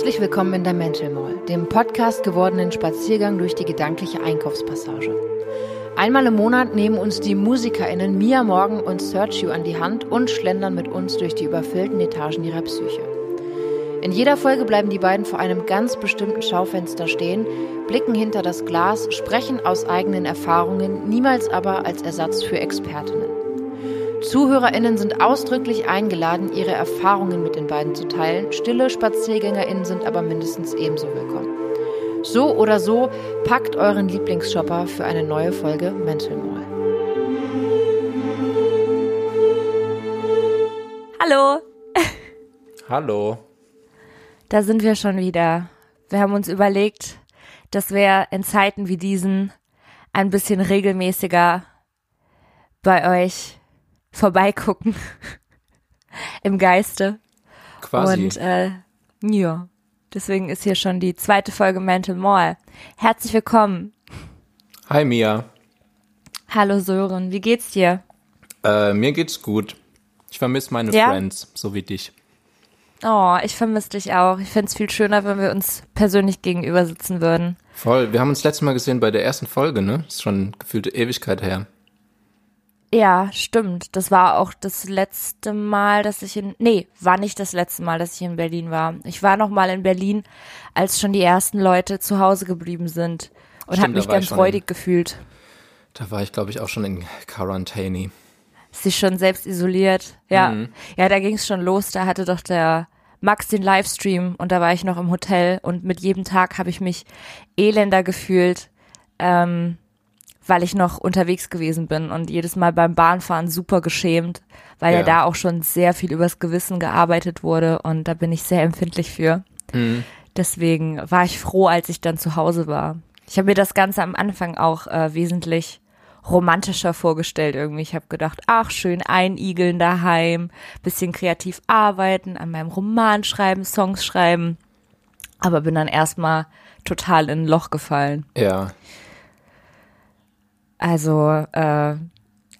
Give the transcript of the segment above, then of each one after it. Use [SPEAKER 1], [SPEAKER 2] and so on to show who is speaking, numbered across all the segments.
[SPEAKER 1] Herzlich willkommen in der Mental Mall, dem Podcast gewordenen Spaziergang durch die gedankliche Einkaufspassage. Einmal im Monat nehmen uns die MusikerInnen Mia Morgan und Sergio an die Hand und schlendern mit uns durch die überfüllten Etagen ihrer Psyche. In jeder Folge bleiben die beiden vor einem ganz bestimmten Schaufenster stehen, blicken hinter das Glas, sprechen aus eigenen Erfahrungen, niemals aber als Ersatz für Expertinnen. ZuhörerInnen sind ausdrücklich eingeladen, ihre Erfahrungen mit beiden zu teilen. Stille SpaziergängerInnen sind aber mindestens ebenso willkommen. So oder so, packt euren Lieblingsshopper für eine neue Folge Mental Mall.
[SPEAKER 2] Hallo,
[SPEAKER 3] Hallo.
[SPEAKER 2] da sind wir schon wieder. Wir haben uns überlegt, dass wir in Zeiten wie diesen ein bisschen regelmäßiger bei euch vorbeigucken. Im Geiste.
[SPEAKER 3] Quasi.
[SPEAKER 2] Und äh, ja, deswegen ist hier schon die zweite Folge Mental Mall. Herzlich willkommen.
[SPEAKER 3] Hi Mia.
[SPEAKER 2] Hallo Sören, wie geht's dir?
[SPEAKER 3] Äh, mir geht's gut. Ich vermisse meine
[SPEAKER 2] Ja?
[SPEAKER 3] Friends, so wie dich.
[SPEAKER 2] Oh, ich vermisse dich auch. Ich find's viel schöner, wenn wir uns persönlich gegenüber sitzen würden.
[SPEAKER 3] Voll. Wir haben uns letztes Mal gesehen bei der ersten Folge, ne? Ist schon gefühlte Ewigkeit her.
[SPEAKER 2] Ja, stimmt. Das war auch das letzte Mal, dass ich in, nee, war nicht das letzte Mal, dass ich in Berlin war. Ich war noch mal in Berlin, als schon die ersten Leute zu Hause geblieben sind und habe mich ganz freudig gefühlt.
[SPEAKER 3] Da war ich, glaube ich, auch schon in Quarantäne.
[SPEAKER 2] Sich schon selbst isoliert. Ja,
[SPEAKER 3] Mhm.
[SPEAKER 2] ja, da ging es schon los. Da hatte doch der Max den Livestream und da war ich noch im Hotel und mit jedem Tag habe ich mich elender gefühlt, ähm, weil ich noch unterwegs gewesen bin und jedes Mal beim Bahnfahren super geschämt, weil ja,
[SPEAKER 3] Ja.
[SPEAKER 2] da auch schon sehr viel übers Gewissen gearbeitet wurde und da bin ich sehr empfindlich für.
[SPEAKER 3] Mhm.
[SPEAKER 2] Deswegen war ich froh, als ich dann zu Hause war. Ich habe mir das Ganze am Anfang auch äh, wesentlich romantischer vorgestellt irgendwie. Ich habe gedacht, ach schön, einigeln daheim, bisschen kreativ arbeiten, an meinem Roman schreiben, Songs schreiben. Aber bin dann erstmal total in ein Loch gefallen.
[SPEAKER 3] Ja.
[SPEAKER 2] Also äh,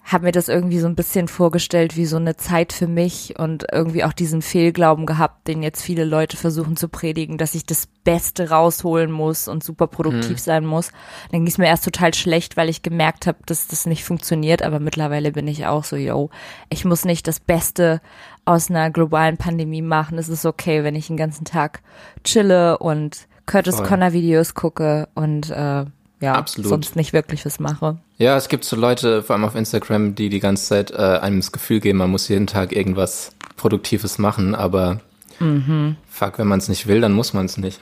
[SPEAKER 2] habe mir das irgendwie so ein bisschen vorgestellt wie so eine Zeit für mich und irgendwie auch diesen Fehlglauben gehabt, den jetzt viele Leute versuchen zu predigen, dass ich das Beste rausholen muss und super produktiv sein muss. Dann ging es mir erst total schlecht, weil ich gemerkt habe, dass das nicht funktioniert, aber mittlerweile bin ich auch so, yo, ich muss nicht das Beste aus einer globalen Pandemie machen. Es ist okay, wenn ich den ganzen Tag chille und Curtis
[SPEAKER 3] Voll.
[SPEAKER 2] Connor Videos gucke und äh, ja,
[SPEAKER 3] Absolut.
[SPEAKER 2] sonst nicht wirklich was mache.
[SPEAKER 3] Ja, es gibt so Leute, vor allem auf Instagram, die die ganze Zeit äh, einem das Gefühl geben, man muss jeden Tag irgendwas Produktives machen, aber
[SPEAKER 2] Mhm.
[SPEAKER 3] fuck, wenn man es nicht will, dann muss man es nicht.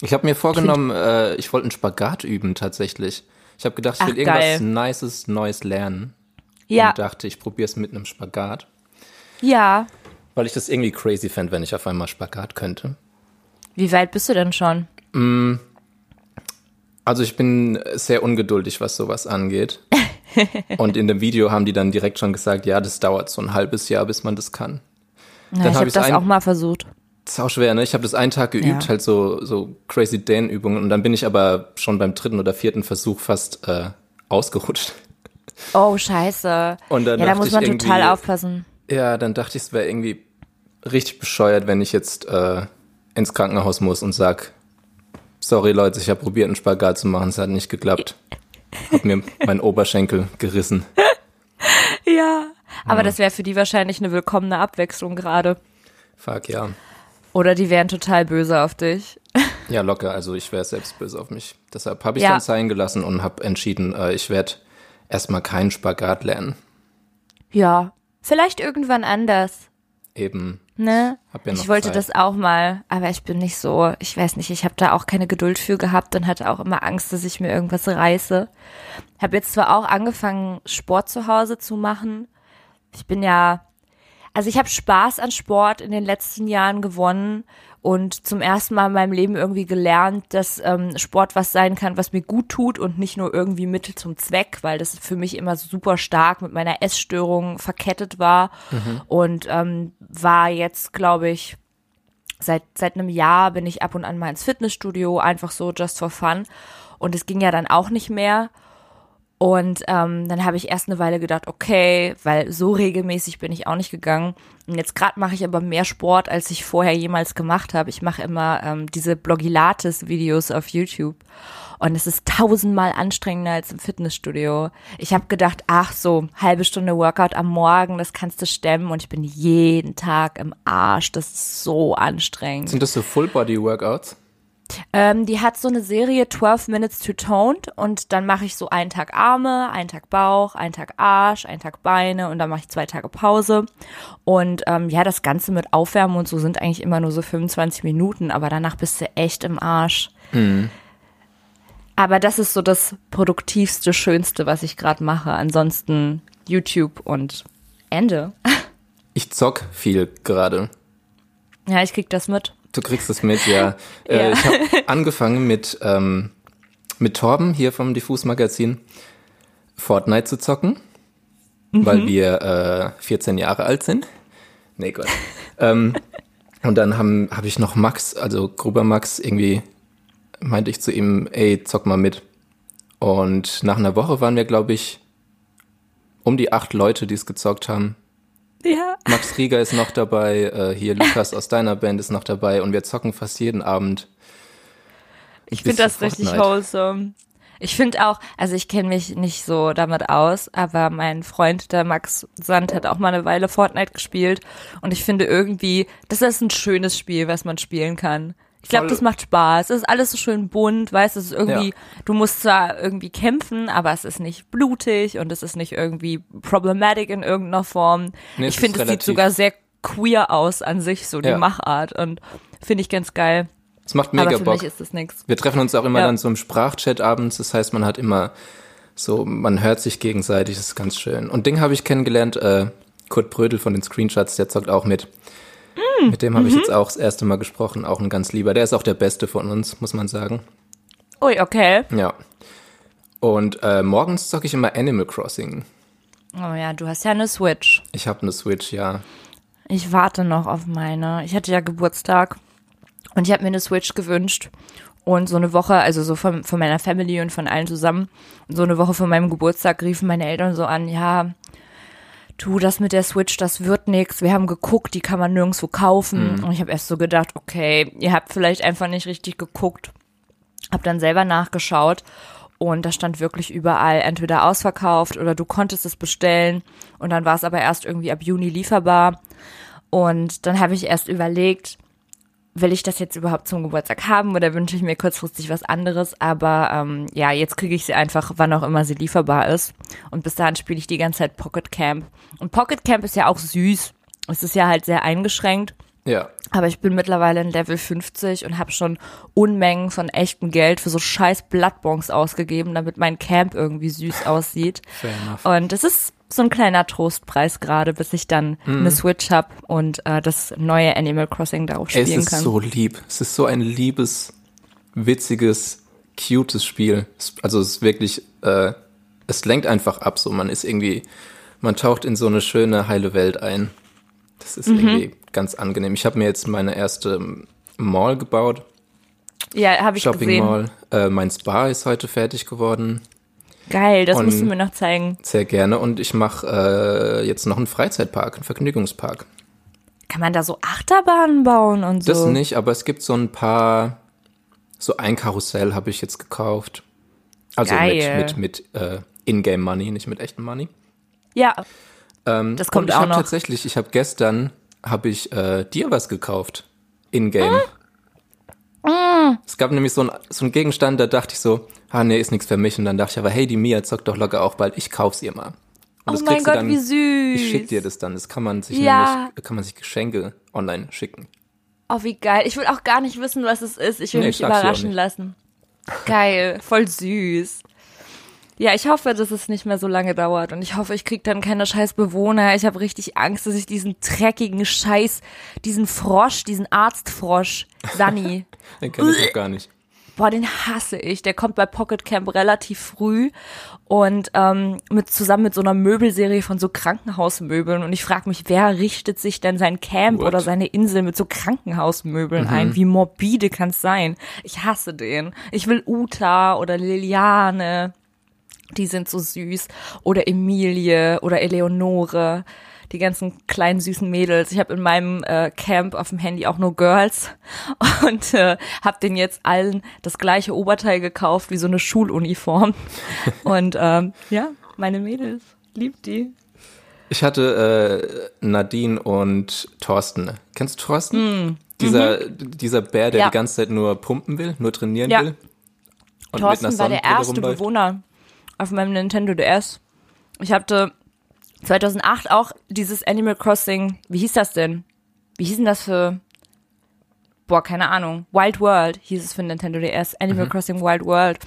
[SPEAKER 3] Ich habe mir vorgenommen, äh, ich wollte einen Spagat üben tatsächlich. Ich habe gedacht, ich
[SPEAKER 2] Ach,
[SPEAKER 3] will irgendwas
[SPEAKER 2] geil.
[SPEAKER 3] Nices, Neues lernen.
[SPEAKER 2] Ja,
[SPEAKER 3] Und dachte, ich probiere es mit einem Spagat.
[SPEAKER 2] ja.
[SPEAKER 3] Weil ich das irgendwie crazy fände, wenn ich auf einmal Spagat könnte.
[SPEAKER 2] Wie weit bist du denn schon?
[SPEAKER 3] Also ich bin sehr ungeduldig, was sowas angeht. Und in dem Video haben die dann direkt schon gesagt, ja, das dauert so ein halbes Jahr, bis man das kann.
[SPEAKER 2] Ja,
[SPEAKER 3] Dann
[SPEAKER 2] ich
[SPEAKER 3] hab
[SPEAKER 2] habe
[SPEAKER 3] ich's
[SPEAKER 2] das
[SPEAKER 3] ein-
[SPEAKER 2] auch mal versucht.
[SPEAKER 3] Das ist auch schwer, ne? Ich habe das einen Tag geübt,
[SPEAKER 2] Ja.
[SPEAKER 3] halt so, so crazy Dehnübungen. Und dann bin ich aber schon beim dritten oder vierten Versuch fast äh, ausgerutscht.
[SPEAKER 2] Oh, scheiße.
[SPEAKER 3] Und dann
[SPEAKER 2] ja, da muss man total aufpassen.
[SPEAKER 3] Ja, dann dachte ich, es wäre irgendwie richtig bescheuert, wenn ich jetzt äh, ins Krankenhaus muss und sag, sorry Leute, ich habe probiert, einen Spagat zu machen, es hat nicht geklappt. Hab mir meinen Oberschenkel gerissen.
[SPEAKER 2] Ja. Aber das wäre für die wahrscheinlich eine willkommene Abwechslung gerade.
[SPEAKER 3] Fuck, ja.
[SPEAKER 2] Oder die wären total böse auf dich.
[SPEAKER 3] Ja, locker, also ich wäre selbst böse auf mich. Deshalb habe ich
[SPEAKER 2] Ja.
[SPEAKER 3] dann sein gelassen und habe entschieden, äh, ich werde erstmal keinen Spagat lernen.
[SPEAKER 2] Ja. Vielleicht irgendwann anders.
[SPEAKER 3] Eben,
[SPEAKER 2] Ne?
[SPEAKER 3] Ja
[SPEAKER 2] ich wollte
[SPEAKER 3] Zeit.
[SPEAKER 2] das auch mal, aber ich bin nicht so, ich weiß nicht, ich habe da auch keine Geduld für gehabt und hatte auch immer Angst, dass ich mir irgendwas reiße. Habe jetzt zwar auch angefangen, Sport zu Hause zu machen. Ich bin ja, also ich habe Spaß an Sport in den letzten Jahren gewonnen und zum ersten Mal in meinem Leben irgendwie gelernt, dass ähm, Sport was sein kann, was mir gut tut und nicht nur irgendwie Mittel zum Zweck, weil das für mich immer super stark mit meiner Essstörung verkettet war. Und ähm, war jetzt, glaube ich, seit seit einem Jahr bin ich ab und an mal ins Fitnessstudio, einfach so just for fun. Und es ging ja dann auch nicht mehr Und ähm, dann habe ich erst eine Weile gedacht, okay, weil so regelmäßig bin ich auch nicht gegangen. Und jetzt gerade mache ich aber mehr Sport, als ich vorher jemals gemacht habe. Ich mache immer ähm, diese Blogilates-Videos auf YouTube. Und es ist tausendmal anstrengender als im Fitnessstudio. Ich habe gedacht, ach so, halbe Stunde Workout am Morgen, das kannst du stemmen. Und ich bin jeden Tag im Arsch. Das ist so anstrengend.
[SPEAKER 3] Sind das so Full-Body-Workouts?
[SPEAKER 2] Ähm, die hat so eine Serie 12 Minutes to Toned und dann mache ich so einen Tag Arme, einen Tag Bauch, einen Tag Arsch, einen Tag Beine und dann mache ich zwei Tage Pause. Und ähm, ja, das Ganze mit Aufwärmen und so sind eigentlich immer nur so 25 Minuten, aber danach bist du echt im Arsch.
[SPEAKER 3] Mhm.
[SPEAKER 2] Aber das ist so das produktivste, schönste, was ich gerade mache. Ansonsten YouTube und Ende.
[SPEAKER 3] Ich zock viel gerade.
[SPEAKER 2] Ja, ich krieg das mit.
[SPEAKER 3] Du kriegst es mit, ja. Äh,
[SPEAKER 2] Ja.
[SPEAKER 3] ich habe angefangen mit, ähm, mit Torben hier vom Diffus Magazin Fortnite zu zocken, weil wir äh, 14 Jahre alt sind. Nee, Gott. ähm, und dann habe ich noch Max, also Gruber Max, irgendwie meinte ich zu ihm, ey, zock mal mit. Und nach einer Woche waren wir, glaube ich, um die acht Leute, die es gezockt haben.
[SPEAKER 2] Ja.
[SPEAKER 3] Max Rieger ist noch dabei, äh, hier Lukas aus deiner Band ist noch dabei und wir zocken fast jeden Abend.
[SPEAKER 2] Ich finde das richtig
[SPEAKER 3] Fortnite.
[SPEAKER 2] wholesome. Ich finde auch, also ich kenne mich nicht so damit aus, aber mein Freund, der Max Sand, hat auch mal eine Weile Fortnite gespielt und ich finde irgendwie, das ist ein schönes Spiel, was man spielen kann. Ich glaube, das macht Spaß. Es ist alles so schön bunt, weißt du, es ist irgendwie,
[SPEAKER 3] Ja.
[SPEAKER 2] du musst zwar irgendwie kämpfen, aber es ist nicht blutig und es ist nicht irgendwie problematic in irgendeiner Form.
[SPEAKER 3] Nee,
[SPEAKER 2] ich finde, es sieht sogar sehr queer aus an sich, so die
[SPEAKER 3] Ja.
[SPEAKER 2] Machart und finde ich ganz geil.
[SPEAKER 3] Es macht
[SPEAKER 2] aber
[SPEAKER 3] mega
[SPEAKER 2] für
[SPEAKER 3] Bock.
[SPEAKER 2] mich ist das nix.
[SPEAKER 3] Wir treffen uns auch immer
[SPEAKER 2] Ja.
[SPEAKER 3] dann so im Sprachchat abends, das heißt, man hat immer so, man hört sich gegenseitig, das ist ganz schön. Und Ding habe ich kennengelernt, äh, Kurt Brödel von den Screenshots, der zockt auch mit.
[SPEAKER 2] Mm,
[SPEAKER 3] Mit dem habe ich
[SPEAKER 2] mhm.
[SPEAKER 3] jetzt auch das erste Mal gesprochen, auch ein ganz lieber. Der ist auch der Beste von uns, muss man sagen.
[SPEAKER 2] Ui, okay.
[SPEAKER 3] Ja. Und äh, morgens zocke ich immer Animal Crossing.
[SPEAKER 2] Oh ja, du hast ja eine Switch.
[SPEAKER 3] Ich habe eine Switch, ja.
[SPEAKER 2] Ich warte noch auf meine. Ich hatte ja Geburtstag und ich habe mir eine Switch gewünscht. Und so eine Woche, also so von, von meiner Family und von allen zusammen, und so eine Woche vor meinem Geburtstag riefen meine Eltern so an, ja, du, das mit der Switch, das wird nix. Wir haben geguckt, die kann man nirgendwo kaufen. Und ich habe erst so gedacht, okay, ihr habt vielleicht einfach nicht richtig geguckt. Hab dann selber nachgeschaut und da stand wirklich überall entweder ausverkauft oder du konntest es bestellen und dann war es aber erst irgendwie ab Juni lieferbar und dann habe ich erst überlegt, will ich das jetzt überhaupt zum Geburtstag haben oder wünsche ich mir kurzfristig was anderes? Aber ähm, ja, jetzt kriege ich sie einfach, wann auch immer sie lieferbar ist. Und bis dahin spiele ich die ganze Zeit Pocket Camp. Und Pocket Camp ist ja auch süß. Es ist ja halt sehr eingeschränkt.
[SPEAKER 3] Ja.
[SPEAKER 2] Aber ich bin mittlerweile in Level 50 und habe schon Unmengen von echtem Geld für so scheiß Bloodbonks ausgegeben, damit mein Camp irgendwie süß aussieht.
[SPEAKER 3] Fair enough.
[SPEAKER 2] Und es ist so ein kleiner Trostpreis gerade, bis ich dann eine Switch hab und äh, das neue Animal Crossing darauf
[SPEAKER 3] Es
[SPEAKER 2] spielen
[SPEAKER 3] ist
[SPEAKER 2] kann.
[SPEAKER 3] so lieb. Es ist so ein liebes, witziges, cutes Spiel. Es- Also es ist wirklich, äh, es lenkt einfach ab. So, man ist irgendwie, man taucht in so eine schöne, heile Welt ein. Das ist irgendwie ganz angenehm. Ich habe mir jetzt meine erste Mall gebaut,
[SPEAKER 2] ja, habe ich
[SPEAKER 3] Shopping
[SPEAKER 2] gesehen.
[SPEAKER 3] Mall. Äh, mein Spa ist heute fertig geworden.
[SPEAKER 2] Geil, das
[SPEAKER 3] Und-
[SPEAKER 2] musst du mir noch zeigen.
[SPEAKER 3] Sehr gerne. Und ich mache äh, jetzt noch einen Freizeitpark, einen Vergnügungspark.
[SPEAKER 2] Kann man da so Achterbahnen bauen und so?
[SPEAKER 3] Das nicht, aber es gibt so ein paar, so ein Karussell habe ich jetzt gekauft. Also
[SPEAKER 2] Geil.
[SPEAKER 3] mit, mit, mit äh, Ingame Money, nicht mit echtem Money.
[SPEAKER 2] Ja,
[SPEAKER 3] Ähm,
[SPEAKER 2] Das kommt
[SPEAKER 3] und ich
[SPEAKER 2] auch
[SPEAKER 3] hab
[SPEAKER 2] noch.
[SPEAKER 3] tatsächlich, ich habe gestern, habe ich äh, dir was gekauft. Ingame.
[SPEAKER 2] Ah.
[SPEAKER 3] Es gab nämlich so ein, so ein Gegenstand, da dachte ich so, ah nee, ist nichts für mich. Und dann dachte ich aber, hey, die Mia zockt doch locker auch bald, ich kauf's ihr mal. Und
[SPEAKER 2] oh mein Gott,
[SPEAKER 3] dann,
[SPEAKER 2] wie süß.
[SPEAKER 3] Ich schick dir das dann. Das kann man sich
[SPEAKER 2] Ja.
[SPEAKER 3] nämlich, kann man sich Geschenke online schicken.
[SPEAKER 2] Oh, wie geil. Ich will auch gar nicht wissen, was es ist. Ich will
[SPEAKER 3] Nee,
[SPEAKER 2] mich überraschen lassen. Geil, voll süß. Ja, ich hoffe, dass es nicht mehr so lange dauert und ich hoffe, ich krieg dann keine scheiß Bewohner. Ich habe richtig Angst, dass ich diesen dreckigen Scheiß, diesen Frosch, diesen Arztfrosch, Sunny,
[SPEAKER 3] Den kenne ich noch gar nicht.
[SPEAKER 2] boah, den hasse ich. Der kommt bei Pocket Camp relativ früh und ähm, mit zusammen mit so einer Möbelserie von so Krankenhausmöbeln und ich frage mich, wer richtet sich denn sein Camp
[SPEAKER 3] What?
[SPEAKER 2] oder seine Insel mit so Krankenhausmöbeln ein? Wie morbide kann's sein? Ich hasse den. Ich will Uta oder Liliane Die sind so süß. Oder Emilie oder Eleonore. Die ganzen kleinen süßen Mädels. Ich habe in meinem äh, Camp auf dem Handy auch nur Girls und äh, habe den jetzt allen das gleiche Oberteil gekauft wie so eine Schuluniform. Und ähm, ja, meine Mädels, liebt die.
[SPEAKER 3] Ich hatte äh, Nadine und Thorsten. Kennst du Thorsten? Mm. Dieser, dieser Bär, der
[SPEAKER 2] Ja.
[SPEAKER 3] die ganze Zeit nur pumpen will, nur trainieren
[SPEAKER 2] Ja.
[SPEAKER 3] will. Und
[SPEAKER 2] Thorsten war der erste. Bewohner auf meinem Nintendo DS. Ich hatte 2008 auch dieses Animal Crossing, wie hieß das denn? Wie hieß denn das für, boah, keine Ahnung, Wild World hieß es für Nintendo DS, Animal
[SPEAKER 3] Mhm.
[SPEAKER 2] Crossing Wild World.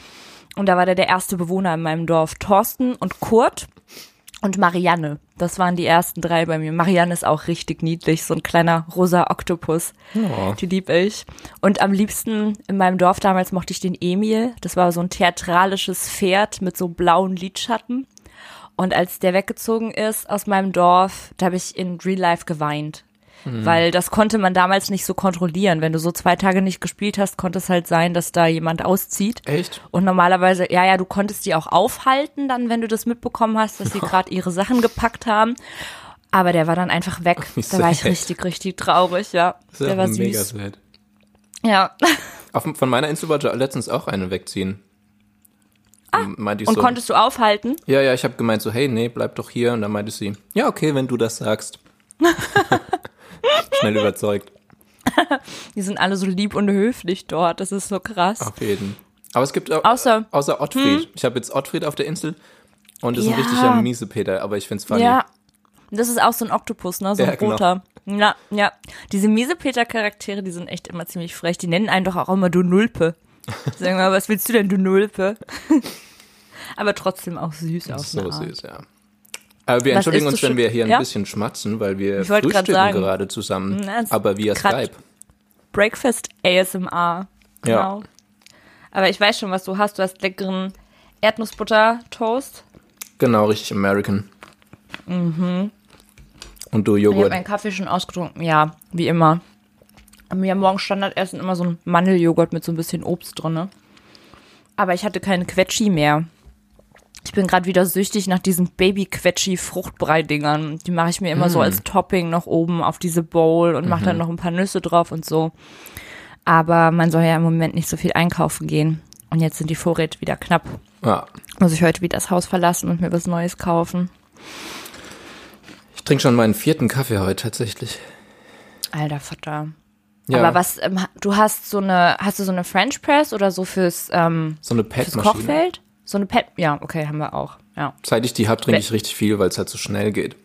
[SPEAKER 2] Und da war der der erste Bewohner in meinem Dorf. Thorsten und Kurt und Marianne. Das waren die ersten drei bei mir. Marianne ist auch richtig niedlich, so ein kleiner rosa Oktopus.
[SPEAKER 3] Oh.
[SPEAKER 2] Die lieb ich. Und am liebsten in meinem Dorf damals mochte ich den Emil. Das war so ein theatralisches Pferd mit so blauen Lidschatten. Und als der weggezogen ist aus meinem Dorf, da habe ich in Real Life geweint. Weil das konnte man damals nicht so kontrollieren. Wenn du so zwei Tage nicht gespielt hast, konnte es halt sein, dass da jemand auszieht.
[SPEAKER 3] Echt?
[SPEAKER 2] Und normalerweise, ja, ja, du konntest die auch aufhalten, dann, wenn du das mitbekommen hast, dass sie gerade ihre Sachen gepackt haben. Aber der war dann einfach weg.
[SPEAKER 3] Wie
[SPEAKER 2] Da war ich richtig, richtig traurig, ja.
[SPEAKER 3] Das ist
[SPEAKER 2] Der
[SPEAKER 3] ja
[SPEAKER 2] war
[SPEAKER 3] mega
[SPEAKER 2] süß.
[SPEAKER 3] sad.
[SPEAKER 2] Ja.
[SPEAKER 3] Auf, von meiner Insel wollte letztens auch eine wegziehen. Ah,
[SPEAKER 2] Und
[SPEAKER 3] so,
[SPEAKER 2] konntest du aufhalten?
[SPEAKER 3] Ja, ja, ich habe gemeint so, hey, nee, bleib doch hier. Und dann meinte sie, ja, okay, wenn du das sagst. Schnell überzeugt.
[SPEAKER 2] Die sind alle so lieb und höflich dort. Das ist so krass.
[SPEAKER 3] Auf jeden. Aber es gibt auch,
[SPEAKER 2] Außer-
[SPEAKER 3] außer Ottfried. Ich habe jetzt Ottfried auf der Insel und ist ein richtiger Miesepeter, aber ich find's funny.
[SPEAKER 2] Ja. Das ist auch so ein Oktopus, ne? So ein
[SPEAKER 3] Ja, genau.
[SPEAKER 2] roter. Ja, ja. Diese Miesepeter-Charaktere, die sind echt immer ziemlich frech. Die nennen einen doch auch immer du Nulpe. Sagen wir, was willst du denn, du Nulpe? Aber trotzdem auch süß auf
[SPEAKER 3] so süß, ja. Aber wir
[SPEAKER 2] Was
[SPEAKER 3] entschuldigen uns, wenn wir hier ein
[SPEAKER 2] Ja?
[SPEAKER 3] bisschen schmatzen, weil wir
[SPEAKER 2] Ich grad
[SPEAKER 3] frühstücken
[SPEAKER 2] sagen.
[SPEAKER 3] gerade zusammen,
[SPEAKER 2] Na,
[SPEAKER 3] aber via
[SPEAKER 2] grad-
[SPEAKER 3] Skype.
[SPEAKER 2] Breakfast ASMR.
[SPEAKER 3] Ja.
[SPEAKER 2] Genau. Aber ich weiß schon, was du hast. Du hast leckeren Erdnussbutter-Toast.
[SPEAKER 3] Genau, richtig American. Mhm. Und du
[SPEAKER 2] Ich habe
[SPEAKER 3] Joghurt.
[SPEAKER 2] meinen Kaffee schon ausgetrunken. Ja, wie immer. Wir haben morgens Standardessen immer so ein Mandeljoghurt mit so ein bisschen Obst drin. Aber ich hatte keine Quetschi mehr. Ich bin gerade wieder süchtig nach diesen Baby-Quetschi-Fruchtbrei-Dingern. Die mache ich mir immer so als Topping noch oben auf diese Bowl und mache dann noch ein paar Nüsse drauf und so. Aber man soll ja im Moment nicht so viel einkaufen gehen. Und jetzt sind die Vorräte wieder knapp.
[SPEAKER 3] Ja.
[SPEAKER 2] Muss ich heute wieder das Haus verlassen und mir was Neues kaufen.
[SPEAKER 3] Ich trinke schon meinen vierten Kaffee heute tatsächlich.
[SPEAKER 2] Alter Vater.
[SPEAKER 3] Ja,
[SPEAKER 2] Aber was, ähm, du hast so eine, hast du so eine French Press oder so fürs, ähm,
[SPEAKER 3] so eine
[SPEAKER 2] fürs. Kochfeld? So eine Pet, ja, okay, haben wir auch. Ja,
[SPEAKER 3] Seit ich die hab, trinke ich richtig viel, weil es halt so schnell geht.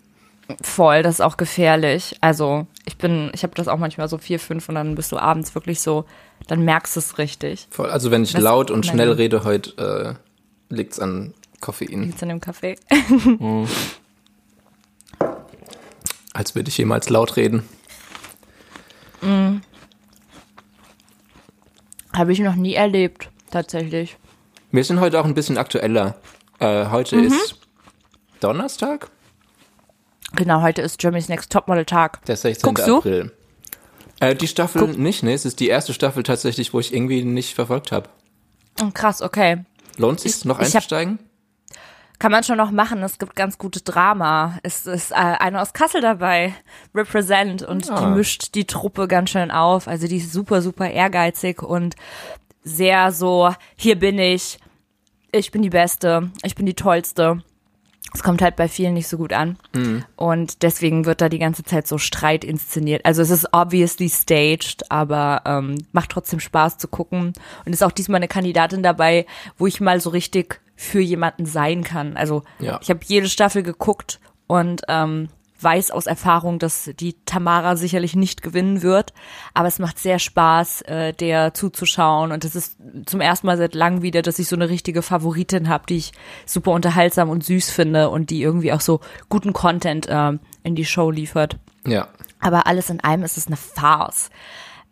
[SPEAKER 2] voll, das ist auch gefährlich. Also, ich bin, ich habe das auch manchmal so vier, fünf und dann bist du abends wirklich so, dann merkst du es richtig.
[SPEAKER 3] Voll. Also wenn ich
[SPEAKER 2] Das-
[SPEAKER 3] laut und schnell rede heute, äh, liegt's an Koffein.
[SPEAKER 2] Liegt's in dem Kaffee?
[SPEAKER 3] Als würde ich jemals laut reden.
[SPEAKER 2] Habe ich noch nie erlebt, tatsächlich.
[SPEAKER 3] Wir sind heute auch ein bisschen aktueller. Äh, heute
[SPEAKER 2] Mhm.
[SPEAKER 3] ist Donnerstag,
[SPEAKER 2] Genau, heute ist Germany's Next Topmodel Tag.
[SPEAKER 3] der 16.
[SPEAKER 2] Guckst du?
[SPEAKER 3] April. Äh, die Staffel nicht, ne? Es ist die erste Staffel tatsächlich, wo ich irgendwie nicht verfolgt habe.
[SPEAKER 2] Oh, krass, okay.
[SPEAKER 3] Lohnt sich noch
[SPEAKER 2] hab-
[SPEAKER 3] einzusteigen?
[SPEAKER 2] Kann man schon noch machen. Es gibt ganz gutes Drama. Es ist äh, eine aus Kassel dabei, Represent, und
[SPEAKER 3] Ah.
[SPEAKER 2] die mischt die Truppe ganz schön auf. Also die ist super, super ehrgeizig und sehr so, hier bin ich, ich bin die Beste, ich bin die Tollste. Es kommt halt bei vielen nicht so gut an. Und deswegen wird da die ganze Zeit so Streit inszeniert. Also es ist obviously staged, aber ähm, macht trotzdem Spaß zu gucken. Und ist auch diesmal eine Kandidatin dabei, wo ich mal so richtig für jemanden sein kann. Also
[SPEAKER 3] Ja.
[SPEAKER 2] ich habe jede Staffel geguckt und ähm, weiß aus Erfahrung, dass die Tamara sicherlich nicht gewinnen wird. Aber es macht sehr Spaß, äh, der zuzuschauen. Und es ist zum ersten Mal seit langem wieder, dass ich so eine richtige Favoritin habe, die ich super unterhaltsam und süß finde und die irgendwie auch so guten Content ähm, in die Show liefert.
[SPEAKER 3] Ja.
[SPEAKER 2] Aber alles in allem ist es eine Farce.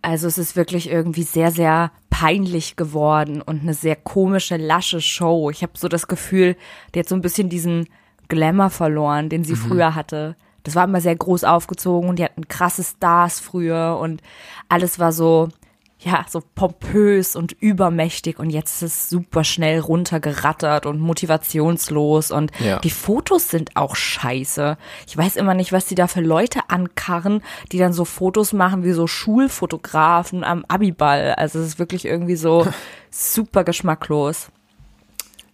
[SPEAKER 2] Also es ist wirklich irgendwie sehr, sehr peinlich geworden und eine sehr komische, lasche Show. Ich habe so das Gefühl, die hat so ein bisschen diesen Glamour verloren, den sie früher hatte. Das war immer sehr groß aufgezogen und die hatten krasse Stars früher und alles war so ja, so pompös und übermächtig und jetzt ist es super schnell runtergerattert und motivationslos und
[SPEAKER 3] Ja.
[SPEAKER 2] die Fotos sind auch scheiße. Ich weiß immer nicht, was die da für Leute ankarren, die dann so Fotos machen wie so Schulfotografen am Abiball. Also es ist wirklich irgendwie so super geschmacklos.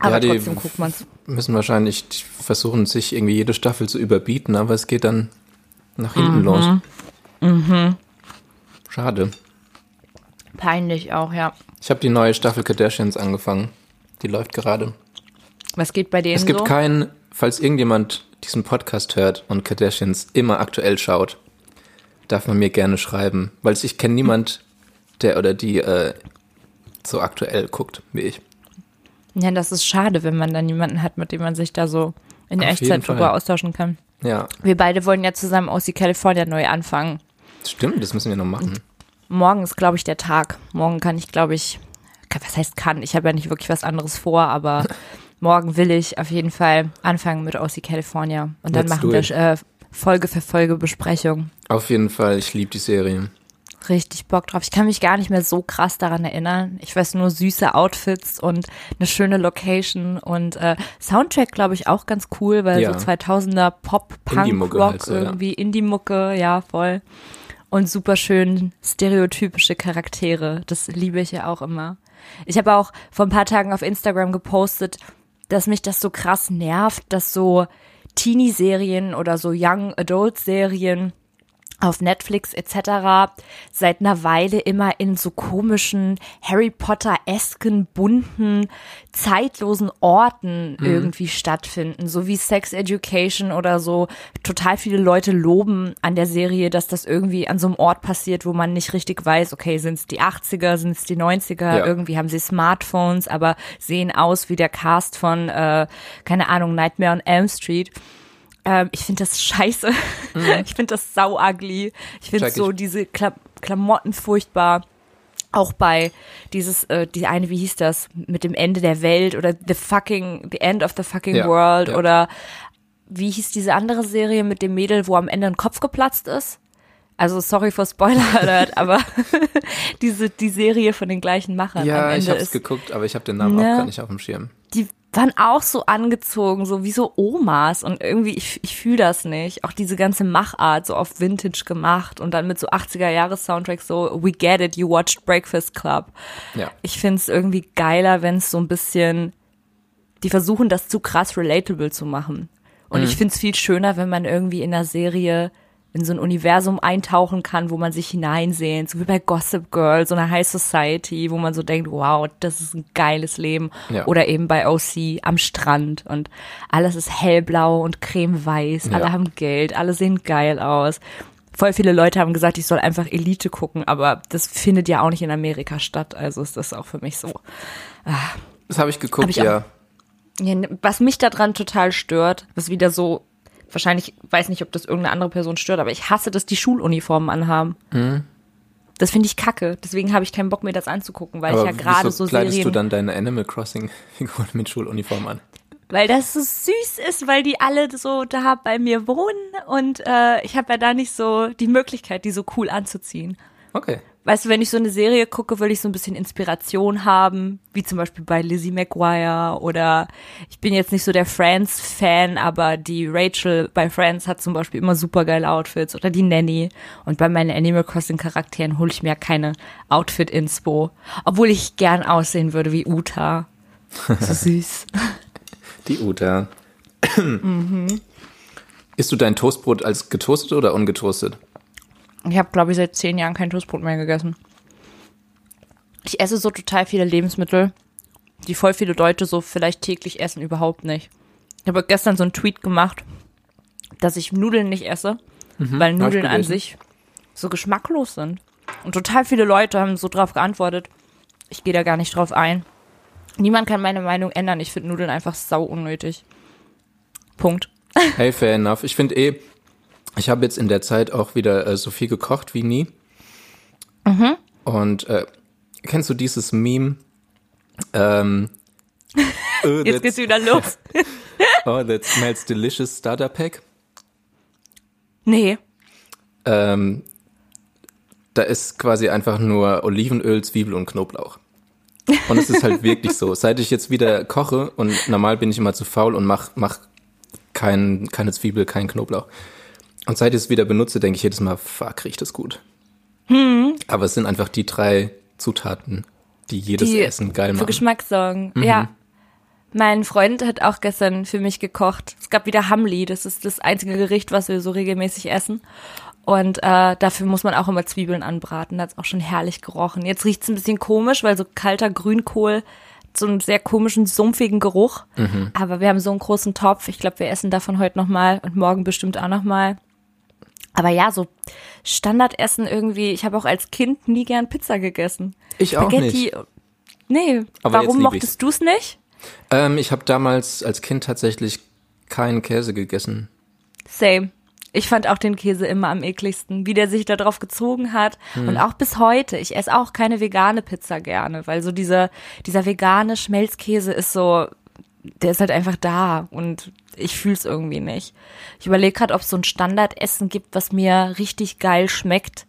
[SPEAKER 2] Aber
[SPEAKER 3] Ja, die-
[SPEAKER 2] trotzdem guckt man's.
[SPEAKER 3] Müssen wahrscheinlich versuchen, sich irgendwie jede Staffel zu überbieten, aber es geht dann nach hinten los. Schade.
[SPEAKER 2] Peinlich auch, ja.
[SPEAKER 3] Ich habe die neue Staffel Kardashians angefangen. Die läuft gerade.
[SPEAKER 2] Was geht bei denen
[SPEAKER 3] Es gibt
[SPEAKER 2] so?
[SPEAKER 3] keinen, falls irgendjemand diesen Podcast hört und Kardashians immer aktuell schaut, darf man mir gerne schreiben, weil ich kenne niemand, der oder die äh, so aktuell guckt wie ich.
[SPEAKER 2] Ja, das ist schade, wenn man dann jemanden hat, mit dem man sich da so in
[SPEAKER 3] Auf
[SPEAKER 2] Echtzeit drüber austauschen kann.
[SPEAKER 3] Ja,
[SPEAKER 2] Wir beide wollen ja zusammen aus die California neu anfangen.
[SPEAKER 3] stimmt, das müssen wir noch machen.
[SPEAKER 2] Morgen ist, glaube ich, der Tag. Morgen kann ich, glaube ich, was heißt kann? Ich habe ja nicht wirklich was anderes vor, aber morgen will ich auf jeden Fall anfangen mit OC California. Und dann
[SPEAKER 3] Let's
[SPEAKER 2] machen wir äh, Folge für Folge Besprechung.
[SPEAKER 3] Auf jeden Fall, ich liebe die Serie.
[SPEAKER 2] Richtig Bock drauf. Ich kann mich gar nicht mehr so krass daran erinnern. Ich weiß nur süße Outfits und eine schöne Location und äh, Soundtrack, glaube ich, auch ganz cool, weil
[SPEAKER 3] Ja.
[SPEAKER 2] so 2000er Pop, Punk, Rock
[SPEAKER 3] halt so, ja.
[SPEAKER 2] irgendwie, Indie-Mucke, ja, voll. Und super schön stereotypische Charaktere. Das liebe ich ja auch immer. Ich habe auch vor ein paar Tagen auf Instagram gepostet, dass mich das so krass nervt, dass so Teenie-Serien oder so Young Adult-Serien auf Netflix etc. seit einer Weile immer in so komischen Harry Potter-esken, bunten, zeitlosen Orten irgendwie stattfinden, so wie Sex Education oder so. Total viele Leute loben an der Serie, dass das irgendwie an so einem Ort passiert, wo man nicht richtig weiß, okay, sind es die 80er, sind es die 90er,
[SPEAKER 3] Ja.
[SPEAKER 2] irgendwie haben sie Smartphones, aber sehen aus wie der Cast von, äh, keine Ahnung, Nightmare on Elm Street. Ähm, ich finde das scheiße. Ich finde das sau ugly. Ich finde so diese Kla Klamotten furchtbar. Auch bei dieses, äh, die eine, wie hieß das, mit dem Ende der Welt oder The fucking, The End of the fucking
[SPEAKER 3] Ja,
[SPEAKER 2] World
[SPEAKER 3] ja.
[SPEAKER 2] oder wie hieß diese andere Serie mit dem Mädel, wo am Ende ein Kopf geplatzt ist? Also sorry for Spoiler Alert, aber diese die Serie von den gleichen Machern am
[SPEAKER 3] Ja, ich habe es geguckt, aber ich habe den Namen
[SPEAKER 2] Ne?
[SPEAKER 3] auch gar nicht auf dem Schirm.
[SPEAKER 2] die waren auch so angezogen, so wie so Omas und irgendwie, ich, ich fühle das nicht. Auch diese ganze Machart, so auf Vintage gemacht und dann mit so 80er-Jahres-Soundtracks so, we get it, you watched Breakfast Club.
[SPEAKER 3] Ja.
[SPEAKER 2] Ich find's irgendwie geiler, wenn es so ein bisschen, die versuchen das zu krass relatable zu machen. Und
[SPEAKER 3] Mhm.
[SPEAKER 2] ich find's viel schöner, wenn man irgendwie in einer Serie in so ein Universum eintauchen kann, wo man sich hineinsehnt, so wie bei Gossip Girl, so eine High Society, wo man so denkt, wow, das ist ein geiles Leben.
[SPEAKER 3] Ja.
[SPEAKER 2] Oder eben bei OC am Strand und alles ist hellblau und cremeweiß,
[SPEAKER 3] Ja.
[SPEAKER 2] alle haben Geld, alle sehen geil aus. Voll viele Leute haben gesagt, ich soll einfach Elite gucken, aber das findet ja auch nicht in Amerika statt, also ist das auch für mich so.
[SPEAKER 3] Das habe ich geguckt,
[SPEAKER 2] Hab ich auch-
[SPEAKER 3] ja.
[SPEAKER 2] Ja, ne, was mich daran total stört, was wieder so, wahrscheinlich, weiß nicht, ob das irgendeine andere Person stört, aber ich hasse, dass die Schuluniformen anhaben.
[SPEAKER 3] Mhm.
[SPEAKER 2] Das finde ich kacke. Deswegen habe ich keinen Bock, mir das anzugucken, weil
[SPEAKER 3] Aber
[SPEAKER 2] ich ja gerade so
[SPEAKER 3] kleidest
[SPEAKER 2] Serien,
[SPEAKER 3] du dann deine Animal Crossing Figuren mit Schuluniform an?
[SPEAKER 2] weil das so süß ist, weil die alle so da bei mir wohnen und äh, ich habe ja da nicht so die Möglichkeit, die so cool anzuziehen.
[SPEAKER 3] Okay.
[SPEAKER 2] Weißt du, wenn ich so eine Serie gucke, will ich so ein bisschen Inspiration haben, wie zum Beispiel bei Lizzie McGuire oder ich bin jetzt nicht so der Friends-Fan, aber die Rachel bei Friends hat zum Beispiel immer super geile Outfits oder die Nanny. Und bei meinen Animal Crossing-Charakteren hole ich mir ja keine Outfit-Inspo, obwohl ich gern aussehen würde wie Uta. So süß.
[SPEAKER 3] Die Uta.
[SPEAKER 2] Mhm.
[SPEAKER 3] Isst du dein Toastbrot als getoastet oder ungetoastet?
[SPEAKER 2] Ich habe, glaube ich, seit zehn Jahren kein Toastbrot mehr gegessen. Ich esse so total viele Lebensmittel, die voll viele Leute so vielleicht täglich essen, überhaupt nicht. Ich habe gestern so einen Tweet gemacht, dass ich Nudeln nicht esse, weil
[SPEAKER 3] Mhm. ich
[SPEAKER 2] Nudeln an sich so geschmacklos sind. Und total viele Leute haben so drauf geantwortet. Ich gehe da gar nicht drauf ein. Niemand kann meine Meinung ändern. Ich finde Nudeln einfach sau unnötig. Punkt.
[SPEAKER 3] Hey, fair enough. Ich finde eh, ich habe jetzt in der Zeit auch wieder äh, so viel gekocht wie nie.
[SPEAKER 2] Mhm.
[SPEAKER 3] Und äh, kennst du dieses Meme? Ähm, oh,
[SPEAKER 2] Jetzt geht's wieder los.
[SPEAKER 3] Oh, that smells delicious Starter Pack.
[SPEAKER 2] Nee.
[SPEAKER 3] Ähm, da ist quasi einfach nur Olivenöl, Zwiebel und Knoblauch. Und es ist halt wirklich so. Seit ich jetzt wieder koche und normal bin ich immer zu faul und mach, mach kein, keine Zwiebel, kein Knoblauch. Und seit ich es wieder benutze, denke ich jedes Mal, fuck, riecht das gut. Hm. Aber es sind einfach die drei Zutaten, die jedes
[SPEAKER 2] Die
[SPEAKER 3] Essen geil
[SPEAKER 2] Für
[SPEAKER 3] machen.
[SPEAKER 2] Geschmack sorgen.
[SPEAKER 3] Mhm.
[SPEAKER 2] Ja. Mein Freund hat auch gestern für mich gekocht. Es gab wieder Hamli. Das ist das einzige Gericht, was wir so regelmäßig essen. Und äh, dafür muss man auch immer Zwiebeln anbraten. Da hat's auch schon herrlich gerochen. Jetzt riecht's ein bisschen komisch, weil so kalter Grünkohl so einen sehr komischen, sumpfigen Geruch.
[SPEAKER 3] Mhm.
[SPEAKER 2] Aber wir haben so einen großen Topf. Ich glaube, wir essen davon heute nochmal und morgen bestimmt auch nochmal. Aber ja, so Standardessen irgendwie. Ich habe auch als Kind nie gern Pizza gegessen.
[SPEAKER 3] Ich auch
[SPEAKER 2] Spaghetti. Nee,
[SPEAKER 3] Aber
[SPEAKER 2] warum mochtest
[SPEAKER 3] ich's.
[SPEAKER 2] du's nicht?
[SPEAKER 3] Ähm, ich habe damals als Kind tatsächlich keinen Käse gegessen.
[SPEAKER 2] Same. Ich fand auch den Käse immer am ekligsten, wie der sich da drauf gezogen hat.
[SPEAKER 3] Hm.
[SPEAKER 2] Und auch bis heute. Ich esse auch keine vegane Pizza gerne, weil so dieser, dieser vegane Schmelzkäse ist so, der ist halt einfach da und ich fühl's irgendwie nicht. Ich überlege gerade, ob es so ein Standardessen gibt, was mir richtig geil schmeckt,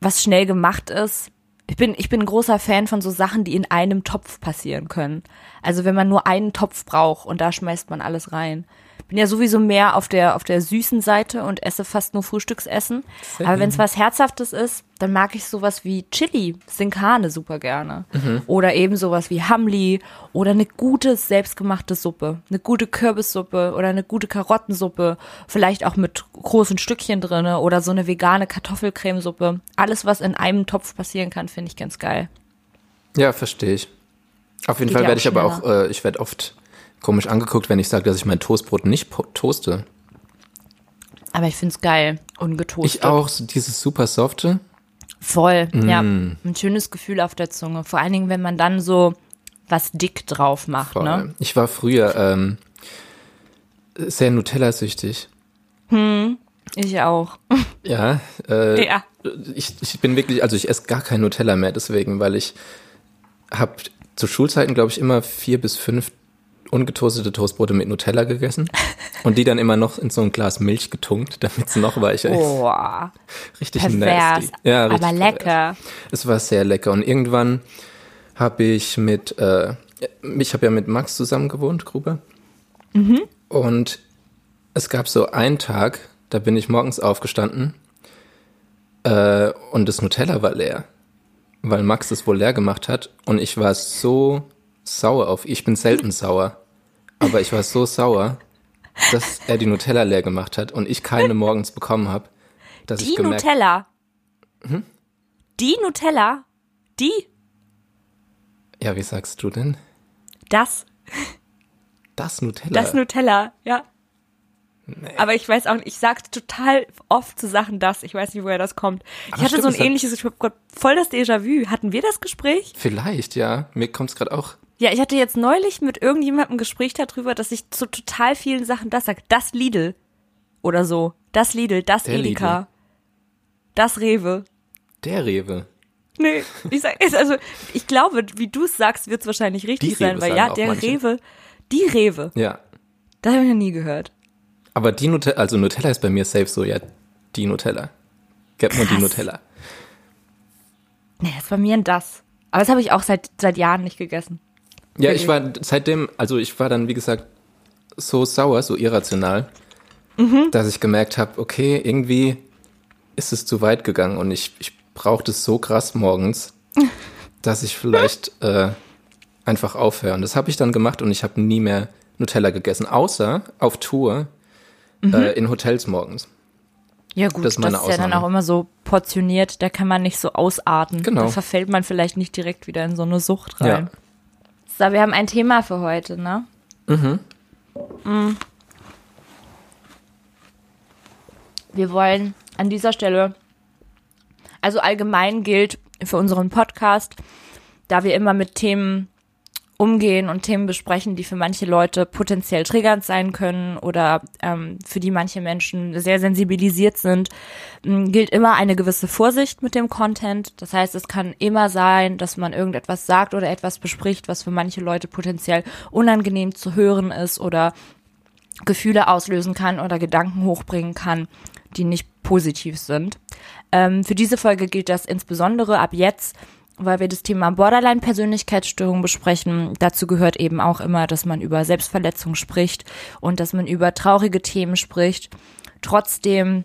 [SPEAKER 2] was schnell gemacht ist. Ich bin, ich bin ein großer Fan von so Sachen, die in einem Topf passieren können. Also wenn man nur einen Topf braucht und da schmeißt man alles rein. Bin ja sowieso mehr auf der, auf der süßen Seite und esse fast nur Frühstücksessen. Aber wenn es was Herzhaftes ist, dann mag ich sowas wie Chili, Sinkane super gerne. Oder eben sowas wie Hamli oder eine gute selbstgemachte Suppe. Eine gute Kürbissuppe oder eine gute Karottensuppe. Vielleicht auch mit großen Stückchen drinne oder so eine vegane Kartoffelcremesuppe. Alles, was in einem Topf passieren kann, finde ich ganz geil.
[SPEAKER 3] Ja, verstehe ich. Auf jeden
[SPEAKER 2] Geht
[SPEAKER 3] Fall
[SPEAKER 2] ja
[SPEAKER 3] werde ich aber auch, äh, ich werde oft komisch angeguckt, wenn ich sage, dass ich mein Toastbrot nicht toaste.
[SPEAKER 2] Aber ich find's geil. Ungetoastet.
[SPEAKER 3] Ich auch, dieses super softe.
[SPEAKER 2] Voll, ja.
[SPEAKER 3] Mm.
[SPEAKER 2] Ein schönes Gefühl auf der Zunge. Vor allen Dingen, wenn man dann so was dick drauf macht,
[SPEAKER 3] Voll.
[SPEAKER 2] ne?
[SPEAKER 3] Ich war früher ähm, sehr Nutella-süchtig.
[SPEAKER 2] Ich auch.
[SPEAKER 3] Ja, äh,
[SPEAKER 2] Ja.
[SPEAKER 3] ich, ich bin wirklich, also ich esse gar kein Nutella mehr deswegen, weil ich habe zu Schulzeiten, glaube ich, immer vier bis fünf ungetoastete Toastbrote mit Nutella gegessen und die dann immer noch in so ein Glas Milch getunkt, damit es noch weicher ist.
[SPEAKER 2] Boah,
[SPEAKER 3] Richtig
[SPEAKER 2] pervers.
[SPEAKER 3] nasty. Ja, richtig
[SPEAKER 2] aber
[SPEAKER 3] pervers.
[SPEAKER 2] lecker.
[SPEAKER 3] Es war sehr lecker und irgendwann habe ich mit, äh, ich habe ja mit Max zusammen gewohnt, Gruber. Und es gab so einen Tag, da bin ich morgens aufgestanden äh, und das Nutella war leer, weil Max es wohl leer gemacht hat und ich war so sauer auf, ich bin selten sauer, aber ich war so sauer, dass er die Nutella leer gemacht hat und ich keine morgens bekommen habe, dass ich
[SPEAKER 2] Die
[SPEAKER 3] gemerkt
[SPEAKER 2] Nutella.
[SPEAKER 3] Hm?
[SPEAKER 2] Die Nutella. Die.
[SPEAKER 3] Ja, wie sagst du denn?
[SPEAKER 2] Das.
[SPEAKER 3] Das Nutella.
[SPEAKER 2] Das Nutella, ja. Aber ich weiß auch nicht, ich sag's total oft zu Sachen das. Ich weiß nicht, woher das kommt. Ich
[SPEAKER 3] Aber
[SPEAKER 2] hatte
[SPEAKER 3] stimmt,
[SPEAKER 2] so ein
[SPEAKER 3] es
[SPEAKER 2] ähnliches, ich hab grad voll das Déjà-vu. Hatten wir das Gespräch?
[SPEAKER 3] Vielleicht, ja. Mir kommt's gerade auch.
[SPEAKER 2] Ja, ich hatte jetzt neulich mit irgendjemandem ein Gespräch darüber, dass ich zu total vielen Sachen das sag. Das Lidl. Oder so. Das Lidl, das
[SPEAKER 3] Der
[SPEAKER 2] Edeka.
[SPEAKER 3] Lidl.
[SPEAKER 2] Das Rewe.
[SPEAKER 3] Der Rewe.
[SPEAKER 2] Nee, ich sag, ist also, ich glaube, wie du es sagst, wird es wahrscheinlich richtig
[SPEAKER 3] Die
[SPEAKER 2] sein,
[SPEAKER 3] Rewe
[SPEAKER 2] weil ja, der
[SPEAKER 3] manche.
[SPEAKER 2] Rewe, die Rewe,
[SPEAKER 3] Ja.
[SPEAKER 2] das habe ich noch nie gehört.
[SPEAKER 3] Aber die Nutella, also Nutella ist bei mir safe so, ja, die Nutella. Gib mir die. Nutella.
[SPEAKER 2] Nee, das ist bei mir ein das. Aber das habe ich auch seit, seit Jahren nicht gegessen.
[SPEAKER 3] Ja, ich war seitdem, also ich war dann, wie gesagt, so sauer, so irrational, dass ich gemerkt habe, okay, irgendwie ist es zu weit gegangen und ich, ich brauche das so krass morgens, dass ich vielleicht äh, einfach aufhöre. Und das habe ich dann gemacht und ich habe nie mehr Nutella gegessen, außer auf Tour äh, in Hotels morgens.
[SPEAKER 2] Ja gut,
[SPEAKER 3] Das
[SPEAKER 2] das,
[SPEAKER 3] ist meine
[SPEAKER 2] ist ja dann auch immer so portioniert, da kann man nicht so ausarten.
[SPEAKER 3] Genau.
[SPEAKER 2] Da verfällt man vielleicht nicht direkt wieder in so eine Sucht rein. So, wir haben ein Thema für heute, ne? Mhm. Wir wollen an dieser Stelle, also allgemein gilt für unseren Podcast, da wir immer mit Themen umgehen und Themen besprechen, die für manche Leute potenziell triggernd sein können oder ähm, für die manche Menschen sehr sensibilisiert sind, gilt immer eine gewisse Vorsicht mit dem Content. Das heißt, es kann immer sein, dass man irgendetwas sagt oder etwas bespricht, was für manche Leute potenziell unangenehm zu hören ist oder Gefühle auslösen kann oder Gedanken hochbringen kann, die nicht positiv sind. Ähm, für diese Folge gilt das insbesondere ab jetzt, weil wir das Thema Borderline-Persönlichkeitsstörung besprechen. Dazu gehört eben auch immer, dass man über Selbstverletzung spricht und dass man über traurige Themen spricht. Trotzdem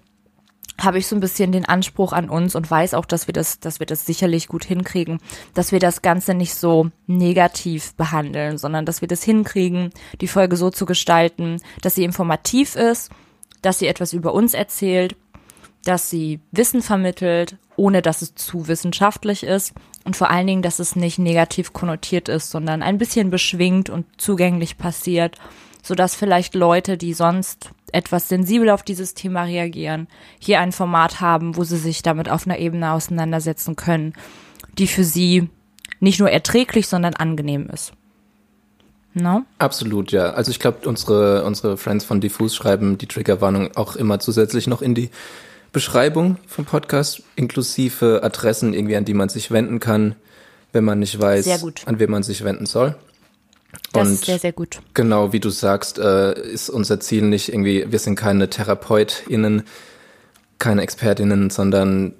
[SPEAKER 2] habe ich so ein bisschen den Anspruch an uns und weiß auch, dass wir das, dass wir das sicherlich gut hinkriegen, dass wir das Ganze nicht so negativ behandeln, sondern dass wir das hinkriegen, die Folge so zu gestalten, dass sie informativ ist, dass sie etwas über uns erzählt, dass sie Wissen vermittelt, ohne dass es zu wissenschaftlich ist und vor allen Dingen, dass es nicht negativ konnotiert ist, sondern ein bisschen beschwingt und zugänglich passiert, sodass vielleicht Leute, die sonst etwas sensibel auf dieses Thema reagieren, hier ein Format haben, wo sie sich damit auf einer Ebene auseinandersetzen können, die für sie nicht nur erträglich, sondern angenehm ist. No?
[SPEAKER 3] Absolut, ja. Also ich glaube, unsere, unsere Friends von Diffus schreiben die Triggerwarnung auch immer zusätzlich noch in die Beschreibung vom Podcast, inklusive Adressen irgendwie, an die man sich wenden kann, wenn man nicht weiß, an wen man sich wenden soll.
[SPEAKER 2] Das und ist sehr, sehr gut.
[SPEAKER 3] Genau, wie du sagst, äh, ist unser Ziel nicht irgendwie, wir sind keine TherapeutInnen, keine ExpertInnen, sondern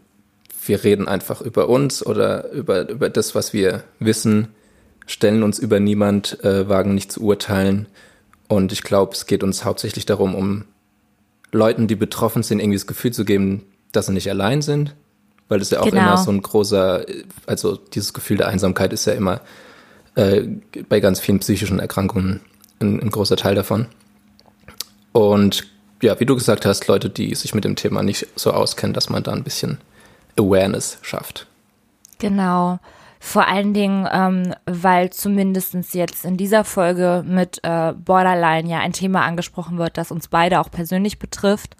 [SPEAKER 3] wir reden einfach über uns oder über, über das, was wir wissen, stellen uns über niemand, äh, wagen nicht zu urteilen. Und ich glaube, es geht uns hauptsächlich darum, um Leuten, die betroffen sind, irgendwie das Gefühl zu geben, dass sie nicht allein sind. Weil das ja auch genau. immer so ein großer, also dieses Gefühl der Einsamkeit ist ja immer äh, bei ganz vielen psychischen Erkrankungen ein, ein großer Teil davon. Und ja, wie du gesagt hast, Leute, die sich mit dem Thema nicht so auskennen, dass man da ein bisschen Awareness schafft.
[SPEAKER 2] Genau. Vor allen Dingen, ähm, weil zumindestens jetzt in dieser Folge mit äh, Borderline ja ein Thema angesprochen wird, das uns beide auch persönlich betrifft.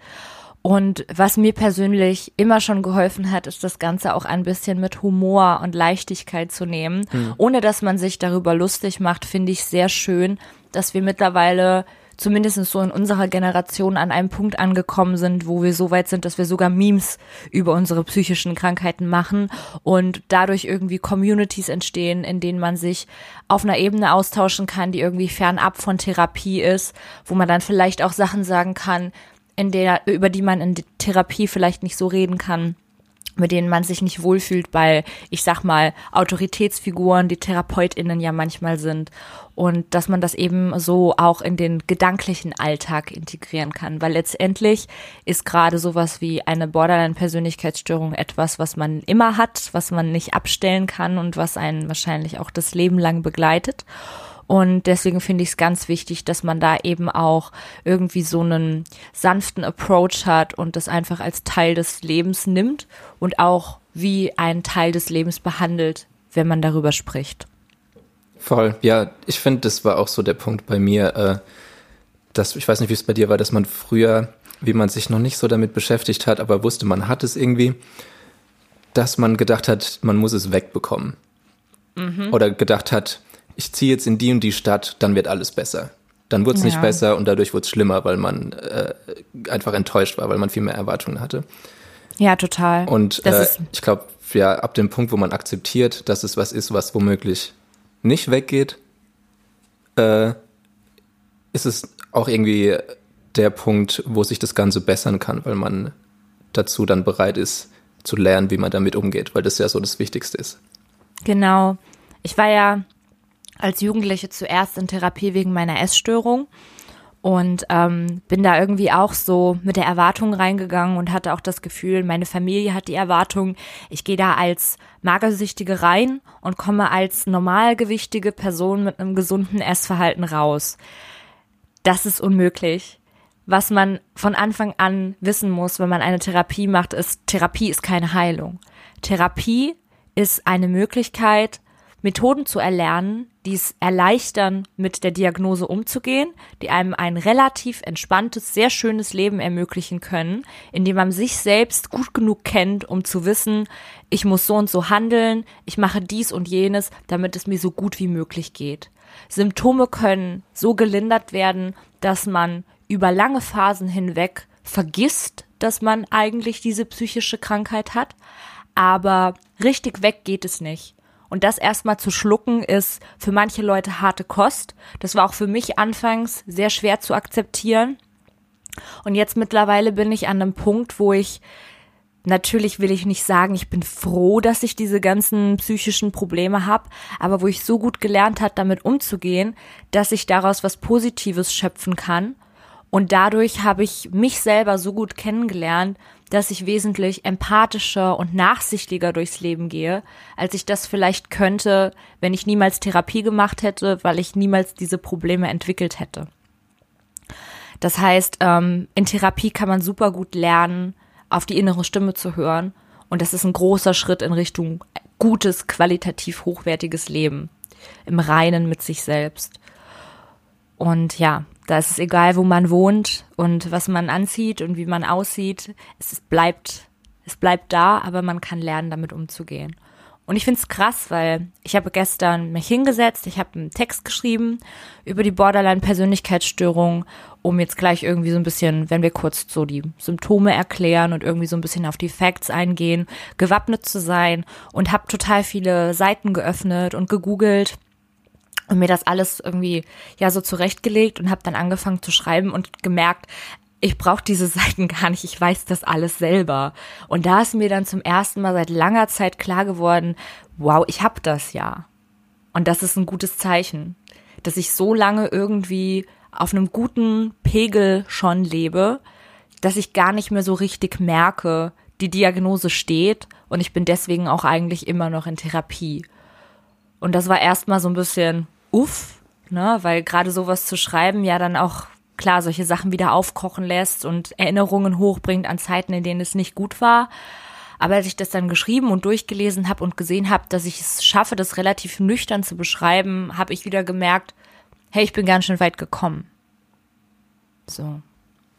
[SPEAKER 2] Und was mir persönlich immer schon geholfen hat, ist das Ganze auch ein bisschen mit Humor und Leichtigkeit zu nehmen, mhm. ohne dass man sich darüber lustig macht, finde ich sehr schön, dass wir mittlerweile zumindest so in unserer Generation an einem Punkt angekommen sind, wo wir so weit sind, dass wir sogar Memes über unsere psychischen Krankheiten machen und dadurch irgendwie Communities entstehen, in denen man sich auf einer Ebene austauschen kann, die irgendwie fernab von Therapie ist, wo man dann vielleicht auch Sachen sagen kann, in der, über die man in Therapie vielleicht nicht so reden kann mit denen man sich nicht wohlfühlt bei, ich sag mal, Autoritätsfiguren, die TherapeutInnen ja manchmal sind. Und dass man das eben so auch in den gedanklichen Alltag integrieren kann. Weil letztendlich ist gerade sowas wie eine Borderline-Persönlichkeitsstörung etwas, was man immer hat, was man nicht abstellen kann und was einen wahrscheinlich auch das Leben lang begleitet. Und deswegen finde ich es ganz wichtig, dass man da eben auch irgendwie so einen sanften Approach hat und das einfach als Teil des Lebens nimmt und auch wie einen Teil des Lebens behandelt, wenn man darüber spricht.
[SPEAKER 3] Voll, ja, ich finde, das war auch so der Punkt bei mir, äh, dass, ich weiß nicht, wie es bei dir war, dass man früher, wie man sich noch nicht so damit beschäftigt hat, aber wusste, man hat es irgendwie, dass man gedacht hat, man muss es wegbekommen. Mhm. Oder gedacht hat, ich ziehe jetzt in die und die Stadt, dann wird alles besser. Dann wurde es ja. nicht besser und dadurch wurde es schlimmer, weil man äh, einfach enttäuscht war, weil man viel mehr Erwartungen hatte.
[SPEAKER 2] Ja, total.
[SPEAKER 3] Und äh, ich glaube, ja, ab dem Punkt, wo man akzeptiert, dass es was ist, was womöglich nicht weggeht, äh, ist es auch irgendwie der Punkt, wo sich das Ganze bessern kann, weil man dazu dann bereit ist zu lernen, wie man damit umgeht, weil das ja so das Wichtigste ist.
[SPEAKER 2] Genau. Ich war ja als Jugendliche zuerst in Therapie wegen meiner Essstörung und ähm, bin da irgendwie auch so mit der Erwartung reingegangen und hatte auch das Gefühl, meine Familie hat die Erwartung, ich gehe da als Magersüchtige rein und komme als normalgewichtige Person mit einem gesunden Essverhalten raus. Das ist unmöglich. Was man von Anfang an wissen muss, wenn man eine Therapie macht, ist, Therapie ist keine Heilung. Therapie ist eine Möglichkeit, Methoden zu erlernen, die es erleichtern, mit der Diagnose umzugehen, die einem ein relativ entspanntes, sehr schönes Leben ermöglichen können, indem man sich selbst gut genug kennt, um zu wissen, ich muss so und so handeln, ich mache dies und jenes, damit es mir so gut wie möglich geht. Symptome können so gelindert werden, dass man über lange Phasen hinweg vergisst, dass man eigentlich diese psychische Krankheit hat, aber richtig weg geht es nicht. Und das erstmal zu schlucken ist für manche Leute harte Kost. Das war auch für mich anfangs sehr schwer zu akzeptieren. Und jetzt mittlerweile bin ich an einem Punkt, wo ich Natürlich will ich nicht sagen, ich bin froh, dass ich diese ganzen psychischen Probleme habe, aber wo ich so gut gelernt hat, damit umzugehen, dass ich daraus was Positives schöpfen kann. Und dadurch habe ich mich selber so gut kennengelernt, dass ich wesentlich empathischer und nachsichtiger durchs Leben gehe, als ich das vielleicht könnte, wenn ich niemals Therapie gemacht hätte, weil ich niemals diese Probleme entwickelt hätte. Das heißt, ähm, in Therapie kann man super gut lernen, auf die innere Stimme zu hören. Und das ist ein großer Schritt in Richtung gutes, qualitativ hochwertiges Leben. Im Reinen mit sich selbst. Und ja, da ist es egal, wo man wohnt und was man anzieht und wie man aussieht. Es bleibt, es bleibt da, aber man kann lernen, damit umzugehen. Und ich finde es krass, weil ich habe gestern mich hingesetzt, ich habe einen Text geschrieben über die Borderline-Persönlichkeitsstörung, um jetzt gleich irgendwie so ein bisschen, wenn wir kurz so die Symptome erklären und irgendwie so ein bisschen auf die Facts eingehen, gewappnet zu sein und habe total viele Seiten geöffnet und gegoogelt und mir das alles irgendwie ja so zurechtgelegt und habe dann angefangen zu schreiben und gemerkt, ich brauche diese Seiten gar nicht, ich weiß das alles selber. Und da ist mir dann zum ersten Mal seit langer Zeit klar geworden, wow, ich hab das ja. Und das ist ein gutes Zeichen, dass ich so lange irgendwie auf einem guten Pegel schon lebe, dass ich gar nicht mehr so richtig merke, die Diagnose steht und ich bin deswegen auch eigentlich immer noch in Therapie. Und das war erstmal so ein bisschen uff, ne, weil gerade sowas zu schreiben ja dann auch klar solche Sachen wieder aufkochen lässt und Erinnerungen hochbringt an Zeiten, in denen es nicht gut war. Aber als ich das dann geschrieben und durchgelesen habe und gesehen habe, dass ich es schaffe, das relativ nüchtern zu beschreiben, habe ich wieder gemerkt, hey, ich bin ganz schön weit gekommen. So.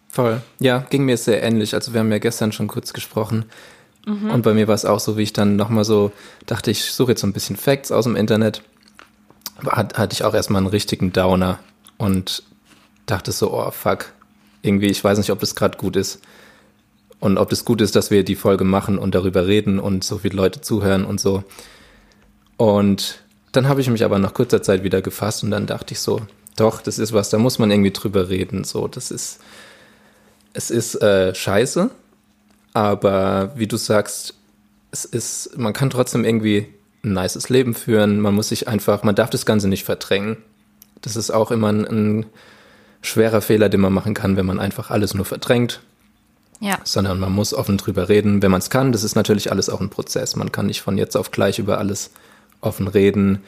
[SPEAKER 3] Voll. Ja, ging mir sehr ähnlich. Also wir haben ja gestern schon kurz gesprochen. Mhm. Und bei mir war es auch so, wie ich dann nochmal so dachte, ich suche jetzt so ein bisschen Facts aus dem Internet. Hat, hatte ich auch erstmal einen richtigen Downer. Und dachte so, oh fuck, irgendwie, ich weiß nicht, ob das gerade gut ist. Und ob das gut ist, dass wir die Folge machen und darüber reden und so viele Leute zuhören und so. Und dann habe ich mich aber nach kurzer Zeit wieder gefasst und dann dachte ich so, doch, das ist was, da muss man irgendwie drüber reden. So, das ist, es ist äh, scheiße, aber wie du sagst, es ist, man kann trotzdem irgendwie ein nices Leben führen. Man muss sich einfach, man darf das Ganze nicht verdrängen. Das ist auch immer ein, ein schwerer Fehler, den man machen kann, wenn man einfach alles nur verdrängt. Ja. Sondern man muss offen drüber reden, wenn man es kann. Das ist natürlich alles auch ein Prozess. Man kann nicht von jetzt auf gleich über alles offen reden.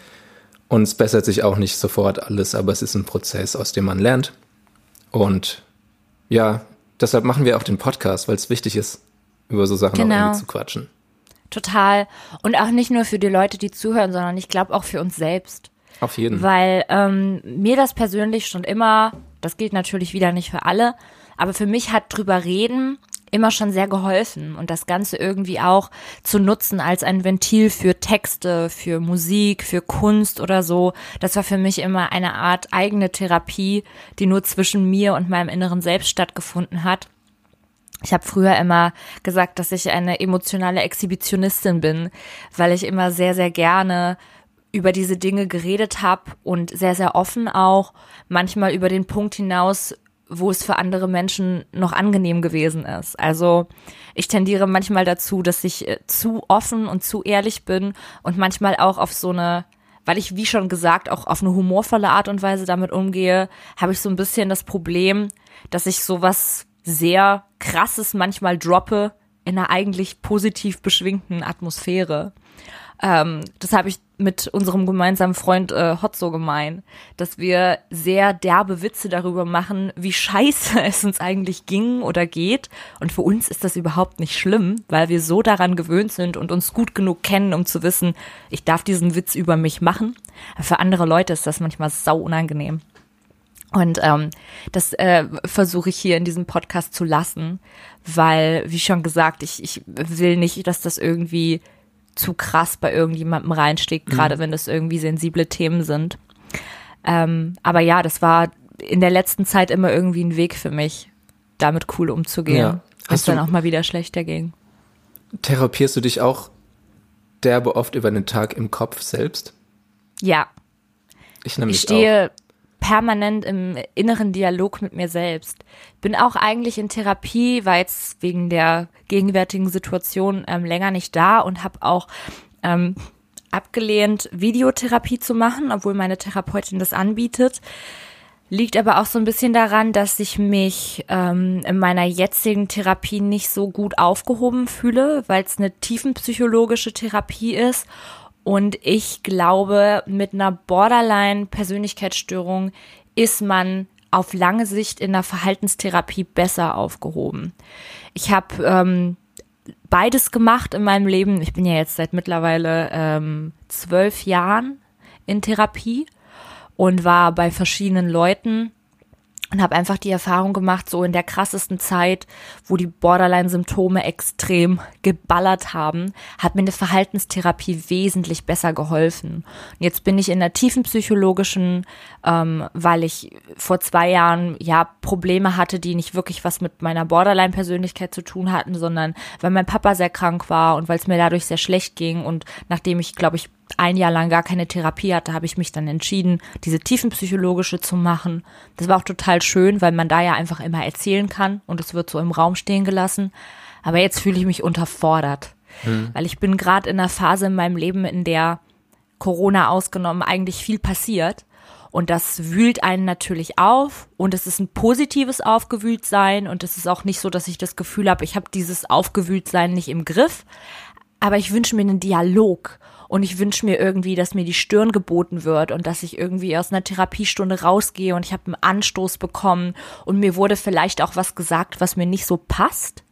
[SPEAKER 3] Und es bessert sich auch nicht sofort alles, aber es ist ein Prozess, aus dem man lernt. Und ja, deshalb machen wir auch den Podcast, weil es wichtig ist, über so Sachen genau. auch zu quatschen.
[SPEAKER 2] Total. Und auch nicht nur für die Leute, die zuhören, sondern ich glaube auch für uns selbst.
[SPEAKER 3] Auf jeden.
[SPEAKER 2] Weil ähm, mir das persönlich schon immer das gilt natürlich wieder nicht für alle, aber für mich hat drüber reden immer schon sehr geholfen und das Ganze irgendwie auch zu nutzen als ein Ventil für Texte, für Musik, für Kunst oder so. Das war für mich immer eine Art eigene Therapie, die nur zwischen mir und meinem inneren Selbst stattgefunden hat. Ich habe früher immer gesagt, dass ich eine emotionale Exhibitionistin bin, weil ich immer sehr, sehr gerne über diese Dinge geredet habe und sehr, sehr offen auch, manchmal über den Punkt hinaus, wo es für andere Menschen noch angenehm gewesen ist. Also ich tendiere manchmal dazu, dass ich äh, zu offen und zu ehrlich bin und manchmal auch auf so eine, weil ich, wie schon gesagt, auch auf eine humorvolle Art und Weise damit umgehe, habe ich so ein bisschen das Problem, dass ich sowas sehr krasses manchmal droppe in einer eigentlich positiv beschwingten Atmosphäre. Ähm, das habe ich mit unserem gemeinsamen Freund äh, Hotzo gemein, dass wir sehr derbe Witze darüber machen, wie scheiße es uns eigentlich ging oder geht. Und für uns ist das überhaupt nicht schlimm, weil wir so daran gewöhnt sind und uns gut genug kennen, um zu wissen, ich darf diesen Witz über mich machen. Für andere Leute ist das manchmal sau unangenehm. Und ähm, das äh, versuche ich hier in diesem Podcast zu lassen, weil, wie schon gesagt, ich, ich will nicht, dass das irgendwie zu krass bei irgendjemandem reinsteckt, mhm. gerade wenn das irgendwie sensible Themen sind. Ähm, aber ja, das war in der letzten Zeit immer irgendwie ein Weg für mich, damit cool umzugehen, ja. bis dann auch mal wieder schlechter ging.
[SPEAKER 3] Therapierst du dich auch derbe oft über den Tag im Kopf selbst?
[SPEAKER 2] Ja.
[SPEAKER 3] Ich nämlich
[SPEAKER 2] Ich stehe
[SPEAKER 3] auch.
[SPEAKER 2] Permanent im inneren Dialog mit mir selbst. Bin auch eigentlich in Therapie, war jetzt wegen der gegenwärtigen Situation ähm, länger nicht da und habe auch ähm, abgelehnt, Videotherapie zu machen, obwohl meine Therapeutin das anbietet. Liegt aber auch so ein bisschen daran, dass ich mich ähm, in meiner jetzigen Therapie nicht so gut aufgehoben fühle, weil es eine tiefenpsychologische Therapie ist. Und ich glaube, mit einer Borderline-Persönlichkeitsstörung ist man auf lange Sicht in der Verhaltenstherapie besser aufgehoben. Ich habe ähm, beides gemacht in meinem Leben. Ich bin ja jetzt seit mittlerweile ähm, zwölf Jahren in Therapie und war bei verschiedenen Leuten und habe einfach die Erfahrung gemacht, so in der krassesten Zeit, wo die Borderline-Symptome extrem geballert haben, hat mir eine Verhaltenstherapie wesentlich besser geholfen. Und jetzt bin ich in der tiefen psychologischen, ähm, weil ich vor zwei Jahren ja Probleme hatte, die nicht wirklich was mit meiner Borderline-Persönlichkeit zu tun hatten, sondern weil mein Papa sehr krank war und weil es mir dadurch sehr schlecht ging und nachdem ich, glaube ich, ein Jahr lang gar keine Therapie hatte, habe ich mich dann entschieden, diese tiefenpsychologische zu machen. Das war auch total schön, weil man da ja einfach immer erzählen kann und es wird so im Raum stehen gelassen. Aber jetzt fühle ich mich unterfordert, hm. weil ich bin gerade in einer Phase in meinem Leben, in der Corona ausgenommen eigentlich viel passiert. Und das wühlt einen natürlich auf und es ist ein positives Aufgewühltsein und es ist auch nicht so, dass ich das Gefühl habe, ich habe dieses Aufgewühltsein nicht im Griff. Aber ich wünsche mir einen Dialog und ich wünsche mir irgendwie, dass mir die Stirn geboten wird und dass ich irgendwie aus einer Therapiestunde rausgehe und ich habe einen Anstoß bekommen und mir wurde vielleicht auch was gesagt, was mir nicht so passt.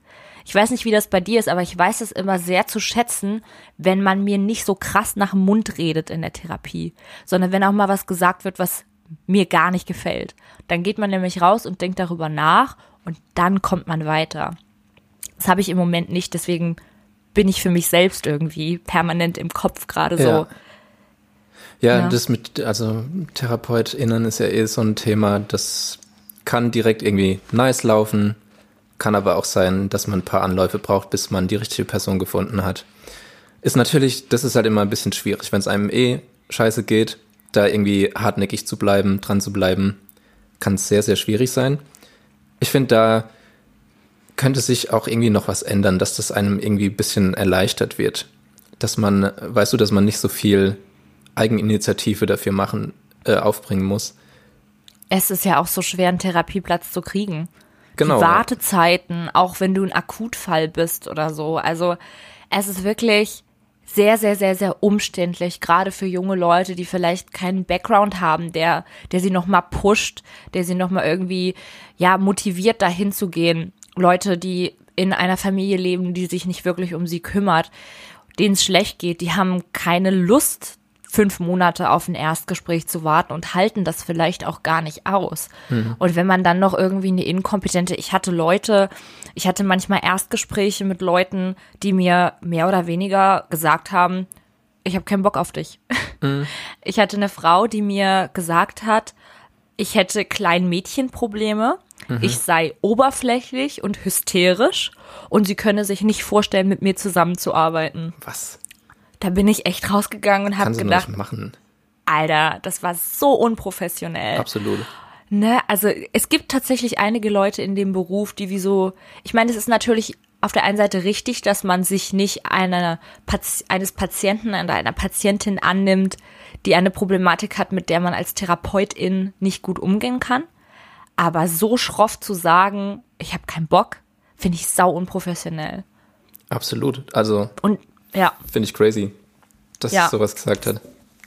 [SPEAKER 2] Ich weiß nicht, wie das bei dir ist, aber ich weiß es immer sehr zu schätzen, wenn man mir nicht so krass nach dem Mund redet in der Therapie, sondern wenn auch mal was gesagt wird, was mir gar nicht gefällt. Dann geht man nämlich raus und denkt darüber nach und dann kommt man weiter. Das habe ich im Moment nicht, deswegen bin ich für mich selbst irgendwie permanent im Kopf gerade so.
[SPEAKER 3] Ja. Ja, ja, das mit, also TherapeutInnen ist ja eh so ein Thema, das kann direkt irgendwie nice laufen, kann aber auch sein, dass man ein paar Anläufe braucht, bis man die richtige Person gefunden hat. Ist natürlich, das ist halt immer ein bisschen schwierig, wenn es einem eh scheiße geht, da irgendwie hartnäckig zu bleiben, dran zu bleiben, kann es sehr, sehr schwierig sein. Ich finde, da könnte sich auch irgendwie noch was ändern, dass das einem irgendwie ein bisschen erleichtert wird. Dass man, weißt du, dass man nicht so viel Eigeninitiative dafür machen, äh, aufbringen muss.
[SPEAKER 2] Es ist ja auch so schwer, einen Therapieplatz zu kriegen. Genau. Die Wartezeiten, auch wenn du ein Akutfall bist oder so. Also es ist wirklich sehr, sehr, sehr, sehr umständlich, gerade für junge Leute, die vielleicht keinen Background haben, der, der sie nochmal pusht, der sie nochmal irgendwie, ja, motiviert, dahin zu gehen. Leute, die in einer Familie leben, die sich nicht wirklich um sie kümmert, denen es schlecht geht, die haben keine Lust, fünf Monate auf ein Erstgespräch zu warten und halten das vielleicht auch gar nicht aus. Mhm. Und wenn man dann noch irgendwie eine inkompetente, ich hatte Leute, ich hatte manchmal Erstgespräche mit Leuten, die mir mehr oder weniger gesagt haben, ich habe keinen Bock auf dich. Mhm. Ich hatte eine Frau, die mir gesagt hat, ich hätte Kleinmädchenprobleme Mhm. Ich sei oberflächlich und hysterisch und sie könne sich nicht vorstellen, mit mir zusammenzuarbeiten.
[SPEAKER 3] Was?
[SPEAKER 2] Da bin ich echt rausgegangen und habe gedacht,
[SPEAKER 3] machen.
[SPEAKER 2] Alter, das war so unprofessionell.
[SPEAKER 3] Absolut.
[SPEAKER 2] Ne, also es gibt tatsächlich einige Leute in dem Beruf, die wie so, ich meine, es ist natürlich auf der einen Seite richtig, dass man sich nicht einer, eines Patienten oder einer Patientin annimmt, die eine Problematik hat, mit der man als Therapeutin nicht gut umgehen kann. Aber so schroff zu sagen, ich habe keinen Bock, finde ich sau unprofessionell.
[SPEAKER 3] Absolut. Also.
[SPEAKER 2] Und ja.
[SPEAKER 3] Finde ich crazy, dass ja. sowas gesagt hat.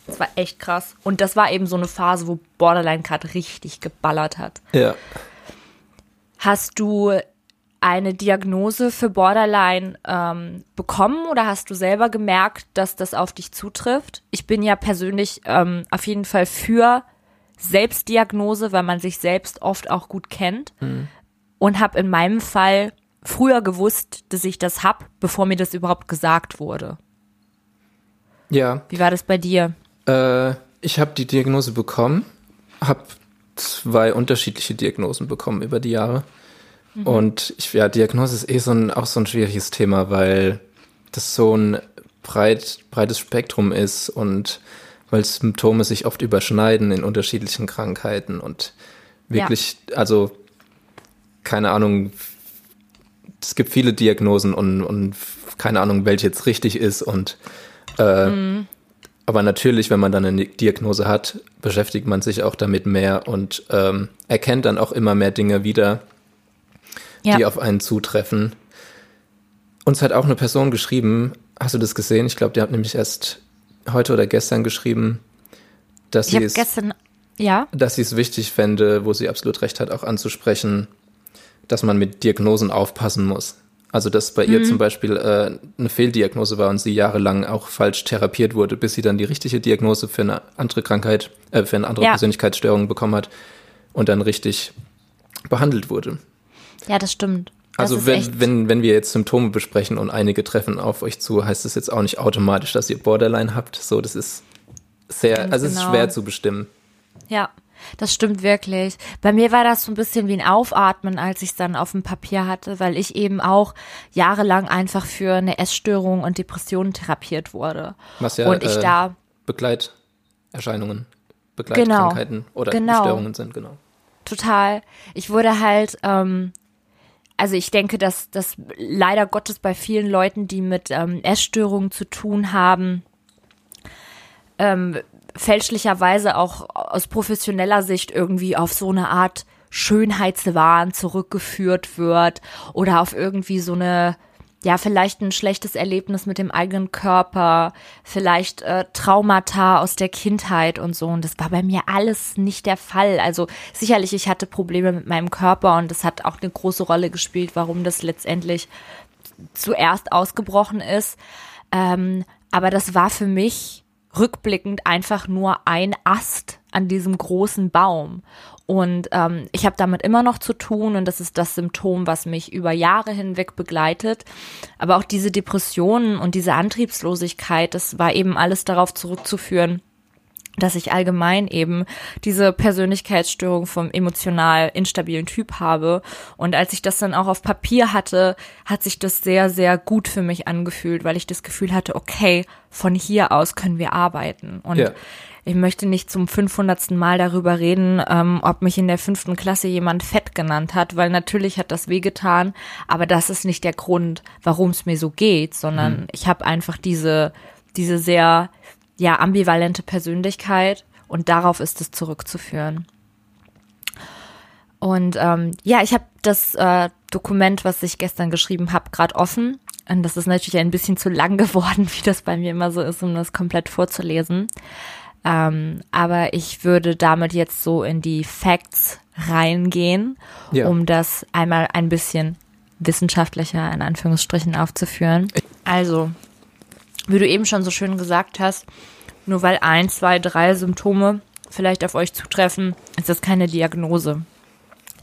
[SPEAKER 2] Das war echt krass. Und das war eben so eine Phase, wo Borderline gerade richtig geballert hat.
[SPEAKER 3] Ja.
[SPEAKER 2] Hast du eine Diagnose für Borderline ähm, bekommen oder hast du selber gemerkt, dass das auf dich zutrifft? Ich bin ja persönlich ähm, auf jeden Fall für Selbstdiagnose, weil man sich selbst oft auch gut kennt. Mhm. Und habe in meinem Fall früher gewusst, dass ich das hab, bevor mir das überhaupt gesagt wurde.
[SPEAKER 3] Ja.
[SPEAKER 2] Wie war das bei dir?
[SPEAKER 3] Äh, ich habe die Diagnose bekommen, habe zwei unterschiedliche Diagnosen bekommen über die Jahre. Mhm. Und ich, ja, Diagnose ist eh so ein, auch so ein schwieriges Thema, weil das so ein breit, breites Spektrum ist und weil Symptome sich oft überschneiden in unterschiedlichen Krankheiten und wirklich, ja. also keine Ahnung, es gibt viele Diagnosen und, und keine Ahnung, welche jetzt richtig ist und äh, mhm. aber natürlich, wenn man dann eine Diagnose hat, beschäftigt man sich auch damit mehr und ähm, erkennt dann auch immer mehr Dinge wieder, ja. die auf einen zutreffen. Uns hat auch eine Person geschrieben, hast du das gesehen? Ich glaube, die hat nämlich erst heute oder gestern geschrieben, dass ich sie es
[SPEAKER 2] gestern ja,
[SPEAKER 3] dass sie es wichtig fände, wo sie absolut recht hat, auch anzusprechen, dass man mit Diagnosen aufpassen muss. Also dass bei mhm. ihr zum Beispiel äh, eine Fehldiagnose war und sie jahrelang auch falsch therapiert wurde, bis sie dann die richtige Diagnose für eine andere Krankheit, äh, für eine andere ja. Persönlichkeitsstörung bekommen hat und dann richtig behandelt wurde.
[SPEAKER 2] Ja, das stimmt.
[SPEAKER 3] Also wenn, wenn, wenn wir jetzt Symptome besprechen und einige treffen auf euch zu, heißt das jetzt auch nicht automatisch, dass ihr Borderline habt. So, das ist sehr, Ganz also es genau. ist schwer zu bestimmen.
[SPEAKER 2] Ja, das stimmt wirklich. Bei mir war das so ein bisschen wie ein Aufatmen, als ich es dann auf dem Papier hatte, weil ich eben auch jahrelang einfach für eine Essstörung und Depressionen therapiert wurde.
[SPEAKER 3] Was ja
[SPEAKER 2] und ich
[SPEAKER 3] äh,
[SPEAKER 2] da
[SPEAKER 3] Begleiterscheinungen, Begleitkrankheiten genau, oder genau. Störungen sind, genau.
[SPEAKER 2] Total. Ich wurde halt, ähm, also ich denke, dass das leider Gottes bei vielen Leuten, die mit ähm, Essstörungen zu tun haben, ähm, fälschlicherweise auch aus professioneller Sicht irgendwie auf so eine Art Schönheitswahn zurückgeführt wird oder auf irgendwie so eine ja, vielleicht ein schlechtes Erlebnis mit dem eigenen Körper, vielleicht äh, Traumata aus der Kindheit und so. Und das war bei mir alles nicht der Fall. Also sicherlich, ich hatte Probleme mit meinem Körper und das hat auch eine große Rolle gespielt, warum das letztendlich zuerst ausgebrochen ist. Ähm, aber das war für mich rückblickend einfach nur ein Ast an diesem großen Baum. Und ähm, ich habe damit immer noch zu tun und das ist das Symptom, was mich über Jahre hinweg begleitet. Aber auch diese Depressionen und diese Antriebslosigkeit, das war eben alles darauf zurückzuführen, dass ich allgemein eben diese Persönlichkeitsstörung vom emotional instabilen Typ habe. Und als ich das dann auch auf Papier hatte, hat sich das sehr, sehr gut für mich angefühlt, weil ich das Gefühl hatte, okay, von hier aus können wir arbeiten. Und ja. Ich möchte nicht zum 500. Mal darüber reden, ähm, ob mich in der fünften Klasse jemand fett genannt hat, weil natürlich hat das wehgetan, aber das ist nicht der Grund, warum es mir so geht, sondern hm. ich habe einfach diese, diese sehr ja, ambivalente Persönlichkeit und darauf ist es zurückzuführen. Und ähm, ja, ich habe das äh, Dokument, was ich gestern geschrieben habe, gerade offen. Und das ist natürlich ein bisschen zu lang geworden, wie das bei mir immer so ist, um das komplett vorzulesen. Ähm, aber ich würde damit jetzt so in die Facts reingehen, ja. um das einmal ein bisschen wissenschaftlicher in Anführungsstrichen aufzuführen. Also, wie du eben schon so schön gesagt hast, nur weil ein, zwei, drei Symptome vielleicht auf euch zutreffen, ist das keine Diagnose.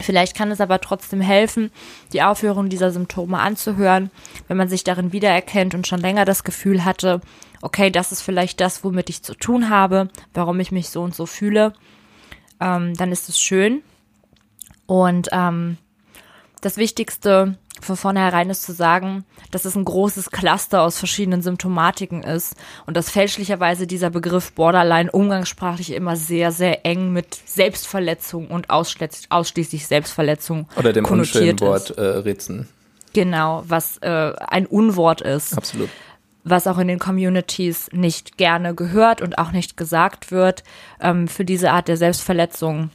[SPEAKER 2] Vielleicht kann es aber trotzdem helfen, die Aufhörung dieser Symptome anzuhören, wenn man sich darin wiedererkennt und schon länger das Gefühl hatte, okay, das ist vielleicht das, womit ich zu tun habe, warum ich mich so und so fühle, ähm, dann ist es schön. Und ähm, das Wichtigste von vornherein ist zu sagen, dass es ein großes Cluster aus verschiedenen Symptomatiken ist und dass fälschlicherweise dieser Begriff Borderline umgangssprachlich immer sehr, sehr eng mit Selbstverletzung und ausschließlich Selbstverletzung
[SPEAKER 3] Oder dem unschönen Wort äh, Ritzen.
[SPEAKER 2] Genau, was äh, ein Unwort ist.
[SPEAKER 3] Absolut.
[SPEAKER 2] Was auch in den Communities nicht gerne gehört und auch nicht gesagt wird. Ähm, für diese Art der Selbstverletzung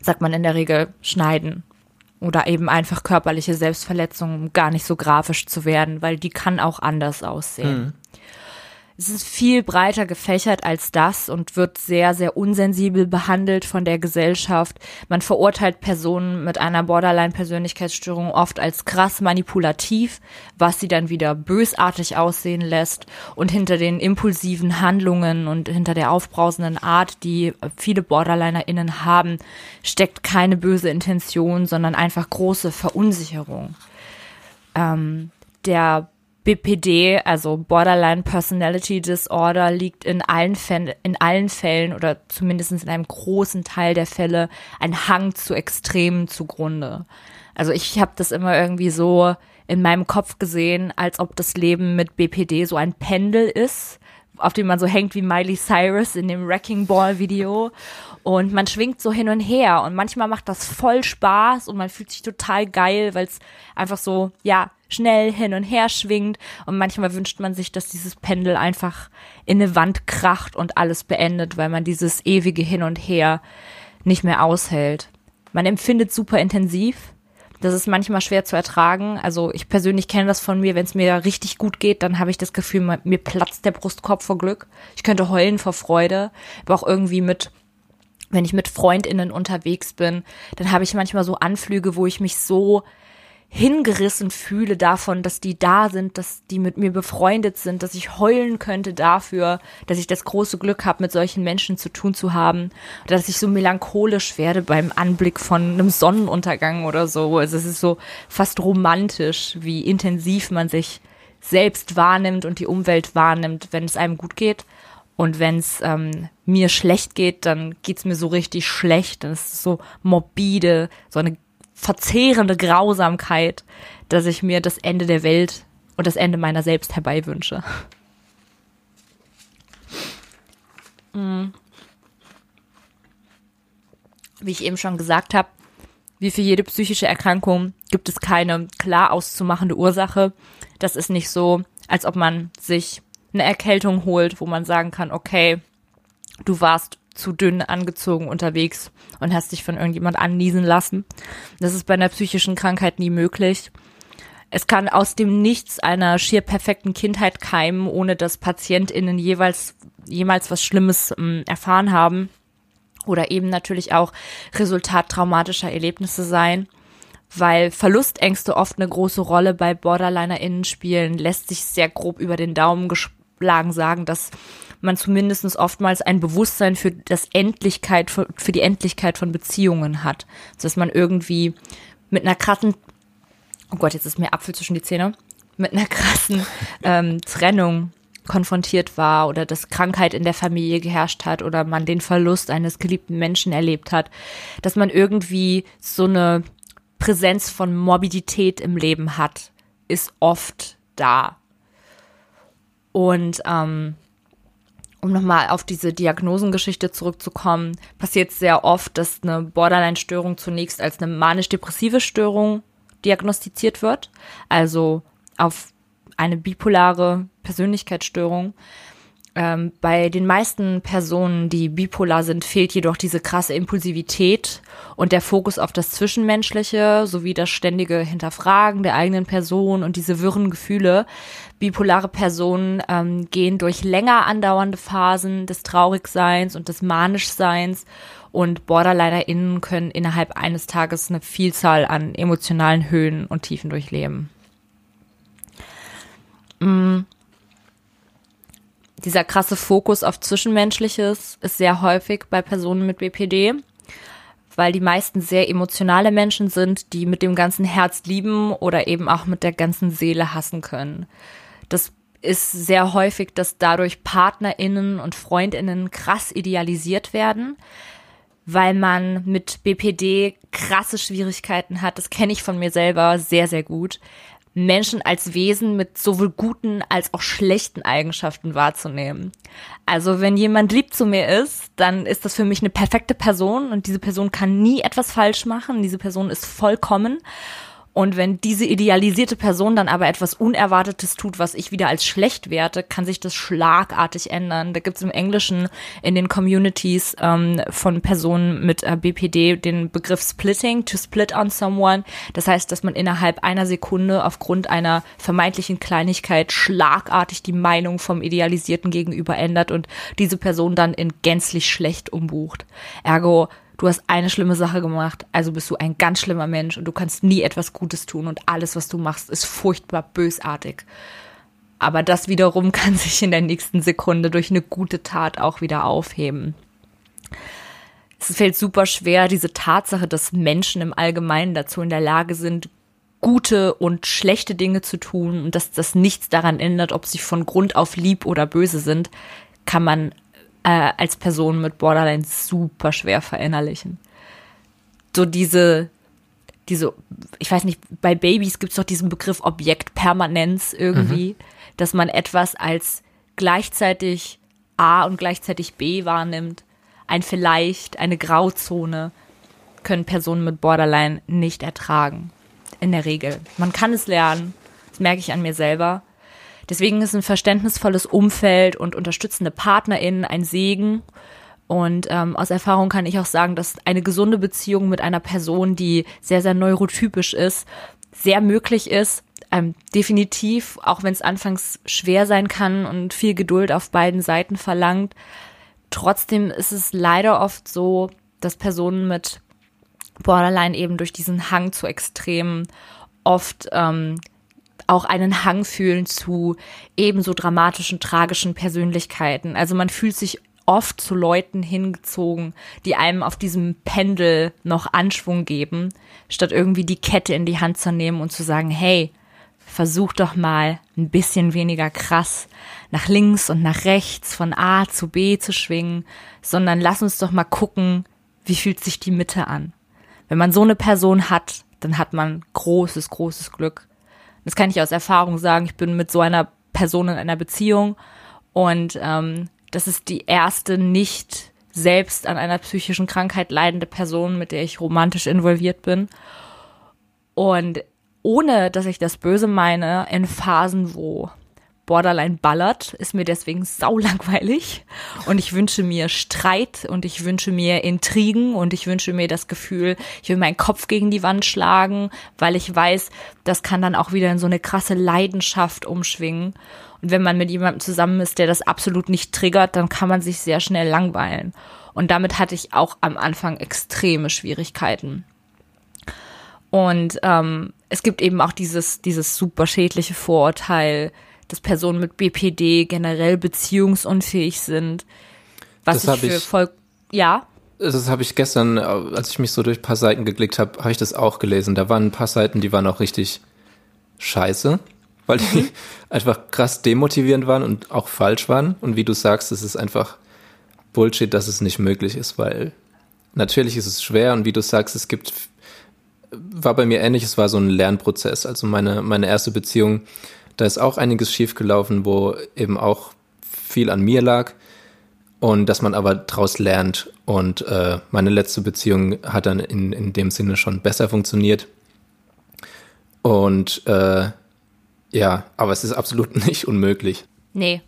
[SPEAKER 2] sagt man in der Regel schneiden oder eben einfach körperliche Selbstverletzung, um gar nicht so grafisch zu werden, weil die kann auch anders aussehen. Mhm. Es ist viel breiter gefächert als das und wird sehr, sehr unsensibel behandelt von der Gesellschaft. Man verurteilt Personen mit einer Borderline-Persönlichkeitsstörung oft als krass manipulativ, was sie dann wieder bösartig aussehen lässt. Und hinter den impulsiven Handlungen und hinter der aufbrausenden Art, die viele BorderlinerInnen haben, steckt keine böse Intention, sondern einfach große Verunsicherung. Ähm, der BPD, also Borderline Personality Disorder, liegt in allen, Fällen, in allen Fällen oder zumindest in einem großen Teil der Fälle ein Hang zu Extremen zugrunde. Also ich habe das immer irgendwie so in meinem Kopf gesehen, als ob das Leben mit BPD so ein Pendel ist, auf dem man so hängt wie Miley Cyrus in dem Wrecking Ball Video. Und man schwingt so hin und her und manchmal macht das voll Spaß und man fühlt sich total geil, weil es einfach so, ja, schnell hin und her schwingt. Und manchmal wünscht man sich, dass dieses Pendel einfach in eine Wand kracht und alles beendet, weil man dieses ewige Hin und Her nicht mehr aushält. Man empfindet super intensiv. Das ist manchmal schwer zu ertragen. Also ich persönlich kenne das von mir, wenn es mir richtig gut geht, dann habe ich das Gefühl, mir platzt der Brustkorb vor Glück. Ich könnte heulen vor Freude, aber auch irgendwie mit wenn ich mit Freundinnen unterwegs bin, dann habe ich manchmal so Anflüge, wo ich mich so hingerissen fühle davon, dass die da sind, dass die mit mir befreundet sind, dass ich heulen könnte dafür, dass ich das große Glück habe, mit solchen Menschen zu tun zu haben, oder dass ich so melancholisch werde beim Anblick von einem Sonnenuntergang oder so. Also es ist so fast romantisch, wie intensiv man sich selbst wahrnimmt und die Umwelt wahrnimmt, wenn es einem gut geht. Und wenn es ähm, mir schlecht geht, dann geht's mir so richtig schlecht. Dann ist es so morbide, so eine verzehrende Grausamkeit, dass ich mir das Ende der Welt und das Ende meiner selbst herbeiwünsche. Mhm. Wie ich eben schon gesagt habe, wie für jede psychische Erkrankung gibt es keine klar auszumachende Ursache. Das ist nicht so, als ob man sich eine Erkältung holt, wo man sagen kann, okay, du warst zu dünn angezogen unterwegs und hast dich von irgendjemand anniesen lassen. Das ist bei einer psychischen Krankheit nie möglich. Es kann aus dem Nichts einer schier perfekten Kindheit keimen, ohne dass PatientInnen jeweils, jemals was Schlimmes ähm, erfahren haben. Oder eben natürlich auch Resultat traumatischer Erlebnisse sein. Weil Verlustängste oft eine große Rolle bei BorderlinerInnen spielen, lässt sich sehr grob über den Daumen geschlagen sagen, dass man zumindest oftmals ein Bewusstsein für das Endlichkeit, für, die Endlichkeit von Beziehungen hat. dass man irgendwie mit einer krassen, oh Gott, jetzt ist mir Apfel zwischen die Zähne, mit einer krassen ähm, Trennung konfrontiert war oder dass Krankheit in der Familie geherrscht hat oder man den Verlust eines geliebten Menschen erlebt hat, dass man irgendwie so eine Präsenz von Morbidität im Leben hat, ist oft da. Und ähm, um nochmal auf diese Diagnosengeschichte zurückzukommen, passiert sehr oft, dass eine Borderline-Störung zunächst als eine manisch-depressive Störung diagnostiziert wird, also auf eine bipolare Persönlichkeitsstörung. Ähm, bei den meisten Personen, die bipolar sind, fehlt jedoch diese krasse Impulsivität und der Fokus auf das Zwischenmenschliche sowie das ständige Hinterfragen der eigenen Person und diese wirren Gefühle. Bipolare Personen ähm, gehen durch länger andauernde Phasen des Traurigseins und des Manischseins und BorderlinerInnen können innerhalb eines Tages eine Vielzahl an emotionalen Höhen und Tiefen durchleben. Mm dieser krasse Fokus auf Zwischenmenschliches ist sehr häufig bei Personen mit BPD, weil die meisten sehr emotionale Menschen sind, die mit dem ganzen Herz lieben oder eben auch mit der ganzen Seele hassen können. Das ist sehr häufig, dass dadurch PartnerInnen und FreundInnen krass idealisiert werden, weil man mit BPD krasse Schwierigkeiten hat. Das kenne ich von mir selber sehr, sehr gut. Menschen als Wesen mit sowohl guten als auch schlechten Eigenschaften wahrzunehmen. Also wenn jemand lieb zu mir ist, dann ist das für mich eine perfekte Person und diese Person kann nie etwas falsch machen. Diese Person ist vollkommen und wenn diese idealisierte Person dann aber etwas Unerwartetes tut, was ich wieder als schlecht werte, kann sich das schlagartig ändern. Da gibt es im Englischen in den Communities ähm, von Personen mit äh, BPD den Begriff Splitting, to split on someone. Das heißt, dass man innerhalb einer Sekunde aufgrund einer vermeintlichen Kleinigkeit schlagartig die Meinung vom Idealisierten gegenüber ändert und diese Person dann in gänzlich schlecht umbucht. Ergo, du hast eine schlimme Sache gemacht, also bist du ein ganz schlimmer Mensch und du kannst nie etwas Gutes tun und alles, was du machst, ist furchtbar bösartig. Aber das wiederum kann sich in der nächsten Sekunde durch eine gute Tat auch wieder aufheben. Es fällt super schwer, diese Tatsache, dass Menschen im Allgemeinen dazu in der Lage sind, gute und schlechte Dinge zu tun und dass das nichts daran ändert, ob sie von Grund auf lieb oder böse sind, kann man äh, als Person mit Borderline super schwer verinnerlichen. So diese, diese, ich weiß nicht, bei Babys gibt es doch diesen Begriff Objektpermanenz irgendwie, mhm. dass man etwas als gleichzeitig A und gleichzeitig B wahrnimmt, ein vielleicht, eine Grauzone, können Personen mit Borderline nicht ertragen. In der Regel. Man kann es lernen. Das merke ich an mir selber. Deswegen ist ein verständnisvolles Umfeld und unterstützende PartnerInnen ein Segen. Und ähm, aus Erfahrung kann ich auch sagen, dass eine gesunde Beziehung mit einer Person, die sehr, sehr neurotypisch ist, sehr möglich ist. Ähm, definitiv, auch wenn es anfangs schwer sein kann und viel Geduld auf beiden Seiten verlangt. Trotzdem ist es leider oft so, dass Personen mit Borderline eben durch diesen Hang zu Extremen oft ähm, auch einen Hang fühlen zu ebenso dramatischen, tragischen Persönlichkeiten. Also man fühlt sich oft zu Leuten hingezogen, die einem auf diesem Pendel noch Anschwung geben, statt irgendwie die Kette in die Hand zu nehmen und zu sagen, hey, versuch doch mal ein bisschen weniger krass nach links und nach rechts von A zu B zu schwingen, sondern lass uns doch mal gucken, wie fühlt sich die Mitte an. Wenn man so eine Person hat, dann hat man großes, großes Glück. Das kann ich aus Erfahrung sagen. Ich bin mit so einer Person in einer Beziehung und ähm, das ist die erste nicht selbst an einer psychischen Krankheit leidende Person, mit der ich romantisch involviert bin. Und ohne, dass ich das Böse meine, in Phasen, wo Borderline ballert, ist mir deswegen saulangweilig und ich wünsche mir Streit und ich wünsche mir Intrigen und ich wünsche mir das Gefühl, ich will meinen Kopf gegen die Wand schlagen, weil ich weiß, das kann dann auch wieder in so eine krasse Leidenschaft umschwingen. Und wenn man mit jemandem zusammen ist, der das absolut nicht triggert, dann kann man sich sehr schnell langweilen. Und damit hatte ich auch am Anfang extreme Schwierigkeiten. Und ähm, es gibt eben auch dieses, dieses super schädliche Vorurteil, dass Personen mit BPD generell beziehungsunfähig sind. Was
[SPEAKER 3] Das
[SPEAKER 2] ich für
[SPEAKER 3] ich-
[SPEAKER 2] voll, ja,
[SPEAKER 3] Das habe ich gestern, äh, als ich mich so durch ein paar Seiten geklickt habe, habe ich das auch gelesen. Da waren ein paar Seiten, die waren auch richtig scheiße, weil die einfach krass demotivierend waren und auch falsch waren. Und wie du sagst, es ist einfach Bullshit, dass es nicht möglich ist, weil natürlich ist es schwer und wie du sagst, es gibt, war bei mir ähnlich, es war so ein Lernprozess. Also meine, meine erste Beziehung, da ist auch einiges schiefgelaufen, wo eben auch viel an mir lag und dass man aber daraus lernt. Und äh, meine letzte Beziehung hat dann in, in dem Sinne schon besser funktioniert. Und äh, ja, aber es ist absolut nicht unmöglich.
[SPEAKER 2] nee.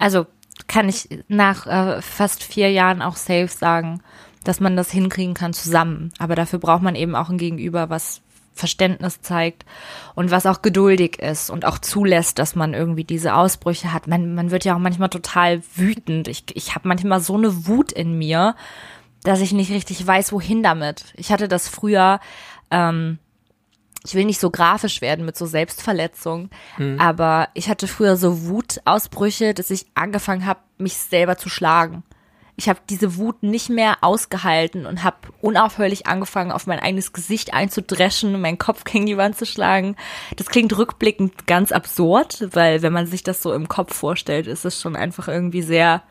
[SPEAKER 2] Also kann ich nach äh, fast vier Jahren auch safe sagen, dass man das hinkriegen kann zusammen. Aber dafür braucht man eben auch ein Gegenüber, was Verständnis zeigt und was auch geduldig ist und auch zulässt, dass man irgendwie diese Ausbrüche hat. Man, man wird ja auch manchmal total wütend. Ich, ich habe manchmal so eine Wut in mir, dass ich nicht richtig weiß, wohin damit. Ich hatte das früher, ähm, ich will nicht so grafisch werden mit so Selbstverletzung, aber ich hatte früher so Wutausbrüche, dass ich angefangen habe, mich selber zu schlagen. Ich habe diese Wut nicht mehr ausgehalten und habe unaufhörlich angefangen, auf mein eigenes Gesicht einzudreschen meinen Kopf gegen die Wand zu schlagen. Das klingt rückblickend ganz absurd, weil wenn man sich das so im Kopf vorstellt, ist es schon einfach irgendwie sehr,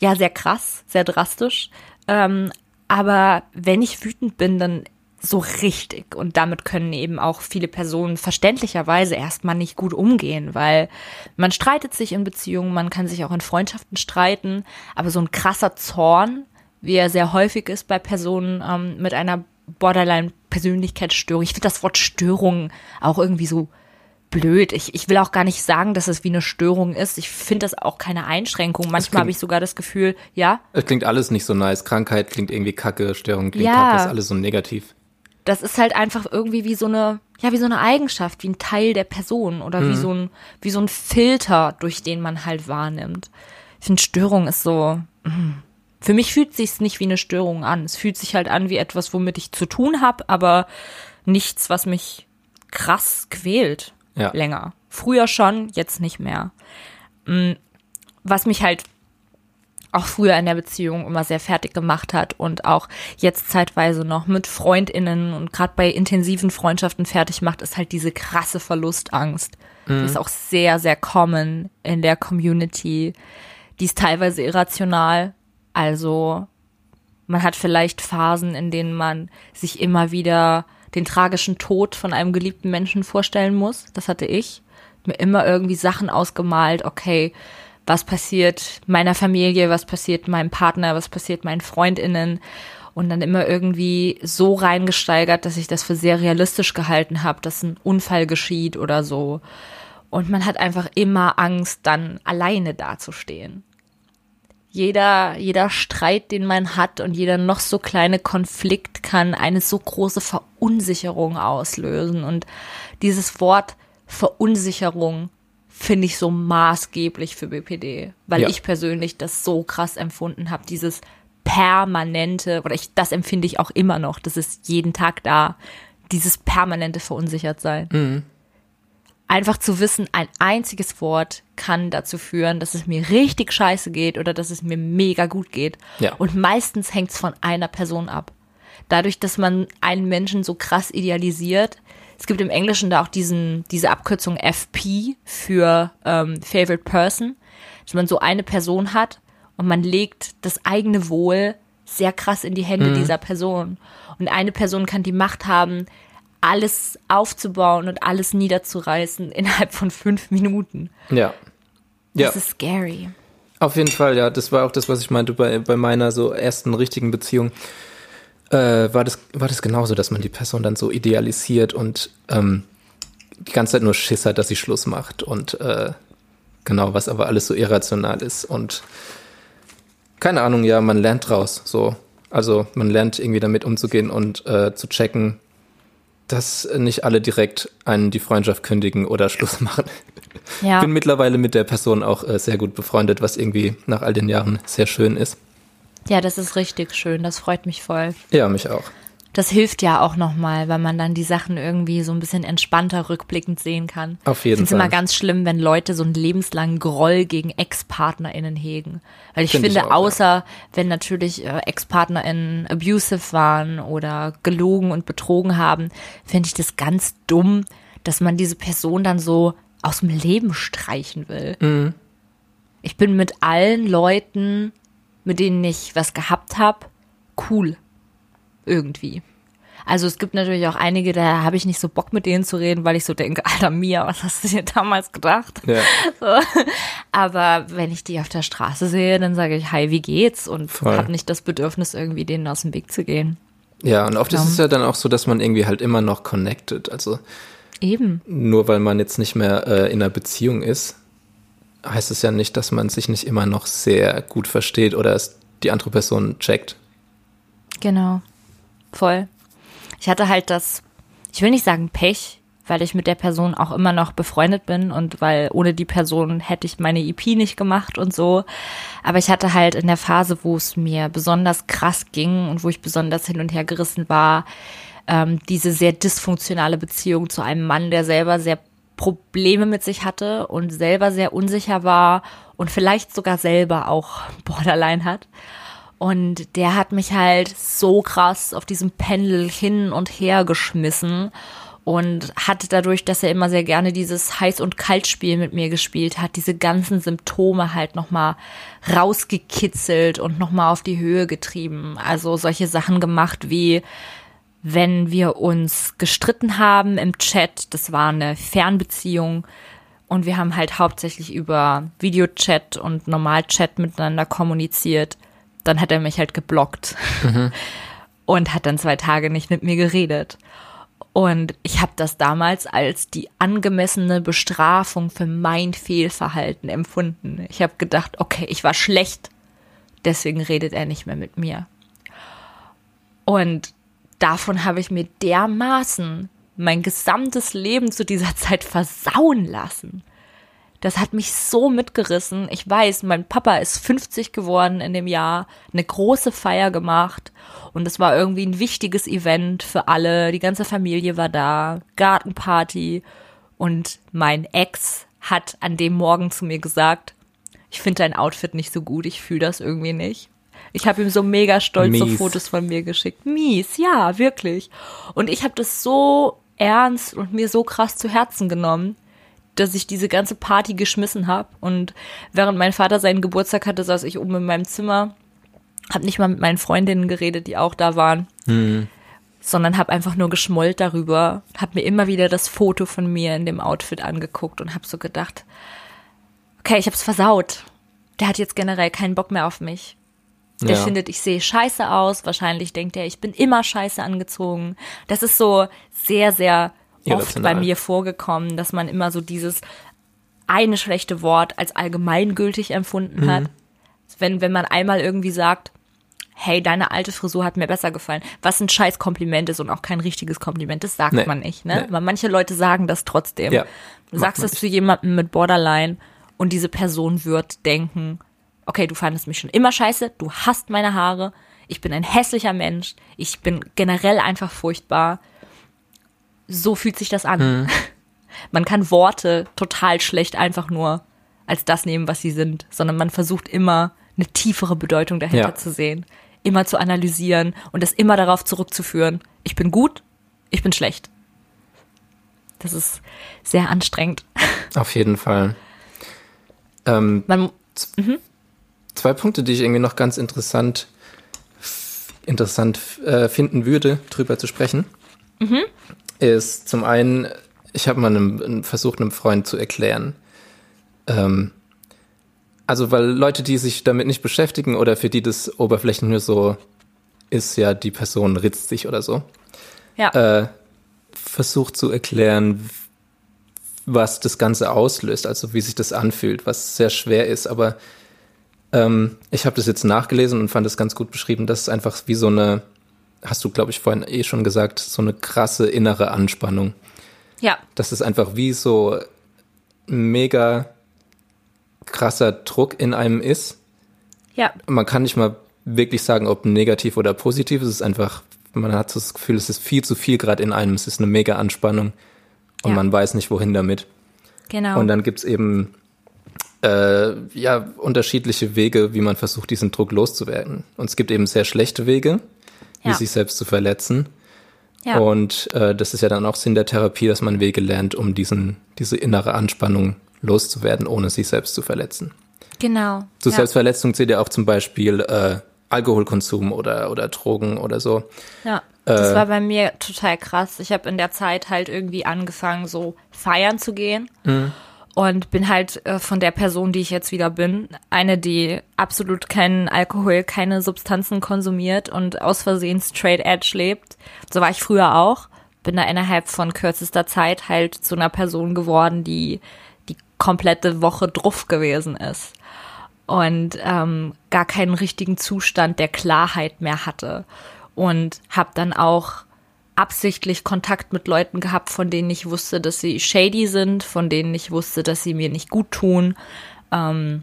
[SPEAKER 2] ja, sehr krass, sehr drastisch. Ähm, aber wenn ich wütend bin, dann so richtig. Und damit können eben auch viele Personen verständlicherweise erstmal nicht gut umgehen, weil man streitet sich in Beziehungen, man kann sich auch in Freundschaften streiten, aber so ein krasser Zorn, wie er sehr häufig ist bei Personen ähm, mit einer Borderline-Persönlichkeitsstörung. Ich finde das Wort Störung auch irgendwie so blöd. Ich, ich will auch gar nicht sagen, dass es wie eine Störung ist. Ich finde das auch keine Einschränkung. Manchmal habe ich sogar das Gefühl, ja,
[SPEAKER 3] Es klingt alles nicht so nice. Krankheit klingt irgendwie kacke, Störung klingt
[SPEAKER 2] Ja.
[SPEAKER 3] kacke, ist alles so negativ.
[SPEAKER 2] Das ist halt einfach irgendwie wie so eine, ja, wie so eine Eigenschaft, wie ein Teil der Person oder wie so ein, wie so ein Filter, durch den man halt wahrnimmt. Ich finde, Störung ist so, mm. für mich fühlt sich's nicht wie eine Störung an. Es fühlt sich halt an wie etwas, womit ich zu tun habe, aber nichts, was mich krass quält
[SPEAKER 3] Ja.
[SPEAKER 2] länger. Früher schon, jetzt nicht mehr. Mm, Was mich halt auch früher in der Beziehung immer sehr fertig gemacht hat und auch jetzt zeitweise noch mit Freundinnen und gerade bei intensiven Freundschaften fertig macht, ist halt diese krasse Verlustangst. Die ist auch sehr, sehr common in der Community. Die ist teilweise irrational. Also man hat vielleicht Phasen, in denen man sich immer wieder den tragischen Tod von einem geliebten Menschen vorstellen muss. Das hatte ich. Mir immer irgendwie Sachen ausgemalt, okay, was passiert meiner Familie, was passiert meinem Partner, was passiert meinen Freundinnen und dann immer irgendwie so reingesteigert, dass ich das für sehr realistisch gehalten habe, dass ein Unfall geschieht oder so. Und man hat einfach immer Angst, dann alleine dazustehen. Jeder, jeder Streit, den man hat und jeder noch so kleine Konflikt kann eine so große Verunsicherung auslösen. Und dieses Wort Verunsicherung finde ich so maßgeblich für BPD, weil
[SPEAKER 3] Ja.
[SPEAKER 2] ich persönlich das so krass empfunden habe, dieses permanente, oder ich, das empfinde ich auch immer noch, das ist jeden Tag da, dieses permanente Verunsichertsein. Einfach zu wissen, ein einziges Wort kann dazu führen, dass es mir richtig scheiße geht oder dass es mir mega gut geht.
[SPEAKER 3] Ja.
[SPEAKER 2] Und meistens hängt es von einer Person ab. Dadurch, dass man einen Menschen so krass idealisiert, es gibt im Englischen da auch diesen, diese Abkürzung FP für ähm, Favorite Person, dass man so eine Person hat und man legt das eigene Wohl sehr krass in die Hände dieser Person. Und eine Person kann die Macht haben, alles aufzubauen und alles niederzureißen innerhalb von fünf Minuten.
[SPEAKER 3] Ja. Ja,
[SPEAKER 2] Das ist scary.
[SPEAKER 3] auf jeden Fall, ja. Das war auch das, was ich meinte bei, bei meiner so ersten richtigen Beziehung. Äh, war, das, war das genauso, dass man die Person dann so idealisiert und ähm, die ganze Zeit nur Schiss hat, dass sie Schluss macht und äh, genau, was aber alles so irrational ist und keine Ahnung, ja, man lernt draus, so. Also man lernt irgendwie damit umzugehen und äh, zu checken, dass nicht alle direkt einen die Freundschaft kündigen oder Schluss machen.
[SPEAKER 2] Ja.
[SPEAKER 3] bin mittlerweile mit der Person auch äh, sehr gut befreundet, was irgendwie nach all den Jahren sehr schön ist.
[SPEAKER 2] Ja, das ist richtig schön. Das freut mich voll.
[SPEAKER 3] Ja, mich auch.
[SPEAKER 2] Das hilft ja auch nochmal, weil man dann die Sachen irgendwie so ein bisschen entspannter rückblickend sehen kann.
[SPEAKER 3] Auf jeden
[SPEAKER 2] ich find's
[SPEAKER 3] Fall.
[SPEAKER 2] immer ganz schlimm, wenn Leute so einen lebenslangen Groll gegen Ex-PartnerInnen hegen. Weil ich
[SPEAKER 3] Find ich
[SPEAKER 2] finde,
[SPEAKER 3] auch, ja.
[SPEAKER 2] außer wenn natürlich äh, Ex-PartnerInnen abusive waren oder gelogen und betrogen haben, finde ich das ganz dumm, dass man diese Person dann so aus dem Leben streichen will.
[SPEAKER 3] Mhm.
[SPEAKER 2] Ich bin mit allen Leuten, mit denen ich was gehabt habe, cool. Irgendwie. Also es gibt natürlich auch einige, da habe ich nicht so Bock mit denen zu reden, weil ich so denke, Alter Mia, was hast du dir damals gedacht?
[SPEAKER 3] Ja,
[SPEAKER 2] So. Aber wenn ich die auf der Straße sehe, dann sage ich, hi, wie geht's? Und habe nicht das Bedürfnis, irgendwie denen aus dem Weg zu gehen.
[SPEAKER 3] ja und oft ist
[SPEAKER 2] Ja.
[SPEAKER 3] es ja dann auch so, dass man irgendwie halt immer noch connected. Also
[SPEAKER 2] Eben.
[SPEAKER 3] nur weil man jetzt nicht mehr äh, in einer Beziehung ist, heißt es ja nicht, dass man sich nicht immer noch sehr gut versteht oder es die andere Person checkt.
[SPEAKER 2] Genau. Voll. Ich hatte halt das, ich will nicht sagen Pech, weil ich mit der Person auch immer noch befreundet bin und weil ohne die Person hätte ich meine EP nicht gemacht und so. Aber ich hatte halt in der Phase, wo es mir besonders krass ging und wo ich besonders hin und her gerissen war, ähm, diese sehr dysfunktionale Beziehung zu einem Mann, der selber sehr Probleme mit sich hatte und selber sehr unsicher war und vielleicht sogar selber auch Borderline hat. Und der hat mich halt so krass auf diesem Pendel hin und her geschmissen und hat dadurch, dass er immer sehr gerne dieses Heiß- und Kaltspiel mit mir gespielt hat, diese ganzen Symptome halt nochmal rausgekitzelt und nochmal auf die Höhe getrieben. Also solche Sachen gemacht wie, wenn wir uns gestritten haben im Chat, das war eine Fernbeziehung und wir haben halt hauptsächlich über Videochat und Normalchat miteinander kommuniziert, dann hat er mich halt geblockt und hat dann zwei Tage nicht mit mir geredet. Und ich habe das damals als die angemessene Bestrafung für mein Fehlverhalten empfunden. Ich habe gedacht, okay, ich war schlecht, deswegen redet er nicht mehr mit mir. Und davon habe ich mir dermaßen mein gesamtes Leben zu dieser Zeit versauen lassen. Das hat mich so mitgerissen. Ich weiß, mein Papa ist 50 geworden in dem Jahr, eine große Feier gemacht und es war irgendwie ein wichtiges Event für alle. Die ganze Familie war da, Gartenparty und mein Ex hat an dem Morgen zu mir gesagt, ich finde dein Outfit nicht so gut, ich fühle das irgendwie nicht. Ich habe ihm so mega stolz so
[SPEAKER 3] Mies.
[SPEAKER 2] Fotos von mir geschickt. Mies, ja, wirklich. Und ich habe das so ernst und mir so krass zu Herzen genommen, dass ich diese ganze Party geschmissen habe. Und während mein Vater seinen Geburtstag hatte, saß ich oben in meinem Zimmer, habe nicht mal mit meinen Freundinnen geredet, die auch da waren, sondern habe einfach nur geschmollt darüber, habe mir immer wieder das Foto von mir in dem Outfit angeguckt und habe so gedacht, okay, ich habe es versaut. der hat jetzt generell keinen Bock mehr auf mich. Der
[SPEAKER 3] Ja.
[SPEAKER 2] findet, ich sehe scheiße aus. Wahrscheinlich denkt er, ich bin immer scheiße angezogen. Das ist so sehr, sehr oft bei mir vorgekommen, dass man immer so dieses eine schlechte Wort als allgemeingültig empfunden hat. Wenn, wenn man einmal irgendwie sagt, hey, deine alte Frisur hat mir besser gefallen, was ein scheiß Kompliment ist und auch kein richtiges Kompliment, das sagt
[SPEAKER 3] Nee.
[SPEAKER 2] man nicht, ne?
[SPEAKER 3] Nee.
[SPEAKER 2] Aber manche Leute sagen das trotzdem.
[SPEAKER 3] Ja,
[SPEAKER 2] du sagst das
[SPEAKER 3] nicht.
[SPEAKER 2] zu jemandem mit Borderline und diese Person wird denken, okay, du fandest mich schon immer scheiße, du hast meine Haare, ich bin ein hässlicher Mensch, ich bin generell einfach furchtbar. So fühlt sich das an.
[SPEAKER 3] Mhm.
[SPEAKER 2] Man kann Worte total schlecht einfach nur als das nehmen, was sie sind, sondern man versucht immer eine tiefere Bedeutung dahinter
[SPEAKER 3] Ja.
[SPEAKER 2] zu sehen, immer zu analysieren und das immer darauf zurückzuführen, ich bin gut, ich bin schlecht. Das ist sehr anstrengend.
[SPEAKER 3] Auf jeden Fall. Ähm,
[SPEAKER 2] Man,
[SPEAKER 3] zwei Punkte, die ich irgendwie noch ganz interessant, interessant äh, finden würde, drüber zu sprechen, ist zum einen, ich habe mal einem, versucht, einem Freund zu erklären, ähm, also weil Leute, die sich damit nicht beschäftigen oder für die das oberflächlich nur so ist, ja, die Person ritzt sich oder so,
[SPEAKER 2] ja,
[SPEAKER 3] äh, versucht zu erklären, was das Ganze auslöst, also wie sich das anfühlt, was sehr schwer ist. Aber ähm, ich habe das jetzt nachgelesen und fand es ganz gut beschrieben, dass es einfach wie so eine, hast du, glaube ich, vorhin eh schon gesagt, so eine krasse innere Anspannung.
[SPEAKER 2] ja,
[SPEAKER 3] Dass es einfach wie so mega krasser Druck in einem ist.
[SPEAKER 2] ja,
[SPEAKER 3] Man kann nicht mal wirklich sagen, ob negativ oder positiv. Es ist einfach, man hat so das Gefühl, es ist viel zu viel gerade in einem. Es ist eine mega Anspannung und
[SPEAKER 2] Ja.
[SPEAKER 3] man weiß nicht, wohin damit.
[SPEAKER 2] genau.
[SPEAKER 3] Und dann gibt's eben äh, ja unterschiedliche Wege, wie man versucht, diesen Druck loszuwerden. Und es gibt eben sehr schlechte Wege, wie
[SPEAKER 2] Ja.
[SPEAKER 3] sich selbst zu verletzen.
[SPEAKER 2] ja.
[SPEAKER 3] Und äh, das ist ja dann auch Sinn der Therapie, dass man Wege lernt, um diesen, diese innere Anspannung loszuwerden, ohne sich selbst zu verletzen.
[SPEAKER 2] genau.
[SPEAKER 3] Zur
[SPEAKER 2] ja.
[SPEAKER 3] Selbstverletzung zählt ja auch zum Beispiel äh, Alkoholkonsum oder, oder Drogen oder so.
[SPEAKER 2] Ja, das
[SPEAKER 3] Äh,
[SPEAKER 2] war bei mir total krass. Ich habe in der Zeit halt irgendwie angefangen, so feiern zu gehen. Und bin halt äh, von der Person, die ich jetzt wieder bin, eine, die absolut keinen Alkohol, keine Substanzen konsumiert und aus Versehen straight edge lebt. So war ich früher auch. Bin da innerhalb von kürzester Zeit halt zu einer Person geworden, die die komplette Woche druff gewesen ist und ähm, gar keinen richtigen Zustand der Klarheit mehr hatte und habe dann auch absichtlich Kontakt mit Leuten gehabt, von denen ich wusste, dass sie shady sind, von denen ich wusste, dass sie mir nicht gut tun. Ähm,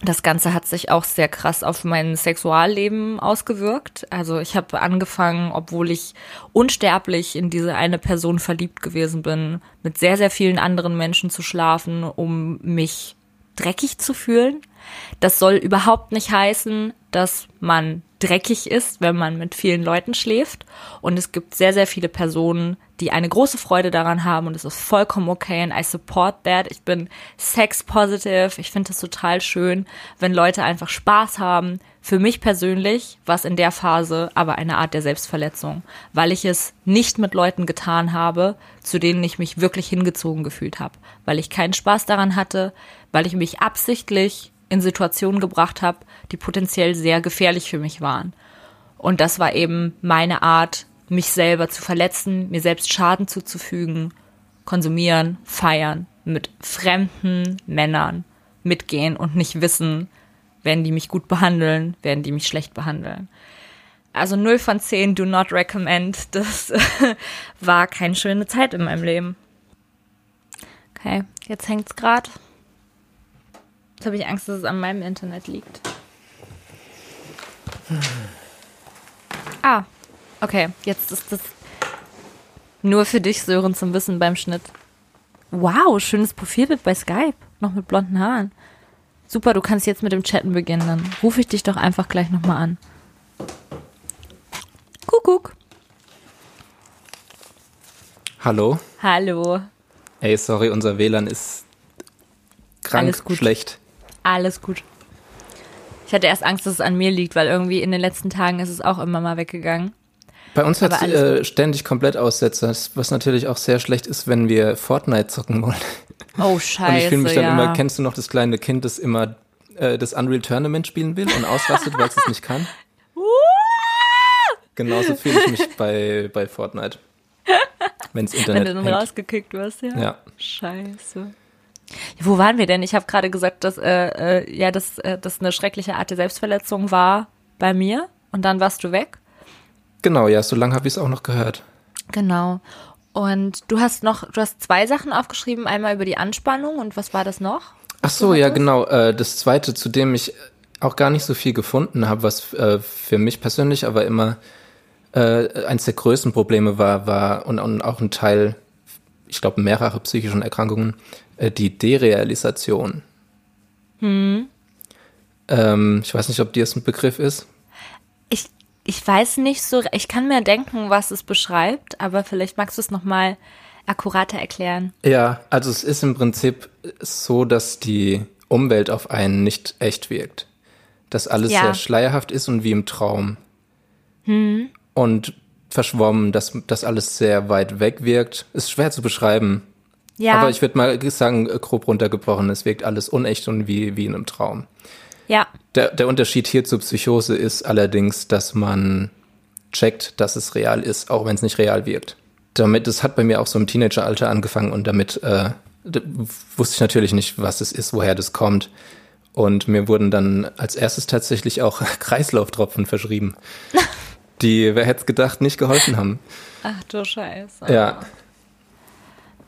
[SPEAKER 2] das Ganze hat sich auch sehr krass auf mein Sexualleben ausgewirkt. Also ich habe angefangen, obwohl ich unsterblich in diese eine Person verliebt gewesen bin, mit sehr, sehr vielen anderen Menschen zu schlafen, um mich dreckig zu fühlen. Das soll überhaupt nicht heißen, dass man dreckig ist, wenn man mit vielen Leuten schläft. Und es gibt sehr, sehr viele Personen, die eine große Freude daran haben und es ist vollkommen okay and I support that. Ich bin sex positive. Ich finde das total schön, wenn Leute einfach Spaß haben. Für mich persönlich war es in der Phase aber eine Art der Selbstverletzung, weil ich es nicht mit Leuten getan habe, zu denen ich mich wirklich hingezogen gefühlt habe, weil ich keinen Spaß daran hatte, weil ich mich absichtlich in Situationen gebracht habe, die potenziell sehr gefährlich für mich waren. Und das war eben meine Art, mich selber zu verletzen, mir selbst Schaden zuzufügen, konsumieren, feiern, mit fremden Männern mitgehen und nicht wissen, werden die mich gut behandeln, werden die mich schlecht behandeln. Also 0 von 10, do not recommend. Das war keine schöne Zeit in meinem Leben. Okay, jetzt hängt's grad. Jetzt habe ich Angst, dass es an meinem Internet liegt. Ah, okay, jetzt ist das nur für dich, Sören, zum Wissen beim Schnitt. Wow, schönes Profilbild bei Skype. Noch mit blonden Haaren. Super, du kannst jetzt mit dem Chatten beginnen. Dann rufe ich dich doch einfach gleich nochmal an. Kuckuck.
[SPEAKER 3] Hallo?
[SPEAKER 2] Hallo.
[SPEAKER 3] Ey, sorry, unser WLAN ist krank
[SPEAKER 2] Alles gut.
[SPEAKER 3] schlecht.
[SPEAKER 2] Alles gut. Ich hatte erst Angst, dass es an mir liegt, weil irgendwie in den letzten Tagen ist es auch immer mal weggegangen.
[SPEAKER 3] Bei uns hat es äh, ständig komplett Aussetzer, was natürlich auch sehr schlecht ist, wenn wir Fortnite zocken wollen.
[SPEAKER 2] Oh, scheiße.
[SPEAKER 3] Und ich fühle mich dann
[SPEAKER 2] ja.
[SPEAKER 3] immer, kennst du noch das kleine Kind, das immer äh, das Unreal Tournament spielen will und ausrastet, weil es nicht kann. Genauso fühle ich mich bei, bei Fortnite. Wenn's Internet
[SPEAKER 2] Wenn du dann
[SPEAKER 3] hängt.
[SPEAKER 2] rausgekickt wirst, ja.
[SPEAKER 3] Ja.
[SPEAKER 2] Scheiße. Ja, wo waren wir denn? Ich habe gerade gesagt, dass äh, äh, ja, dass äh, das eine schreckliche Art der Selbstverletzung war bei mir und dann warst du weg.
[SPEAKER 3] Genau, ja, so lange habe ich es auch noch gehört.
[SPEAKER 2] Genau. Und du hast noch, du hast zwei Sachen aufgeschrieben, einmal über die Anspannung und was war das noch?
[SPEAKER 3] Ach so, ja, genau. Äh, das zweite, zu dem ich auch gar nicht so viel gefunden habe, was äh, für mich persönlich aber immer äh, eines der größten Probleme war, war und, und auch ein Teil, ich glaube, mehrere psychischen Erkrankungen, die Derealisation. Ähm, ich weiß nicht, ob dir das ein Begriff ist.
[SPEAKER 2] Ich, ich weiß nicht so, ich kann mir denken, was es beschreibt, aber vielleicht magst du es nochmal akkurater erklären.
[SPEAKER 3] Ja, also es ist im Prinzip so, dass die Umwelt auf einen nicht echt wirkt. Dass alles
[SPEAKER 2] Ja.
[SPEAKER 3] sehr schleierhaft ist und wie im Traum. Und verschwommen, dass das alles sehr weit weg wirkt. Ist schwer zu beschreiben.
[SPEAKER 2] Ja,
[SPEAKER 3] Aber ich würde mal sagen, grob runtergebrochen, es wirkt alles unecht und wie, wie in einem Traum.
[SPEAKER 2] ja,
[SPEAKER 3] Der, der Unterschied hier zur Psychose ist allerdings, dass man checkt, dass es real ist, auch wenn es nicht real wirkt. Damit, das hat bei mir auch so im Teenageralter angefangen und damit äh, wusste ich natürlich nicht, was es ist, woher das kommt. Und mir wurden dann als erstes tatsächlich auch Kreislauftropfen verschrieben, die, wer hätte es gedacht, nicht geholfen haben.
[SPEAKER 2] ach du Scheiße.
[SPEAKER 3] Ja,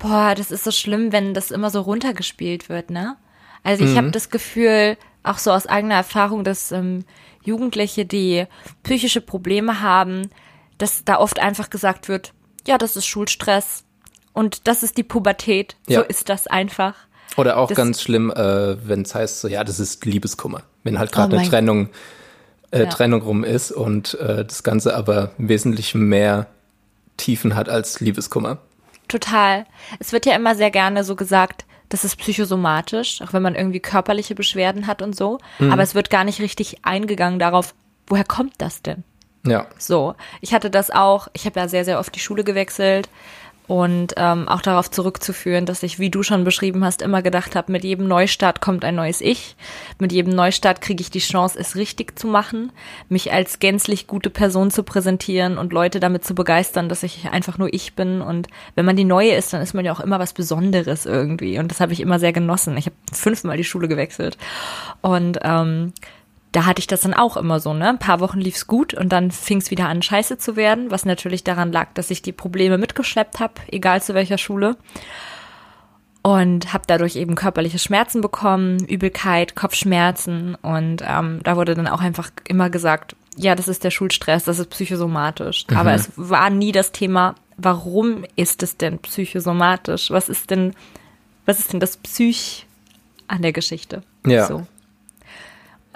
[SPEAKER 2] Boah, das ist so schlimm, wenn das immer so runtergespielt wird, ne? Also ich habe das Gefühl, auch so aus eigener Erfahrung, dass ähm, Jugendliche, die psychische Probleme haben, dass da oft einfach gesagt wird, ja, das ist Schulstress und das ist die Pubertät,
[SPEAKER 3] Ja.
[SPEAKER 2] so ist das einfach.
[SPEAKER 3] Oder auch
[SPEAKER 2] Das-
[SPEAKER 3] ganz schlimm, äh, wenn es heißt, so ja, das ist Liebeskummer. Wenn halt gerade
[SPEAKER 2] Oh
[SPEAKER 3] eine Trennung, äh,
[SPEAKER 2] Ja.
[SPEAKER 3] Trennung rum ist und äh, das Ganze aber wesentlich mehr Tiefen hat als Liebeskummer.
[SPEAKER 2] Total. Es wird ja immer sehr gerne so gesagt, das ist psychosomatisch, auch wenn man irgendwie körperliche Beschwerden hat und so. Aber es wird gar nicht richtig eingegangen darauf, woher kommt das denn?
[SPEAKER 3] Ja,
[SPEAKER 2] So, ich hatte das auch, ich habe ja sehr, sehr oft die Schule gewechselt und ähm, auch darauf zurückzuführen, dass ich, wie du schon beschrieben hast, immer gedacht habe, mit jedem Neustart kommt ein neues Ich. Mit jedem Neustart kriege ich die Chance, es richtig zu machen, mich als gänzlich gute Person zu präsentieren und Leute damit zu begeistern, dass ich einfach nur ich bin. Und wenn man die Neue ist, dann ist man ja auch immer was Besonderes irgendwie. Und das habe ich immer sehr genossen. Ich habe fünfmal die Schule gewechselt. Und ähm, da hatte ich das dann auch immer so, ne? Ein paar Wochen lief's gut und dann fing's wieder an, scheiße zu werden, was natürlich daran lag, dass ich die Probleme mitgeschleppt habe, egal zu welcher Schule. Und habe dadurch eben körperliche Schmerzen bekommen, Übelkeit, Kopfschmerzen und ähm, da wurde dann auch einfach immer gesagt, ja, das ist der Schulstress, das ist psychosomatisch. Aber es war nie das Thema, warum ist es denn psychosomatisch? Was ist denn, was ist denn das Psych an der Geschichte?
[SPEAKER 3] Ja.
[SPEAKER 2] So.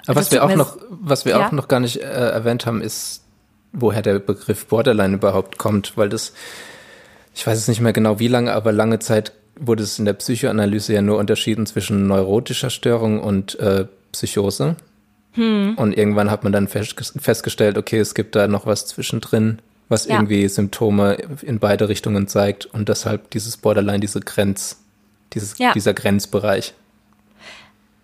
[SPEAKER 3] Aber
[SPEAKER 2] Das
[SPEAKER 3] was wir auch noch, was wir
[SPEAKER 2] Ja?
[SPEAKER 3] auch noch gar nicht äh, erwähnt haben, ist, woher der Begriff Borderline überhaupt kommt, weil das, ich weiß es nicht mehr genau wie lange, aber lange Zeit wurde es in der Psychoanalyse ja nur unterschieden zwischen neurotischer Störung und äh, Psychose.
[SPEAKER 2] Hm.
[SPEAKER 3] Und irgendwann hat man dann festge- festgestellt, okay, es gibt da noch was zwischendrin, was
[SPEAKER 2] Ja.
[SPEAKER 3] irgendwie Symptome in beide Richtungen zeigt und deshalb dieses Borderline, diese Grenz, dieses,
[SPEAKER 2] Ja.
[SPEAKER 3] dieser Grenzbereich.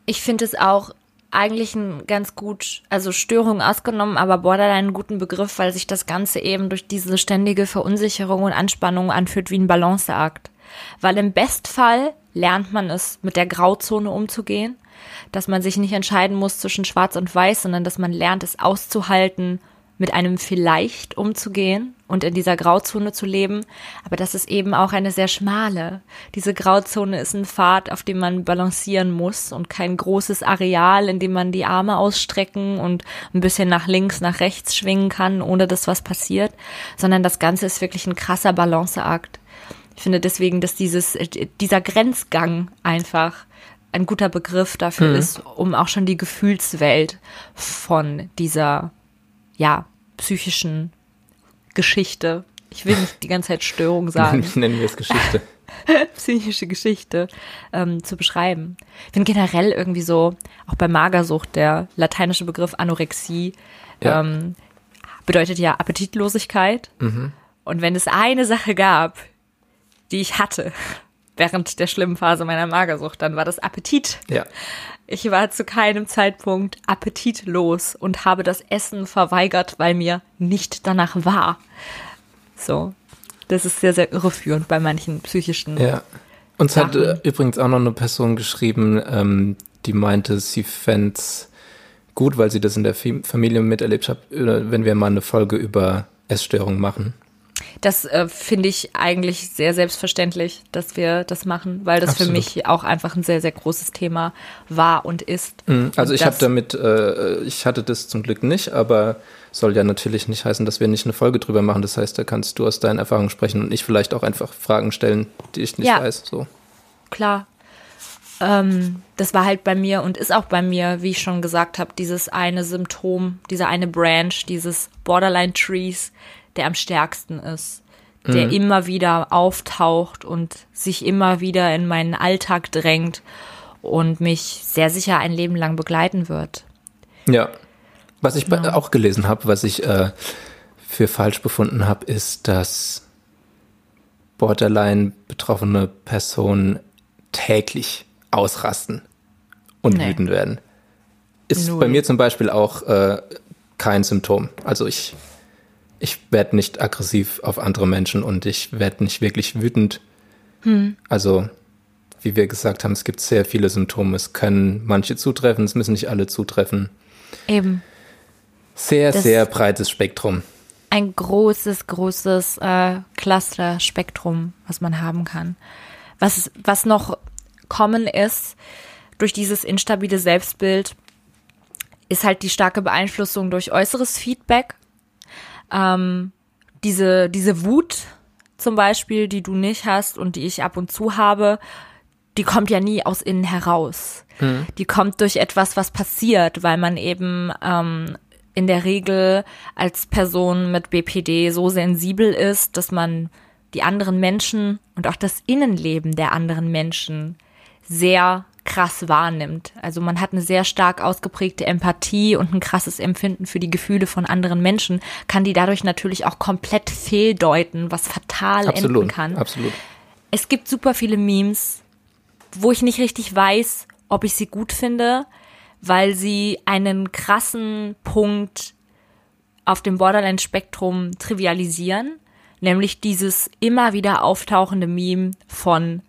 [SPEAKER 2] Ich finde es auch eigentlich ein ganz gut, also Störung ausgenommen, aber Borderline einen guten Begriff, weil sich das Ganze eben durch diese ständige Verunsicherung und Anspannung anfühlt wie ein Balanceakt. Weil im Bestfall lernt man es, mit der Grauzone umzugehen, dass man sich nicht entscheiden muss zwischen Schwarz und Weiß, sondern dass man lernt, es auszuhalten, mit einem vielleicht umzugehen und in dieser Grauzone zu leben. Aber das ist eben auch eine sehr schmale. Diese Grauzone ist ein Pfad, auf dem man balancieren muss und kein großes Areal, in dem man die Arme ausstrecken und ein bisschen nach links, nach rechts schwingen kann, ohne dass was passiert, sondern das Ganze ist wirklich ein krasser Balanceakt. Ich finde deswegen, dass dieses, dieser Grenzgang einfach ein guter Begriff dafür ist, um auch schon die Gefühlswelt von dieser, ja, psychischen Geschichte. Ich will nicht die ganze Zeit Störung sagen,
[SPEAKER 3] Nennen wir es Geschichte.
[SPEAKER 2] psychische Geschichte ähm, zu beschreiben. Ich finde generell irgendwie so, auch bei Magersucht, der lateinische Begriff Anorexie
[SPEAKER 3] Ja.
[SPEAKER 2] ähm, bedeutet ja Appetitlosigkeit. Und wenn es eine Sache gab, die ich hatte, während der schlimmen Phase meiner Magersucht, dann war das Appetit.
[SPEAKER 3] Ja.
[SPEAKER 2] Ich war zu keinem Zeitpunkt appetitlos und habe das Essen verweigert, weil mir nicht danach war. So. Das ist sehr, sehr irreführend bei manchen psychischen.
[SPEAKER 3] Ja. Uns hat
[SPEAKER 2] Sachen.
[SPEAKER 3] äh, übrigens auch noch eine Person geschrieben, ähm, die meinte, sie fände gut, weil sie das in der Familie miterlebt hat, äh, wenn wir mal eine Folge über Essstörungen machen.
[SPEAKER 2] Das äh, finde ich eigentlich sehr selbstverständlich, dass wir das machen, weil das für
[SPEAKER 3] Absolut.
[SPEAKER 2] mich auch einfach ein sehr, sehr großes Thema war und ist.
[SPEAKER 3] Also
[SPEAKER 2] Und
[SPEAKER 3] ich habe damit, äh, ich hatte das zum Glück nicht, aber soll ja natürlich nicht heißen, dass wir nicht eine Folge drüber machen. Das heißt, da kannst du aus deinen Erfahrungen sprechen und ich vielleicht auch einfach Fragen stellen, die ich nicht
[SPEAKER 2] Ja.
[SPEAKER 3] weiß. So.
[SPEAKER 2] klar. Ähm, das war halt bei mir und ist auch bei mir, wie ich schon gesagt habe, dieses eine Symptom, dieser eine Branch, dieses Borderline Trees, der am stärksten ist, der immer wieder auftaucht und sich immer wieder in meinen Alltag drängt und mich sehr sicher ein Leben lang begleiten wird.
[SPEAKER 3] Ja. Was ich bei,
[SPEAKER 2] Genau.
[SPEAKER 3] auch gelesen habe, was ich äh, für falsch befunden habe, ist, dass Borderline betroffene Personen täglich ausrasten und
[SPEAKER 2] Nee.
[SPEAKER 3] wütend werden. Ist
[SPEAKER 2] Null.
[SPEAKER 3] bei mir zum Beispiel auch äh, kein Symptom. Also ich, ich werde nicht aggressiv auf andere Menschen und ich werde nicht wirklich wütend.
[SPEAKER 2] Hm.
[SPEAKER 3] Also, wie wir gesagt haben, es gibt sehr viele Symptome. Es können manche zutreffen, es müssen nicht alle zutreffen.
[SPEAKER 2] Eben.
[SPEAKER 3] Sehr,
[SPEAKER 2] Das-
[SPEAKER 3] sehr breites Spektrum.
[SPEAKER 2] ein großes, großes äh, Cluster-Spektrum, was man haben kann. Was, was noch kommen ist, durch dieses instabile Selbstbild, ist halt die starke Beeinflussung durch äußeres Feedback. Ähm, diese, diese Wut zum Beispiel, die du nicht hast und die ich ab und zu habe, die kommt ja nie aus innen heraus. Die kommt durch etwas, was passiert, weil man eben ähm, in der Regel als Person mit BPD so sensibel ist, dass man die anderen Menschen und auch das Innenleben der anderen Menschen sehr krass wahrnimmt. Also man hat eine sehr stark ausgeprägte Empathie und ein krasses Empfinden für die Gefühle von anderen Menschen, kann die dadurch natürlich auch komplett fehldeuten, was fatal enden
[SPEAKER 3] Absolut.
[SPEAKER 2] kann.
[SPEAKER 3] Absolut.
[SPEAKER 2] Es gibt super viele Memes, wo ich nicht richtig weiß, ob ich sie gut finde, weil sie einen krassen Punkt auf dem Borderline-Spektrum trivialisieren, nämlich dieses immer wieder auftauchende Meme von,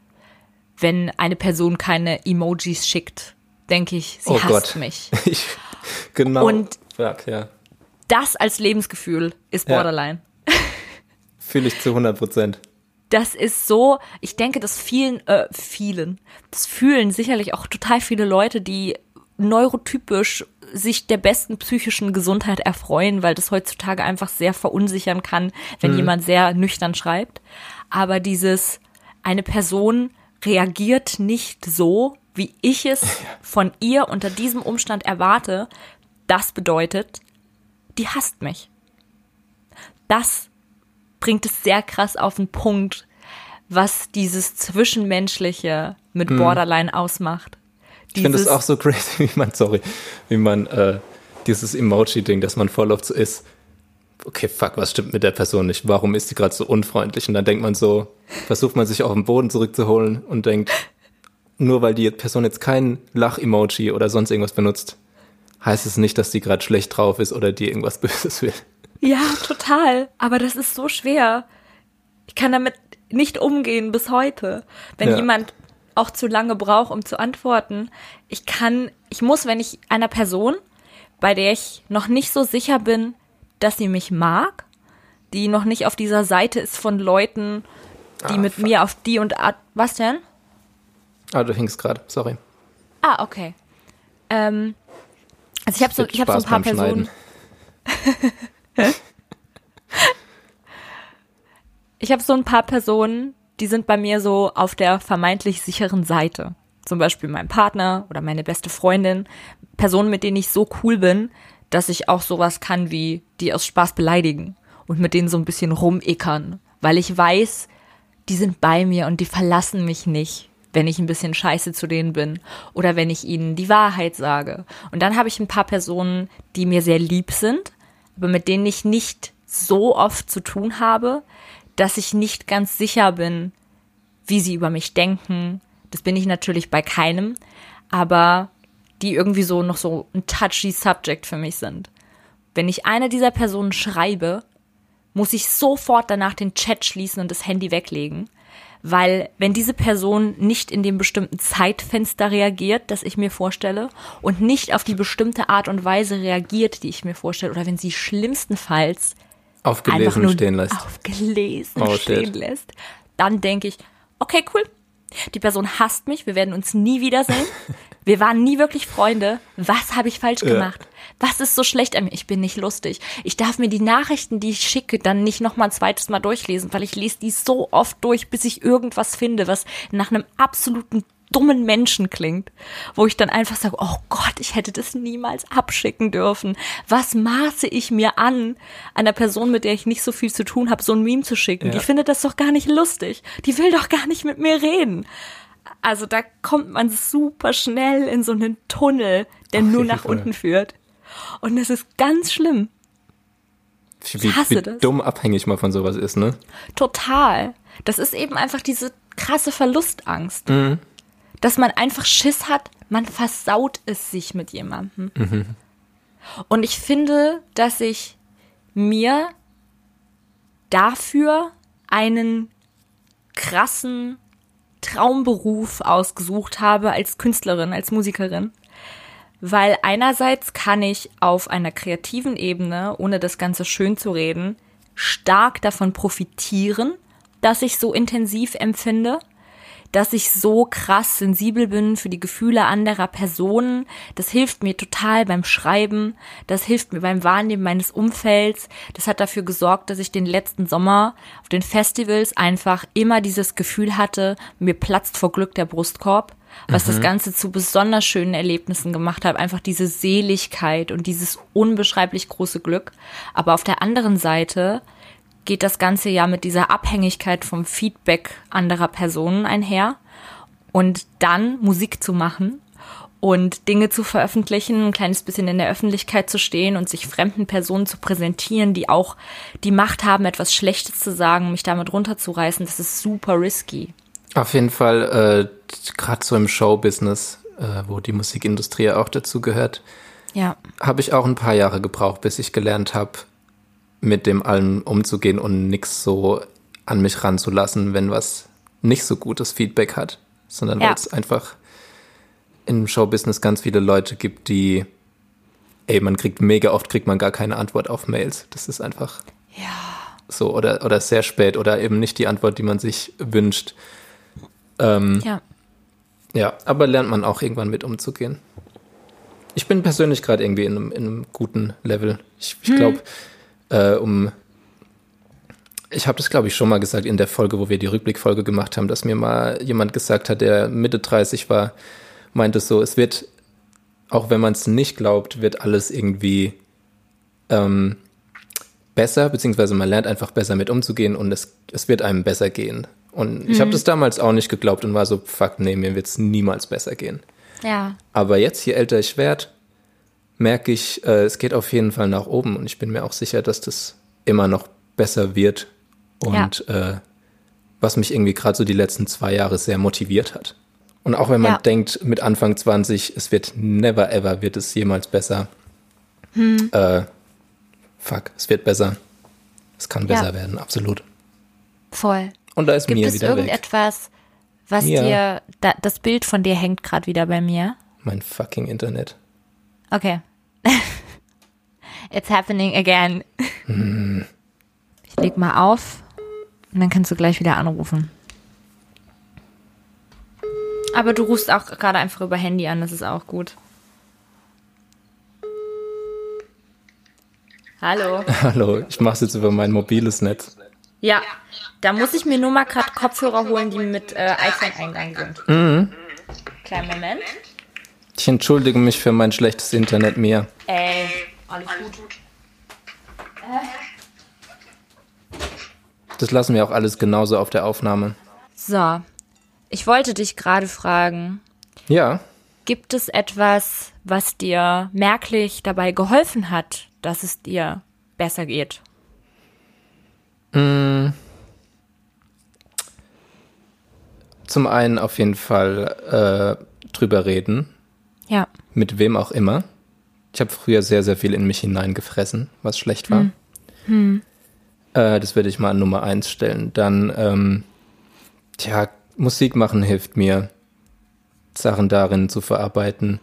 [SPEAKER 2] wenn eine Person keine Emojis schickt, denke ich, sie
[SPEAKER 3] Oh
[SPEAKER 2] hasst
[SPEAKER 3] Gott.
[SPEAKER 2] mich.
[SPEAKER 3] Ich, genau.
[SPEAKER 2] Und-
[SPEAKER 3] Fuck, ja.
[SPEAKER 2] Das als Lebensgefühl ist
[SPEAKER 3] Ja.
[SPEAKER 2] Borderline.
[SPEAKER 3] Fühle ich zu 100 Prozent.
[SPEAKER 2] das ist so, ich denke, dass vielen, äh, vielen, das fühlen sicherlich auch total viele Leute, die neurotypisch sich der besten psychischen Gesundheit erfreuen, weil das heutzutage einfach sehr verunsichern kann, wenn jemand sehr nüchtern schreibt. Aber dieses, eine Person reagiert nicht so, wie ich es von ihr unter diesem Umstand erwarte, das bedeutet, die hasst mich. Das bringt es sehr krass auf den Punkt, was dieses Zwischenmenschliche mit Borderline ausmacht.
[SPEAKER 3] Ich finde es
[SPEAKER 2] Dieses-
[SPEAKER 3] auch so crazy, wie man, sorry, wie man äh, dieses Emoji-Ding, dass man voll oft so ist. Okay, fuck, was stimmt mit der Person nicht? Warum ist die gerade so unfreundlich? Und dann denkt man so, versucht man sich auf den Boden zurückzuholen und denkt, nur weil die Person jetzt kein Lach-Emoji oder sonst irgendwas benutzt, heißt es nicht, dass die gerade schlecht drauf ist oder die irgendwas Böses will.
[SPEAKER 2] Ja, total. Aber das ist so schwer. Ich kann damit nicht umgehen bis heute. Wenn
[SPEAKER 3] Ja.
[SPEAKER 2] jemand auch zu lange braucht, um zu antworten. Ich kann, ich muss, wenn ich einer Person, bei der ich noch nicht so sicher bin, dass sie mich mag, die noch nicht auf dieser Seite ist von Leuten, die
[SPEAKER 3] Ah,
[SPEAKER 2] mit
[SPEAKER 3] fuck.
[SPEAKER 2] mir auf die und Art, was denn?
[SPEAKER 3] Ah, du hinkst gerade, sorry.
[SPEAKER 2] Ah, okay. Ähm, also ich habe so, ich habe so ein paar. Personen. Ich habe so ein paar Personen, die sind bei mir so auf der vermeintlich sicheren Seite. Zum Beispiel mein Partner oder meine beste Freundin. Personen, mit denen ich so cool bin, dass ich auch sowas kann wie die aus Spaß beleidigen und mit denen so ein bisschen rumickern. Weil ich weiß, die sind bei mir und die verlassen mich nicht, wenn ich ein bisschen scheiße zu denen bin oder wenn ich ihnen die Wahrheit sage. Und dann habe ich ein paar Personen, die mir sehr lieb sind, aber mit denen ich nicht so oft zu tun habe, dass ich nicht ganz sicher bin, wie sie über mich denken. Das bin ich natürlich bei keinem, aber die irgendwie so noch so ein touchy Subject für mich sind. Wenn ich einer dieser Personen schreibe, muss ich sofort danach den Chat schließen und das Handy weglegen. Weil wenn diese Person nicht in dem bestimmten Zeitfenster reagiert, das ich mir vorstelle, und nicht auf die bestimmte Art und Weise reagiert, die ich mir vorstelle, oder wenn sie schlimmstenfalls
[SPEAKER 3] Aufgelesen stehen lässt.
[SPEAKER 2] Aufgelesen
[SPEAKER 3] Oh,
[SPEAKER 2] stehen lässt, dann denke ich, okay, cool. Die Person hasst mich, wir werden uns nie wiedersehen. Wir waren nie wirklich Freunde. Was habe ich falsch gemacht? Was ist so schlecht an mir? Ich bin nicht lustig. Ich darf mir die Nachrichten, die ich schicke, dann nicht noch mal ein zweites Mal durchlesen, weil ich lese die so oft durch, bis ich irgendwas finde, was nach einem absoluten dummen Menschen klingt, wo ich dann einfach sage, oh Gott, ich hätte das niemals abschicken dürfen. Was maße ich mir an, einer Person, mit der ich nicht so viel zu tun habe, so ein Meme zu schicken?
[SPEAKER 3] Ja.
[SPEAKER 2] Die findet das doch gar nicht lustig. Die will doch gar nicht mit mir reden. Also da kommt man super schnell in so einen Tunnel, der
[SPEAKER 3] Auf
[SPEAKER 2] nur nach unten führt. Und das ist ganz schlimm.
[SPEAKER 3] Wie,
[SPEAKER 2] hasse
[SPEAKER 3] wie
[SPEAKER 2] das.
[SPEAKER 3] dumm abhängig man von sowas ist, ne?
[SPEAKER 2] Total. Das ist eben einfach diese krasse Verlustangst. Dass man einfach Schiss hat, man versaut es sich mit jemandem. Und ich finde, dass ich mir dafür einen krassen Traumberuf ausgesucht habe als Künstlerin, als Musikerin. Weil einerseits kann ich auf einer kreativen Ebene, ohne das Ganze schön zu reden, stark davon profitieren, dass ich so intensiv empfinde, dass ich so krass sensibel bin für die Gefühle anderer Personen. Das hilft mir total beim Schreiben, das hilft mir beim Wahrnehmen meines Umfelds. Das hat dafür gesorgt, dass ich den letzten Sommer auf den Festivals einfach immer dieses Gefühl hatte, mir platzt vor Glück der Brustkorb was das Ganze zu besonders schönen Erlebnissen gemacht hat. Einfach diese Seligkeit und dieses unbeschreiblich große Glück. Aber auf der anderen Seite geht das Ganze ja mit dieser Abhängigkeit vom Feedback anderer Personen einher. Und dann Musik zu machen und Dinge zu veröffentlichen, ein kleines bisschen in der Öffentlichkeit zu stehen und sich fremden Personen zu präsentieren, die auch die Macht haben, etwas Schlechtes zu sagen, mich damit runterzureißen, das ist super risky.
[SPEAKER 3] Auf jeden Fall, äh, gerade so im Showbusiness, äh, wo die Musikindustrie ja auch dazu gehört,
[SPEAKER 2] Ja.
[SPEAKER 3] habe ich auch ein paar Jahre gebraucht, bis ich gelernt habe, mit dem allem umzugehen und nix so an mich ranzulassen, wenn was nicht so gutes Feedback hat, sondern
[SPEAKER 2] Ja.
[SPEAKER 3] weil es einfach im Showbusiness ganz viele Leute gibt, die, ey, man kriegt mega oft kriegt man gar keine Antwort auf Mails. Das ist einfach
[SPEAKER 2] Ja.
[SPEAKER 3] so oder oder sehr spät oder eben nicht die Antwort, die man sich wünscht. Ähm,
[SPEAKER 2] Ja.
[SPEAKER 3] ja, aber lernt man auch irgendwann mit umzugehen. Ich bin persönlich gerade irgendwie in einem, in einem guten Level. Ich, ich glaube, äh, um ich habe das, glaube ich, schon mal gesagt in der Folge, wo wir die Rückblickfolge gemacht haben, dass mir mal jemand gesagt hat, der Mitte 30 war, meinte so, es wird, auch wenn man es nicht glaubt, wird alles irgendwie ähm, besser, beziehungsweise man lernt einfach besser mit umzugehen und es, es wird einem besser gehen. Und ich habe das damals auch nicht geglaubt und war so, fuck, nee, mir wird es niemals besser gehen.
[SPEAKER 2] Ja.
[SPEAKER 3] Aber jetzt, je älter ich werde, merke ich, äh, es geht auf jeden Fall nach oben und ich bin mir auch sicher, dass das immer noch besser wird und äh, was mich irgendwie gerade so die letzten zwei Jahre sehr motiviert hat. Und auch wenn man
[SPEAKER 2] Ja.
[SPEAKER 3] denkt mit Anfang 20, es wird never ever, wird es jemals besser. Äh, fuck, es wird besser. Es kann
[SPEAKER 2] Ja.
[SPEAKER 3] besser werden, absolut.
[SPEAKER 2] Voll.
[SPEAKER 3] Und da ist
[SPEAKER 2] Gibt
[SPEAKER 3] mir wieder weg.
[SPEAKER 2] irgendetwas, was
[SPEAKER 3] Mia.
[SPEAKER 2] dir, da, das Bild von dir hängt gerade wieder bei mir?
[SPEAKER 3] Mein fucking Internet.
[SPEAKER 2] Okay. It's happening again. Ich leg mal auf und dann kannst du gleich wieder anrufen. Aber du rufst auch gerade einfach über Handy an, das ist auch gut. Hallo.
[SPEAKER 3] Hallo, ich mache jetzt über mein mobiles Netz.
[SPEAKER 2] Ja, da muss ich mir nur mal gerade Kopfhörer holen, die mit äh, iPhone-Eingang sind. Kleinen Moment.
[SPEAKER 3] Ich entschuldige mich für mein schlechtes Internet, Mia.
[SPEAKER 2] Ey, alles gut.
[SPEAKER 3] Das lassen wir auch alles genauso auf der Aufnahme.
[SPEAKER 2] So, ich wollte dich gerade fragen,
[SPEAKER 3] Ja,
[SPEAKER 2] gibt es etwas, was dir merklich dabei geholfen hat, dass es dir besser geht?
[SPEAKER 3] zum einen auf jeden Fall äh, drüber reden,
[SPEAKER 2] Ja.
[SPEAKER 3] mit wem auch immer. Ich habe früher sehr, sehr viel in mich hineingefressen, was schlecht war. Äh, das würde ich mal an Nummer eins stellen. Dann, ähm, tja, Musik machen hilft mir, Sachen darin zu verarbeiten.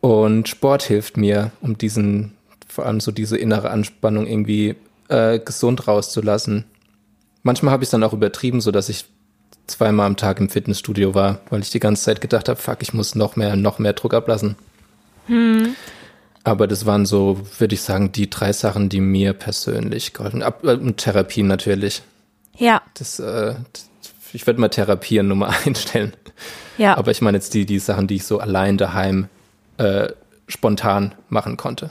[SPEAKER 3] Und Sport hilft mir, um diesen, vor allem so diese innere Anspannung irgendwie äh, gesund rauszulassen. Manchmal habe ich es dann auch übertrieben, so dass ich zweimal am Tag im Fitnessstudio war, weil ich die ganze Zeit gedacht habe, fuck, ich muss noch mehr, noch mehr Druck ablassen. Aber das waren so, würde ich sagen, die drei Sachen, die mir persönlich geholfen haben. Ab- Und Therapie natürlich.
[SPEAKER 2] Ja.
[SPEAKER 3] Das, äh, ich würde mal Therapie an Nummer einstellen.
[SPEAKER 2] Ja.
[SPEAKER 3] Aber ich meine jetzt die, die Sachen, die ich so allein daheim äh, spontan machen konnte.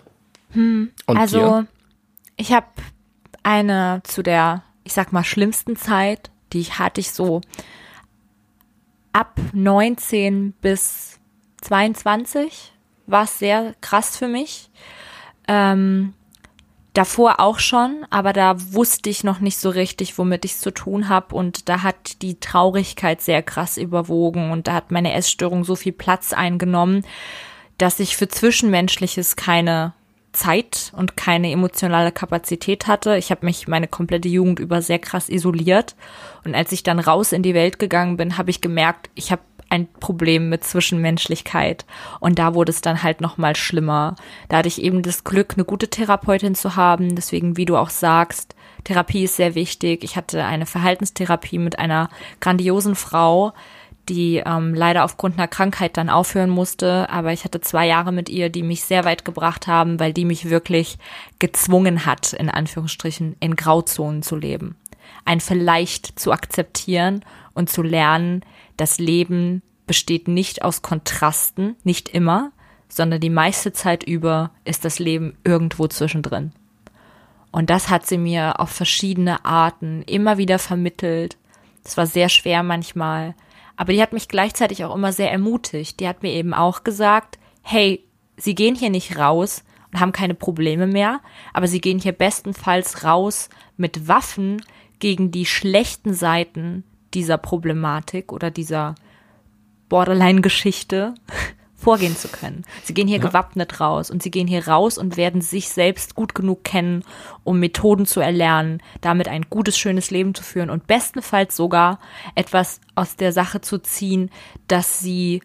[SPEAKER 3] Und
[SPEAKER 2] also,
[SPEAKER 3] dir?
[SPEAKER 2] ich habe eine zu der, ich sag mal, schlimmsten Zeit, die ich hatte ich so ab 19 bis 22 war es sehr krass für mich. Ähm, davor auch schon, aber da wusste ich noch nicht so richtig, womit ich es zu tun habe und da hat die Traurigkeit sehr krass überwogen und da hat meine Essstörung so viel Platz eingenommen, dass ich für Zwischenmenschliches keine Zeit und keine emotionale Kapazität hatte. Ich habe mich meine komplette Jugend über sehr krass isoliert und als ich dann raus in die Welt gegangen bin, habe ich gemerkt, ich habe ein Problem mit Zwischenmenschlichkeit und da wurde es dann halt noch mal schlimmer. Da hatte ich eben das Glück, eine gute Therapeutin zu haben. Deswegen, wie du auch sagst, Therapie ist sehr wichtig. Ich hatte eine Verhaltenstherapie mit einer grandiosen Frau, die ähm, leider aufgrund einer Krankheit dann aufhören musste. Aber ich hatte zwei Jahre mit ihr, die mich sehr weit gebracht haben, weil die mich wirklich gezwungen hat, in Anführungsstrichen, in Grauzonen zu leben. Ein vielleicht zu akzeptieren und zu lernen, das Leben besteht nicht aus Kontrasten, nicht immer, sondern die meiste Zeit über ist das Leben irgendwo zwischendrin. Und das hat sie mir auf verschiedene Arten immer wieder vermittelt. Das war sehr schwer manchmal. Aber die hat mich gleichzeitig auch immer sehr ermutigt. Die hat mir eben auch gesagt, hey, Sie gehen hier nicht raus und haben keine Probleme mehr, aber Sie gehen hier bestenfalls raus mit Waffen gegen die schlechten Seiten dieser Problematik oder dieser Borderline-Geschichte vorgehen zu können. Sie gehen hier gewappnet raus und sie gehen hier raus und werden sich selbst gut genug kennen, um Methoden zu erlernen, damit ein gutes, schönes Leben zu führen und bestenfalls sogar etwas aus der Sache zu ziehen, dass sie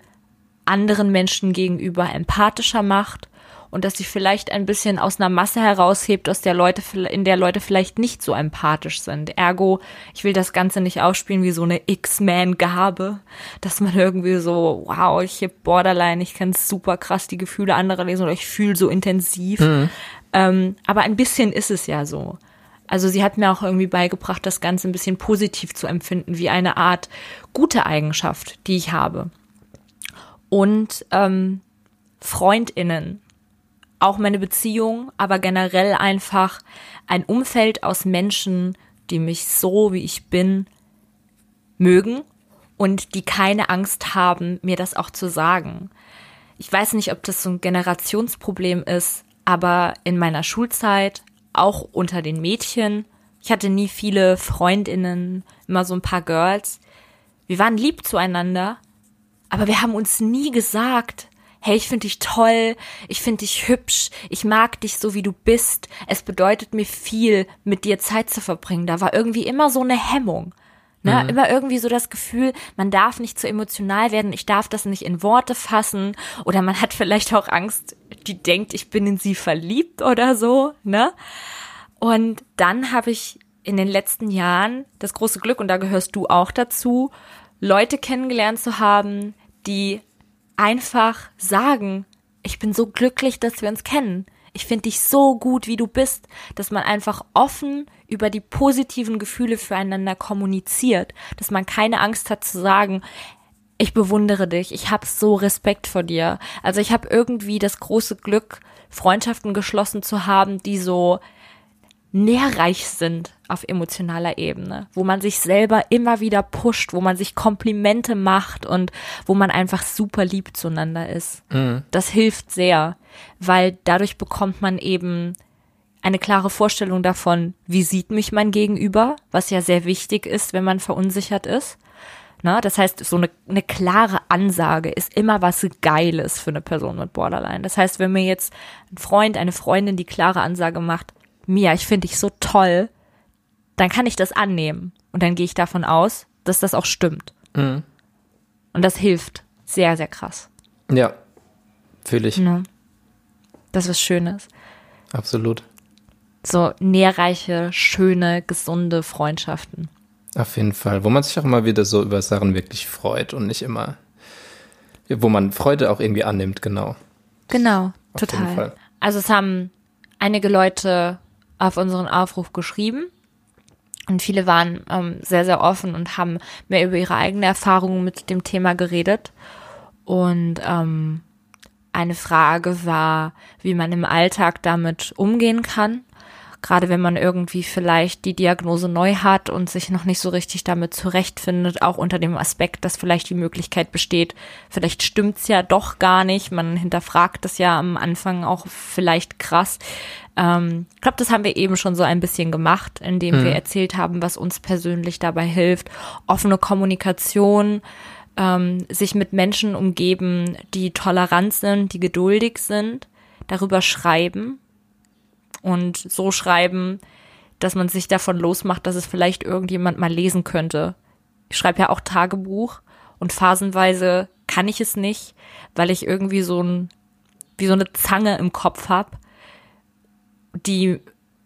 [SPEAKER 2] anderen Menschen gegenüber empathischer macht und dass sie vielleicht ein bisschen aus einer Masse heraushebt, aus der Leute, in der Leute vielleicht nicht so empathisch sind. Ergo, ich will das Ganze nicht ausspielen wie so eine X-Man-Gabe, dass man irgendwie so, wow, ich hab Borderline, ich kann super krass die Gefühle anderer lesen oder ich fühle so intensiv. Ähm, aber ein bisschen ist es ja so. Also sie hat mir auch irgendwie beigebracht, das Ganze ein bisschen positiv zu empfinden, wie eine Art gute Eigenschaft, die ich habe. Und ähm, Freundinnen, auch meine Beziehung, aber generell einfach ein Umfeld aus Menschen, die mich so, wie ich bin, mögen und die keine Angst haben, mir das auch zu sagen. Ich weiß nicht, ob das so ein Generationsproblem ist, aber in meiner Schulzeit, auch unter den Mädchen, ich hatte nie viele Freundinnen, immer so ein paar Girls. Wir waren lieb zueinander, aber wir haben uns nie gesagt, hey, ich finde dich toll, ich finde dich hübsch, ich mag dich so, wie du bist. Es bedeutet mir viel, mit dir Zeit zu verbringen. Da war irgendwie immer so eine Hemmung. Ne? Immer irgendwie so das Gefühl, man darf nicht zu emotional werden, ich darf das nicht in Worte fassen. Oder man hat vielleicht auch Angst, die denkt, ich bin in sie verliebt oder so. Ne? Und dann habe ich in den letzten Jahren das große Glück, und da gehörst du auch dazu, Leute kennengelernt zu haben, die einfach sagen, ich bin so glücklich, dass wir uns kennen. Ich finde dich so gut, wie du bist, dass man einfach offen über die positiven Gefühle füreinander kommuniziert, dass man keine Angst hat zu sagen, ich bewundere dich, ich habe so Respekt vor dir. Also ich habe irgendwie das große Glück, Freundschaften geschlossen zu haben, die so nährreich sind auf emotionaler Ebene, wo man sich selber immer wieder pusht, wo man sich Komplimente macht und wo man einfach super lieb zueinander ist. Das hilft sehr, weil dadurch bekommt man eben eine klare Vorstellung davon, wie sieht mich mein Gegenüber, was ja sehr wichtig ist, wenn man verunsichert ist. Ne? Das heißt, so eine, eine klare Ansage ist immer was Geiles für eine Person mit Borderline. Das heißt, wenn mir jetzt ein Freund, eine Freundin die klare Ansage macht, Mia, ich finde dich so toll, dann kann ich das annehmen. Und dann gehe ich davon aus, dass das auch stimmt.
[SPEAKER 3] Mhm.
[SPEAKER 2] Und das hilft sehr, sehr krass.
[SPEAKER 3] Ja, fühle ich.
[SPEAKER 2] Ne? Das ist was Schönes.
[SPEAKER 3] Absolut.
[SPEAKER 2] So nährreiche, schöne, gesunde Freundschaften.
[SPEAKER 3] Auf jeden Fall. Wo man sich auch immer wieder so über Sachen wirklich freut und nicht immer, wo man Freude auch irgendwie annimmt, genau.
[SPEAKER 2] Genau,
[SPEAKER 3] Auf
[SPEAKER 2] total. Also es haben einige Leute auf unseren Aufruf geschrieben und viele waren ähm, sehr, sehr offen und haben mehr über ihre eigene Erfahrungen mit dem Thema geredet. Und ähm, eine Frage war, wie man im Alltag damit umgehen kann. Gerade wenn man irgendwie vielleicht die Diagnose neu hat und sich noch nicht so richtig damit zurechtfindet, auch unter dem Aspekt, dass vielleicht die Möglichkeit besteht, vielleicht stimmt's ja doch gar nicht. Man hinterfragt das ja am Anfang auch vielleicht krass. Ähm, ich glaube, das haben wir eben schon so ein bisschen gemacht, indem wir erzählt haben, was uns persönlich dabei hilft. Offene Kommunikation, ähm, sich mit Menschen umgeben, die tolerant sind, die geduldig sind, darüber schreiben und so schreiben, dass man sich davon losmacht, dass es vielleicht irgendjemand mal lesen könnte. Ich schreibe ja auch Tagebuch und phasenweise kann ich es nicht, weil ich irgendwie so ein wie so eine Zange im Kopf hab, die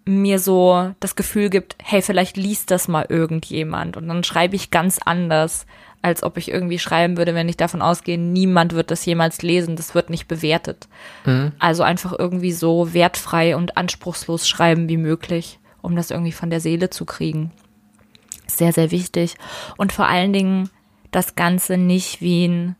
[SPEAKER 2] mir so das Gefühl gibt, hey, vielleicht liest das mal irgendjemand und dann schreibe ich ganz anders, als ob ich irgendwie schreiben würde, wenn ich davon ausgehe, niemand wird das jemals lesen, das wird nicht bewertet. Also einfach irgendwie so wertfrei und anspruchslos schreiben wie möglich, um das irgendwie von der Seele zu kriegen. Sehr, sehr wichtig. Und vor allen Dingen das Ganze nicht wie ein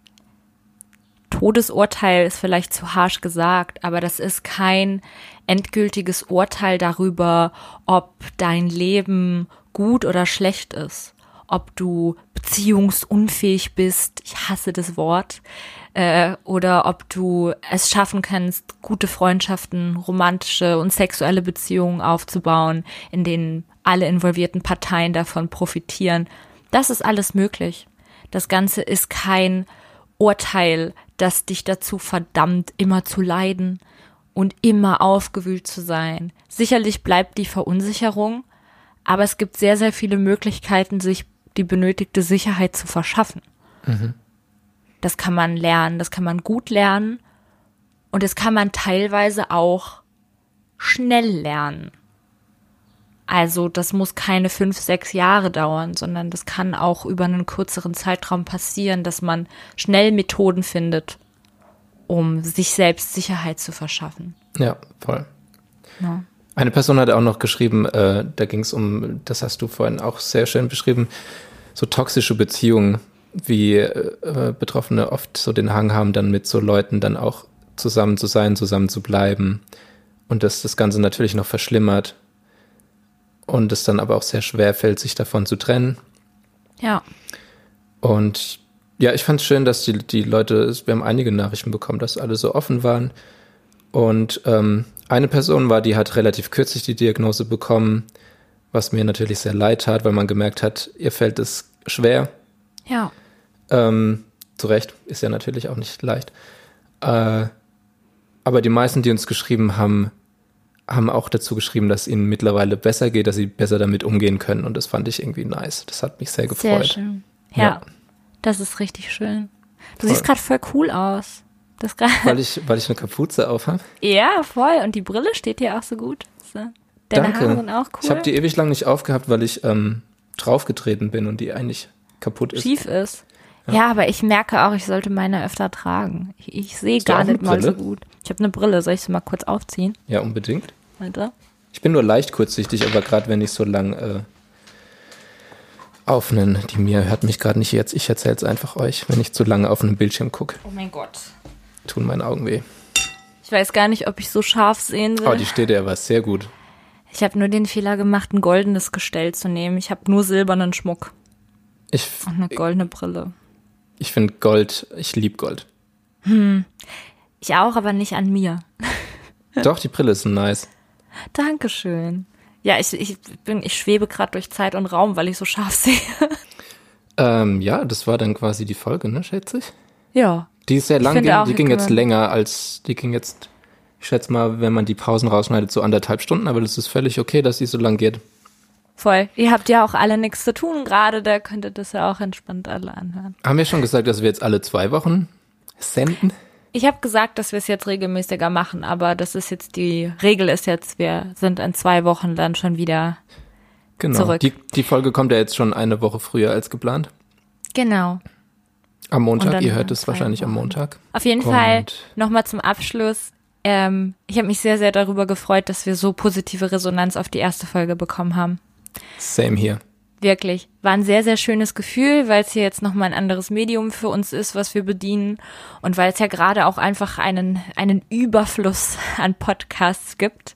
[SPEAKER 2] Todesurteil ist vielleicht zu harsch gesagt, aber das ist kein endgültiges Urteil darüber, ob dein Leben gut oder schlecht ist, ob du beziehungsunfähig bist, ich hasse das Wort, äh, oder ob du es schaffen kannst, gute Freundschaften, romantische und sexuelle Beziehungen aufzubauen, in denen alle involvierten Parteien davon profitieren. Das ist alles möglich. Das Ganze ist kein Urteil, das dich dazu verdammt, immer zu leiden und immer aufgewühlt zu sein. Sicherlich bleibt die Verunsicherung, aber es gibt sehr, sehr viele Möglichkeiten, sich die benötigte Sicherheit zu verschaffen. Das kann man lernen, das kann man gut lernen und das kann man teilweise auch schnell lernen. Also das muss keine fünf, sechs Jahre dauern, sondern das kann auch über einen kürzeren Zeitraum passieren, dass man schnell Methoden findet, um sich selbst Sicherheit zu verschaffen.
[SPEAKER 3] Ja, voll.
[SPEAKER 2] Ja.
[SPEAKER 3] Eine Person hat auch noch geschrieben, äh, da ging es um, das hast du vorhin auch sehr schön beschrieben, so toxische Beziehungen, wie äh, Betroffene oft so den Hang haben, dann mit so Leuten dann auch zusammen zu sein, zusammen zu bleiben und dass das Ganze natürlich noch verschlimmert und es dann aber auch sehr schwer fällt, sich davon zu trennen.
[SPEAKER 2] Ja.
[SPEAKER 3] Und ja, ich fand es schön, dass die, die Leute, wir haben einige Nachrichten bekommen, dass alle so offen waren. Und ähm, eine Person war, die hat relativ kürzlich die Diagnose bekommen, was mir natürlich sehr leid tat, weil man gemerkt hat, ihr fällt es schwer.
[SPEAKER 2] Ja.
[SPEAKER 3] Ähm, zu Recht, ist ja natürlich auch nicht leicht. Äh, aber die meisten, die uns geschrieben haben, haben auch dazu geschrieben, dass ihnen mittlerweile besser geht, dass sie besser damit umgehen können. Und das fand ich irgendwie nice. Das hat mich sehr gefreut.
[SPEAKER 2] Sehr schön. Ja,
[SPEAKER 3] Ja.
[SPEAKER 2] das ist richtig schön. Du
[SPEAKER 3] Voll.
[SPEAKER 2] siehst gerade voll cool aus. Das grad-
[SPEAKER 3] Weil ich, weil ich eine Kapuze auf habe.
[SPEAKER 2] ja, voll. Und die Brille steht dir auch so gut. So. Deine
[SPEAKER 3] Danke.
[SPEAKER 2] Haare sind auch cool.
[SPEAKER 3] Ich habe die ewig lang nicht aufgehabt, weil ich ähm, draufgetreten bin und die eigentlich kaputt ist.
[SPEAKER 2] schief ist. Ja. aber ich merke auch, ich sollte meine öfter tragen. Ich, ich sehe gar nicht mal so gut. Ich habe eine Brille. Soll ich sie mal kurz aufziehen?
[SPEAKER 3] Ja, unbedingt.
[SPEAKER 2] Warte.
[SPEAKER 3] Ich bin nur leicht kurzsichtig, aber gerade wenn ich so lang äh, auf einen, die mir hört mich gerade nicht jetzt, ich erzähle es einfach euch, wenn ich zu lange auf einen Bildschirm gucke,
[SPEAKER 2] Oh mein Gott.
[SPEAKER 3] tun meine Augen weh.
[SPEAKER 2] Ich weiß gar nicht, ob ich so scharf sehen will.
[SPEAKER 3] Oh, die steht ja was sehr gut.
[SPEAKER 2] ich habe nur den Fehler gemacht, ein goldenes Gestell zu nehmen. Ich habe nur silbernen Schmuck
[SPEAKER 3] Ich,
[SPEAKER 2] und eine goldene Brille.
[SPEAKER 3] Ich finde Gold, ich lieb Gold.
[SPEAKER 2] Ich auch, aber nicht an mir.
[SPEAKER 3] Doch, die Brille ist nice.
[SPEAKER 2] Dankeschön. Ja, ich, ich bin, ich schwebe gerade durch Zeit und Raum, weil ich so scharf sehe.
[SPEAKER 3] Ähm, ja, das war dann quasi die Folge, ne, schätze ich?
[SPEAKER 2] Ja.
[SPEAKER 3] Die ist sehr lang, ging,
[SPEAKER 2] auch,
[SPEAKER 3] die ging jetzt länger als, die ging jetzt, ich schätze mal, wenn man die Pausen rausschneidet, so anderthalb Stunden, aber das ist völlig okay, dass sie so lang geht.
[SPEAKER 2] Voll. Ihr habt ja auch alle nichts zu tun gerade, da könnt ihr das ja auch entspannt alle anhören.
[SPEAKER 3] Haben wir schon gesagt, dass wir jetzt alle zwei Wochen senden?
[SPEAKER 2] Ich habe gesagt, dass wir es jetzt regelmäßiger machen, aber das ist jetzt die Regel ist jetzt, wir sind in zwei Wochen dann schon wieder.
[SPEAKER 3] Genau.
[SPEAKER 2] Zurück.
[SPEAKER 3] Die, die Folge kommt ja jetzt schon eine Woche früher als geplant.
[SPEAKER 2] Genau.
[SPEAKER 3] Am Montag, ihr hört es wahrscheinlich am
[SPEAKER 2] Wochen.
[SPEAKER 3] Montag.
[SPEAKER 2] Auf jeden
[SPEAKER 3] Und-
[SPEAKER 2] Fall nochmal zum Abschluss. Ähm, ich habe mich sehr, sehr darüber gefreut, dass wir so positive Resonanz auf die erste Folge bekommen haben.
[SPEAKER 3] Same hier.
[SPEAKER 2] Wirklich. War ein sehr, sehr schönes Gefühl, weil es hier jetzt nochmal ein anderes Medium für uns ist, was wir bedienen. Und weil es ja gerade auch einfach einen, einen Überfluss an Podcasts gibt,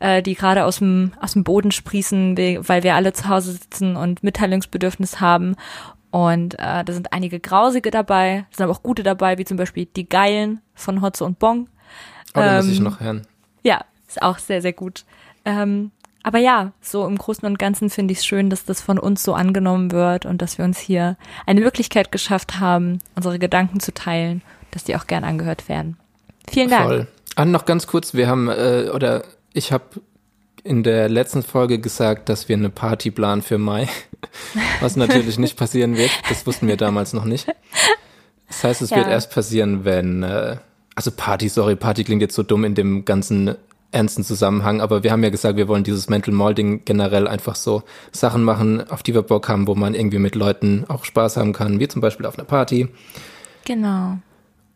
[SPEAKER 2] äh, die gerade aus dem, aus dem Boden sprießen, we- weil wir alle zu Hause sitzen und Mitteilungsbedürfnis haben. Und äh, da sind einige grausige dabei, sind aber auch gute dabei, wie zum Beispiel die Geilen von Hotze und Bong.
[SPEAKER 3] Oh, da muss ich
[SPEAKER 2] Ähm,
[SPEAKER 3] noch hören.
[SPEAKER 2] Ja, ist auch sehr, sehr gut. Ähm, aber ja, so im Großen und Ganzen finde ich es schön, dass das von uns so angenommen wird und dass wir uns hier eine Möglichkeit geschafft haben, unsere Gedanken zu teilen, dass die auch gern angehört werden. Vielen Dank.
[SPEAKER 3] Voll. Ah, noch ganz kurz, wir haben, äh, oder ich habe in der letzten Folge gesagt, dass wir eine Party planen für Mai, was natürlich nicht passieren wird. Das wussten wir damals noch nicht. Das heißt, es wird
[SPEAKER 2] Ja.
[SPEAKER 3] erst passieren, wenn, äh, also Party, sorry, Party klingt jetzt so dumm in dem ganzen ernsten Zusammenhang, aber wir haben ja gesagt, wir wollen dieses Mental Molding generell einfach so Sachen machen, auf die wir Bock haben, wo man irgendwie mit Leuten auch Spaß haben kann, wie zum Beispiel auf einer Party.
[SPEAKER 2] Genau.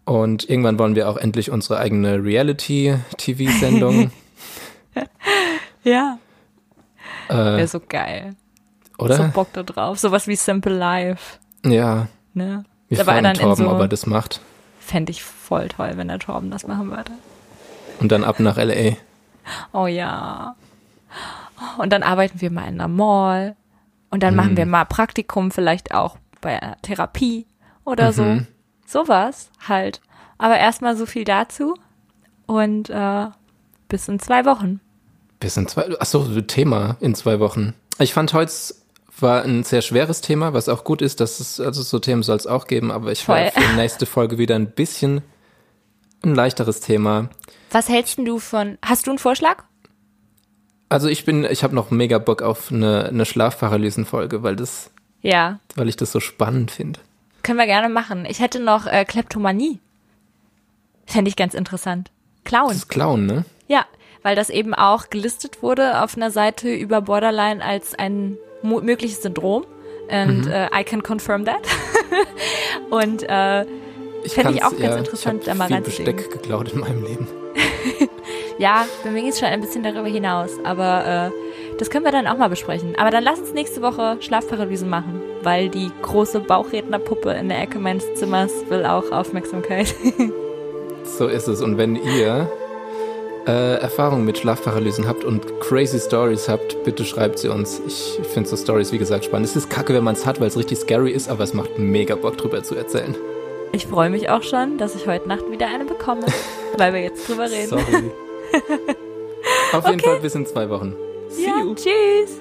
[SPEAKER 3] Und irgendwann wollen wir auch endlich unsere eigene Reality-TV-Sendung.
[SPEAKER 2] Ja.
[SPEAKER 3] äh,
[SPEAKER 2] Wäre so geil. So
[SPEAKER 3] oder?
[SPEAKER 2] Bock da drauf. Sowas wie Simple Life.
[SPEAKER 3] ja,
[SPEAKER 2] Ne?
[SPEAKER 3] wir
[SPEAKER 2] Aber
[SPEAKER 3] fragen Torben,
[SPEAKER 2] so-
[SPEAKER 3] ob er das macht.
[SPEAKER 2] Fände ich voll toll, wenn der Torben das machen würde.
[SPEAKER 3] Und dann ab nach L.A.
[SPEAKER 2] Oh ja. Und dann arbeiten wir mal in einer Mall. Und dann machen wir mal Praktikum, vielleicht auch bei einer Therapie oder so.
[SPEAKER 3] Mhm.
[SPEAKER 2] Sowas halt. Aber erstmal so viel dazu. Und äh, bis in zwei Wochen.
[SPEAKER 3] Bis in zwei, achso, Thema in zwei Wochen. Ich fand heute war ein sehr schweres Thema, was auch gut ist, dass es, also so Themen soll es auch geben, aber ich war für die nächste Folge wieder ein bisschen ein leichteres Thema.
[SPEAKER 2] Was hältst du von. Hast du einen Vorschlag?
[SPEAKER 3] Also ich bin, ich habe noch mega Bock auf eine, eine Schlafparalysen-Folge, weil das,
[SPEAKER 2] Ja.
[SPEAKER 3] weil ich das so spannend finde.
[SPEAKER 2] Können wir gerne machen. Ich hätte noch äh, Kleptomanie. Fände ich ganz interessant. Klauen.
[SPEAKER 3] Das ist Clown, ne?
[SPEAKER 2] Ja, weil das eben auch gelistet wurde auf einer Seite über Borderline als ein mögliches Syndrom. And
[SPEAKER 3] Mhm.
[SPEAKER 2] äh, I can confirm that. Und äh,
[SPEAKER 3] Ich
[SPEAKER 2] Fänd ich auch ganz interessant,
[SPEAKER 3] ich
[SPEAKER 2] da mal
[SPEAKER 3] viel
[SPEAKER 2] reinzulegen.
[SPEAKER 3] Besteck geklaut in meinem Leben.
[SPEAKER 2] ja, bei mir geht es schon ein bisschen darüber hinaus. Aber äh, das können wir dann auch mal besprechen. Aber dann lass uns nächste Woche Schlafparalysen machen, weil die große Bauchrednerpuppe in der Ecke meines Zimmers will auch Aufmerksamkeit.
[SPEAKER 3] So ist es. Und wenn ihr äh, Erfahrungen mit Schlafparalysen habt und crazy Stories habt, bitte schreibt sie uns. Ich, ich finde so Stories, wie gesagt, spannend. Es ist kacke, wenn man es hat, weil es richtig scary ist, aber es macht mega Bock drüber zu erzählen.
[SPEAKER 2] Ich freue mich auch schon, dass ich heute Nacht wieder eine bekomme, weil wir jetzt drüber reden.
[SPEAKER 3] Sorry. Auf jeden Fall bis in zwei Wochen. See
[SPEAKER 2] Ja,
[SPEAKER 3] you.
[SPEAKER 2] tschüss.